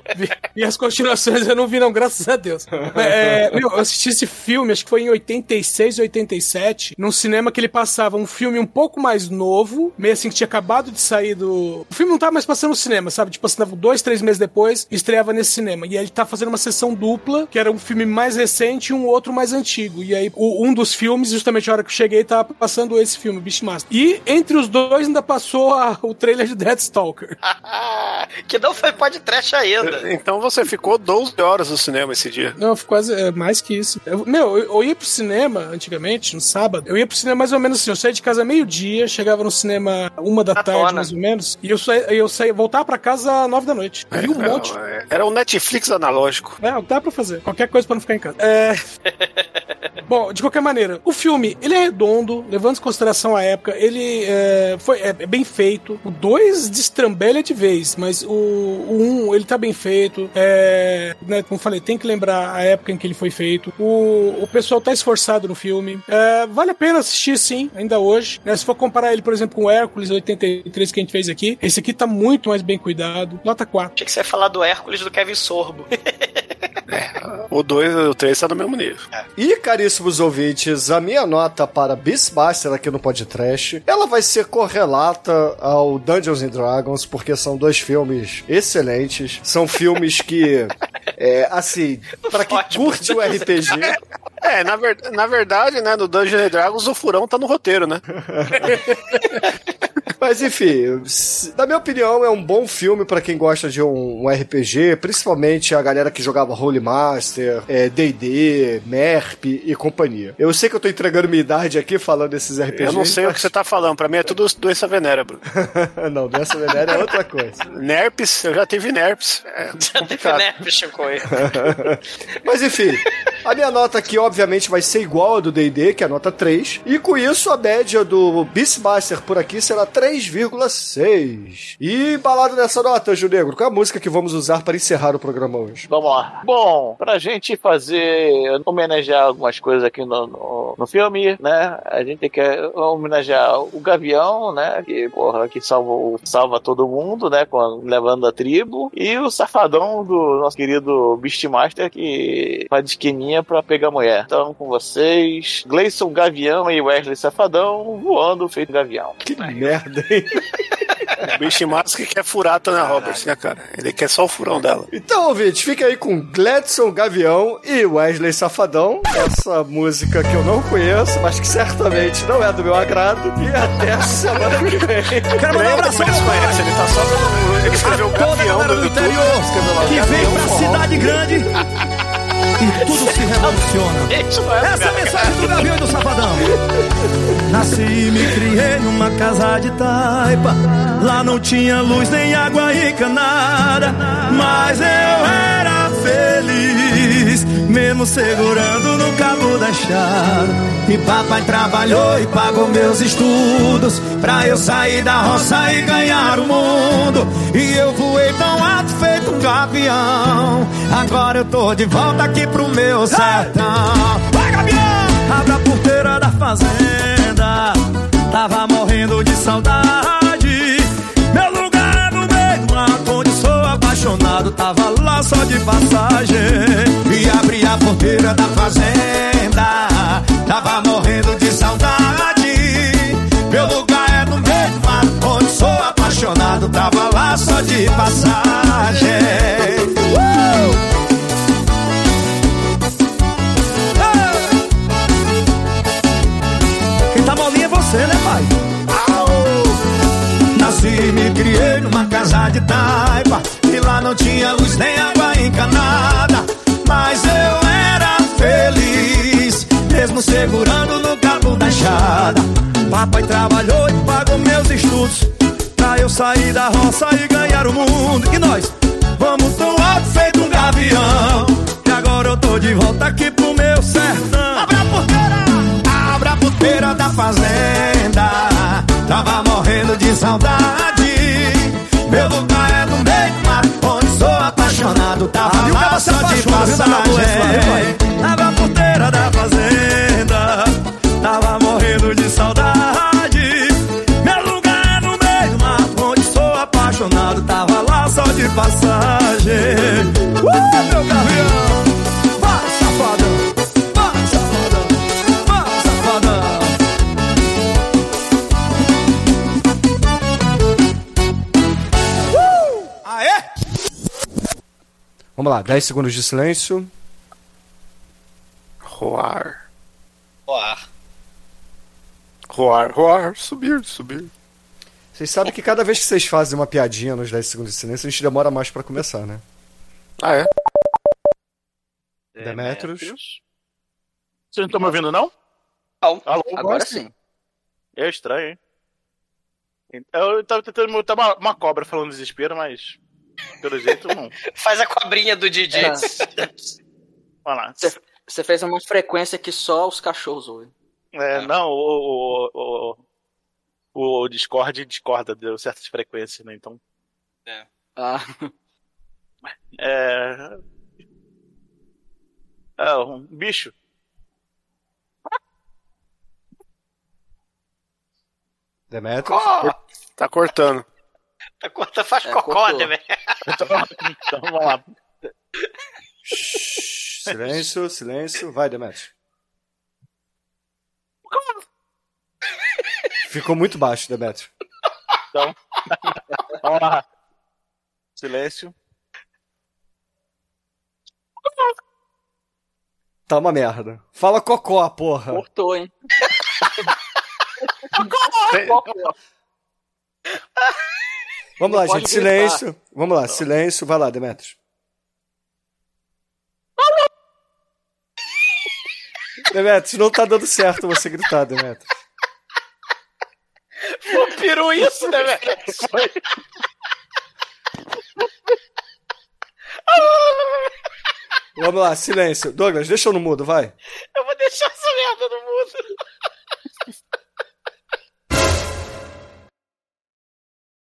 E as continuações eu não vi, não, graças a Deus. É, meu, eu assisti esse filme, acho que foi em 86, 87, num cinema que ele passava um filme um pouco mais novo, meio assim que tinha acabado de sair do. O filme não tava mais passando no cinema, sabe? Tipo, passava dois, três meses depois, estreava nesse cinema. E aí ele tá fazendo uma sessão dupla, que era um filme mais recente e um outro mais antigo. E aí, o- um dos filmes, justamente a hora que eu cheguei, tava passando esse filme, Beastmaster. E entre os dois ainda passou a- o trailer de Deathstalker. que não foi podcast ainda. Então você ficou 12 horas no cinema esse dia. Não, foi quase é, mais que isso. Eu- meu, eu, eu ia pro cinema antigamente, no sábado. Eu ia pro cinema mais ou menos assim. Eu saía de casa meio-dia, chegava no cinema uma da tarde, tona. mais ou menos. E eu saía, eu saía voltava pra casa nove da noite. Vi um monte. Era um Netflix analógico. É, o que dá pra fazer. Qualquer coisa pra não ficar em casa. É. Bom, de qualquer maneira, o filme, ele é redondo, levando em consideração a época, ele é, foi, é, é bem feito. O 2 destrambelha de vez, mas o 1, um, ele tá bem feito. É, né, como eu falei, tem que lembrar a época em que ele foi feito. O, o pessoal tá esforçado no filme. É, vale a pena assistir, sim, ainda hoje. né? se for comparar ele, por exemplo, com o Hércules 83 que a gente fez aqui, esse aqui tá muito mais bem cuidado. Nota 4. Tinha que você falar do Hércules do Kevin Sorbo. O 2 e o 3 tá no mesmo nível. E, caríssimos ouvintes, a minha nota para Beastmaster aqui no podcast, ela vai ser correlata ao Dungeons and Dragons, porque são dois filmes excelentes. São filmes que, é, assim, para quem curte o RPG... É, na, ver- na verdade, né, no Dungeons and Dragons o furão tá no roteiro, né? Mas enfim, na minha opinião, é um bom filme pra quem gosta de um, um RPG, principalmente a galera que jogava Holy Master, é, D&D, MERP e companhia. Eu sei que eu tô entregando minha idade aqui falando desses RPGs. Eu não sei o que você tá falando, pra mim é tudo doença venérea, Bruno. não, doença venérea é outra coisa. Nerps, eu já tive nerps. É complicado. né, Chicoio? Mas enfim, a minha nota aqui, obviamente, vai ser igual a do DD, que é a nota 3. E com isso, a média do Beastmaster por aqui será 3,6. E balado nessa nota, Anjo Negro, qual é a música que vamos usar para encerrar o programa hoje? Vamos lá. Bom, pra gente fazer, homenagear algumas coisas aqui no, no, no filme, né? A gente quer homenagear o Gavião, né? Que, porra, que salva, salva todo mundo, né? Com, levando a tribo. E o safadão do nosso querido Beastmaster, que faz esquininha pra pegar mulher. Então, com vocês, Gleison Gavião e Wesley Safadão voando feito gavião. Que merda, hein? O Beastmaster que quer furar a Tana Roberts, né, cara? Ele quer só o furão dela. Então, ouvinte, fica aí com Gladson Gavião e Wesley Safadão. Essa música que eu não conheço, mas que certamente não é do meu agrado. E até a semana que vem. Quero mandar um abraço eles conhecem, ele tá só. Ele escreveu a Gavião do YouTube, interior que vem pra cidade grande e tudo se revoluciona. É Essa é a mensagem do Gavião e do Safadão. Nasci e me criei numa casa de taipa. Lá não tinha luz, nem água encanada. Mas eu era feliz, mesmo segurando no cabo da chave. E papai trabalhou e pagou meus estudos. Pra eu sair da roça e ganhar o mundo. E eu voei tão alto, feito um gavião. Agora eu tô de volta aqui pro meu sertão. Vai, gavião! Abra a porteira da fazenda. Tava morrendo de saudade. Meu lugar é no meio do mato onde sou apaixonado. Tava lá só de passagem. E abri a porteira da fazenda. Tava morrendo de saudade. Meu lugar é no meio do mato onde sou apaixonado. Tava lá só de passagem. Uh! Quem tá molinho é você, né, pai? Nasci e me criei numa casa de taipa E lá não tinha luz nem água encanada Mas eu era feliz Mesmo segurando no cabo da enxada. Papai trabalhou e pagou meus estudos Pra eu sair da roça e ganhar o mundo. E nós vamos tão alto feito um gavião. E agora eu tô de volta aqui pro meu sertão. Abre a porteira! Abre a porteira da fazenda. Tava morrendo de saudade. Meu lugar é no meio do mar Onde sou apaixonado. Tava se só de apaixona, Vamos lá, 10 segundos de silêncio. Roar. Roar. Roar, roar, subir, subir. Vocês sabem que cada vez que vocês fazem uma piadinha nos 10 segundos de silêncio, a gente demora mais pra começar, né? Ah, é? Demetrius. Vocês não estão me ouvindo, não? Não, Alô? agora sim. É estranho, hein? Eu tava tentando montar uma, uma cobra falando desespero, mas pelo jeito não. Faz a cobrinha do Didi. É. Vai lá. Você- fez uma frequência que só os cachorros ouvem. É, não, o, o, o, o Discord discorda, deu certas frequências, né? Então. Ah, É. É, um bicho. Demetrius. Tá cortando. Tá corta, faz É, cocó, cortou. né, velho? Então, então vamos lá. Shhh, silêncio, silêncio. Vai, Demetrius. Ficou muito baixo, Demetrius. Então. vamos lá. Silêncio. Tá uma merda. Fala cocó, porra. cortou, hein? Vamos lá, gente. Silêncio. Vamos lá, silêncio. Vai lá, Demetrius. Demetrius, não tá dando certo você gritar, Demetrius. Pô, pirou isso, né, velho? Vamos lá, silêncio. Douglas, deixa eu no mudo, vai. Eu vou deixar essa merda no mundo.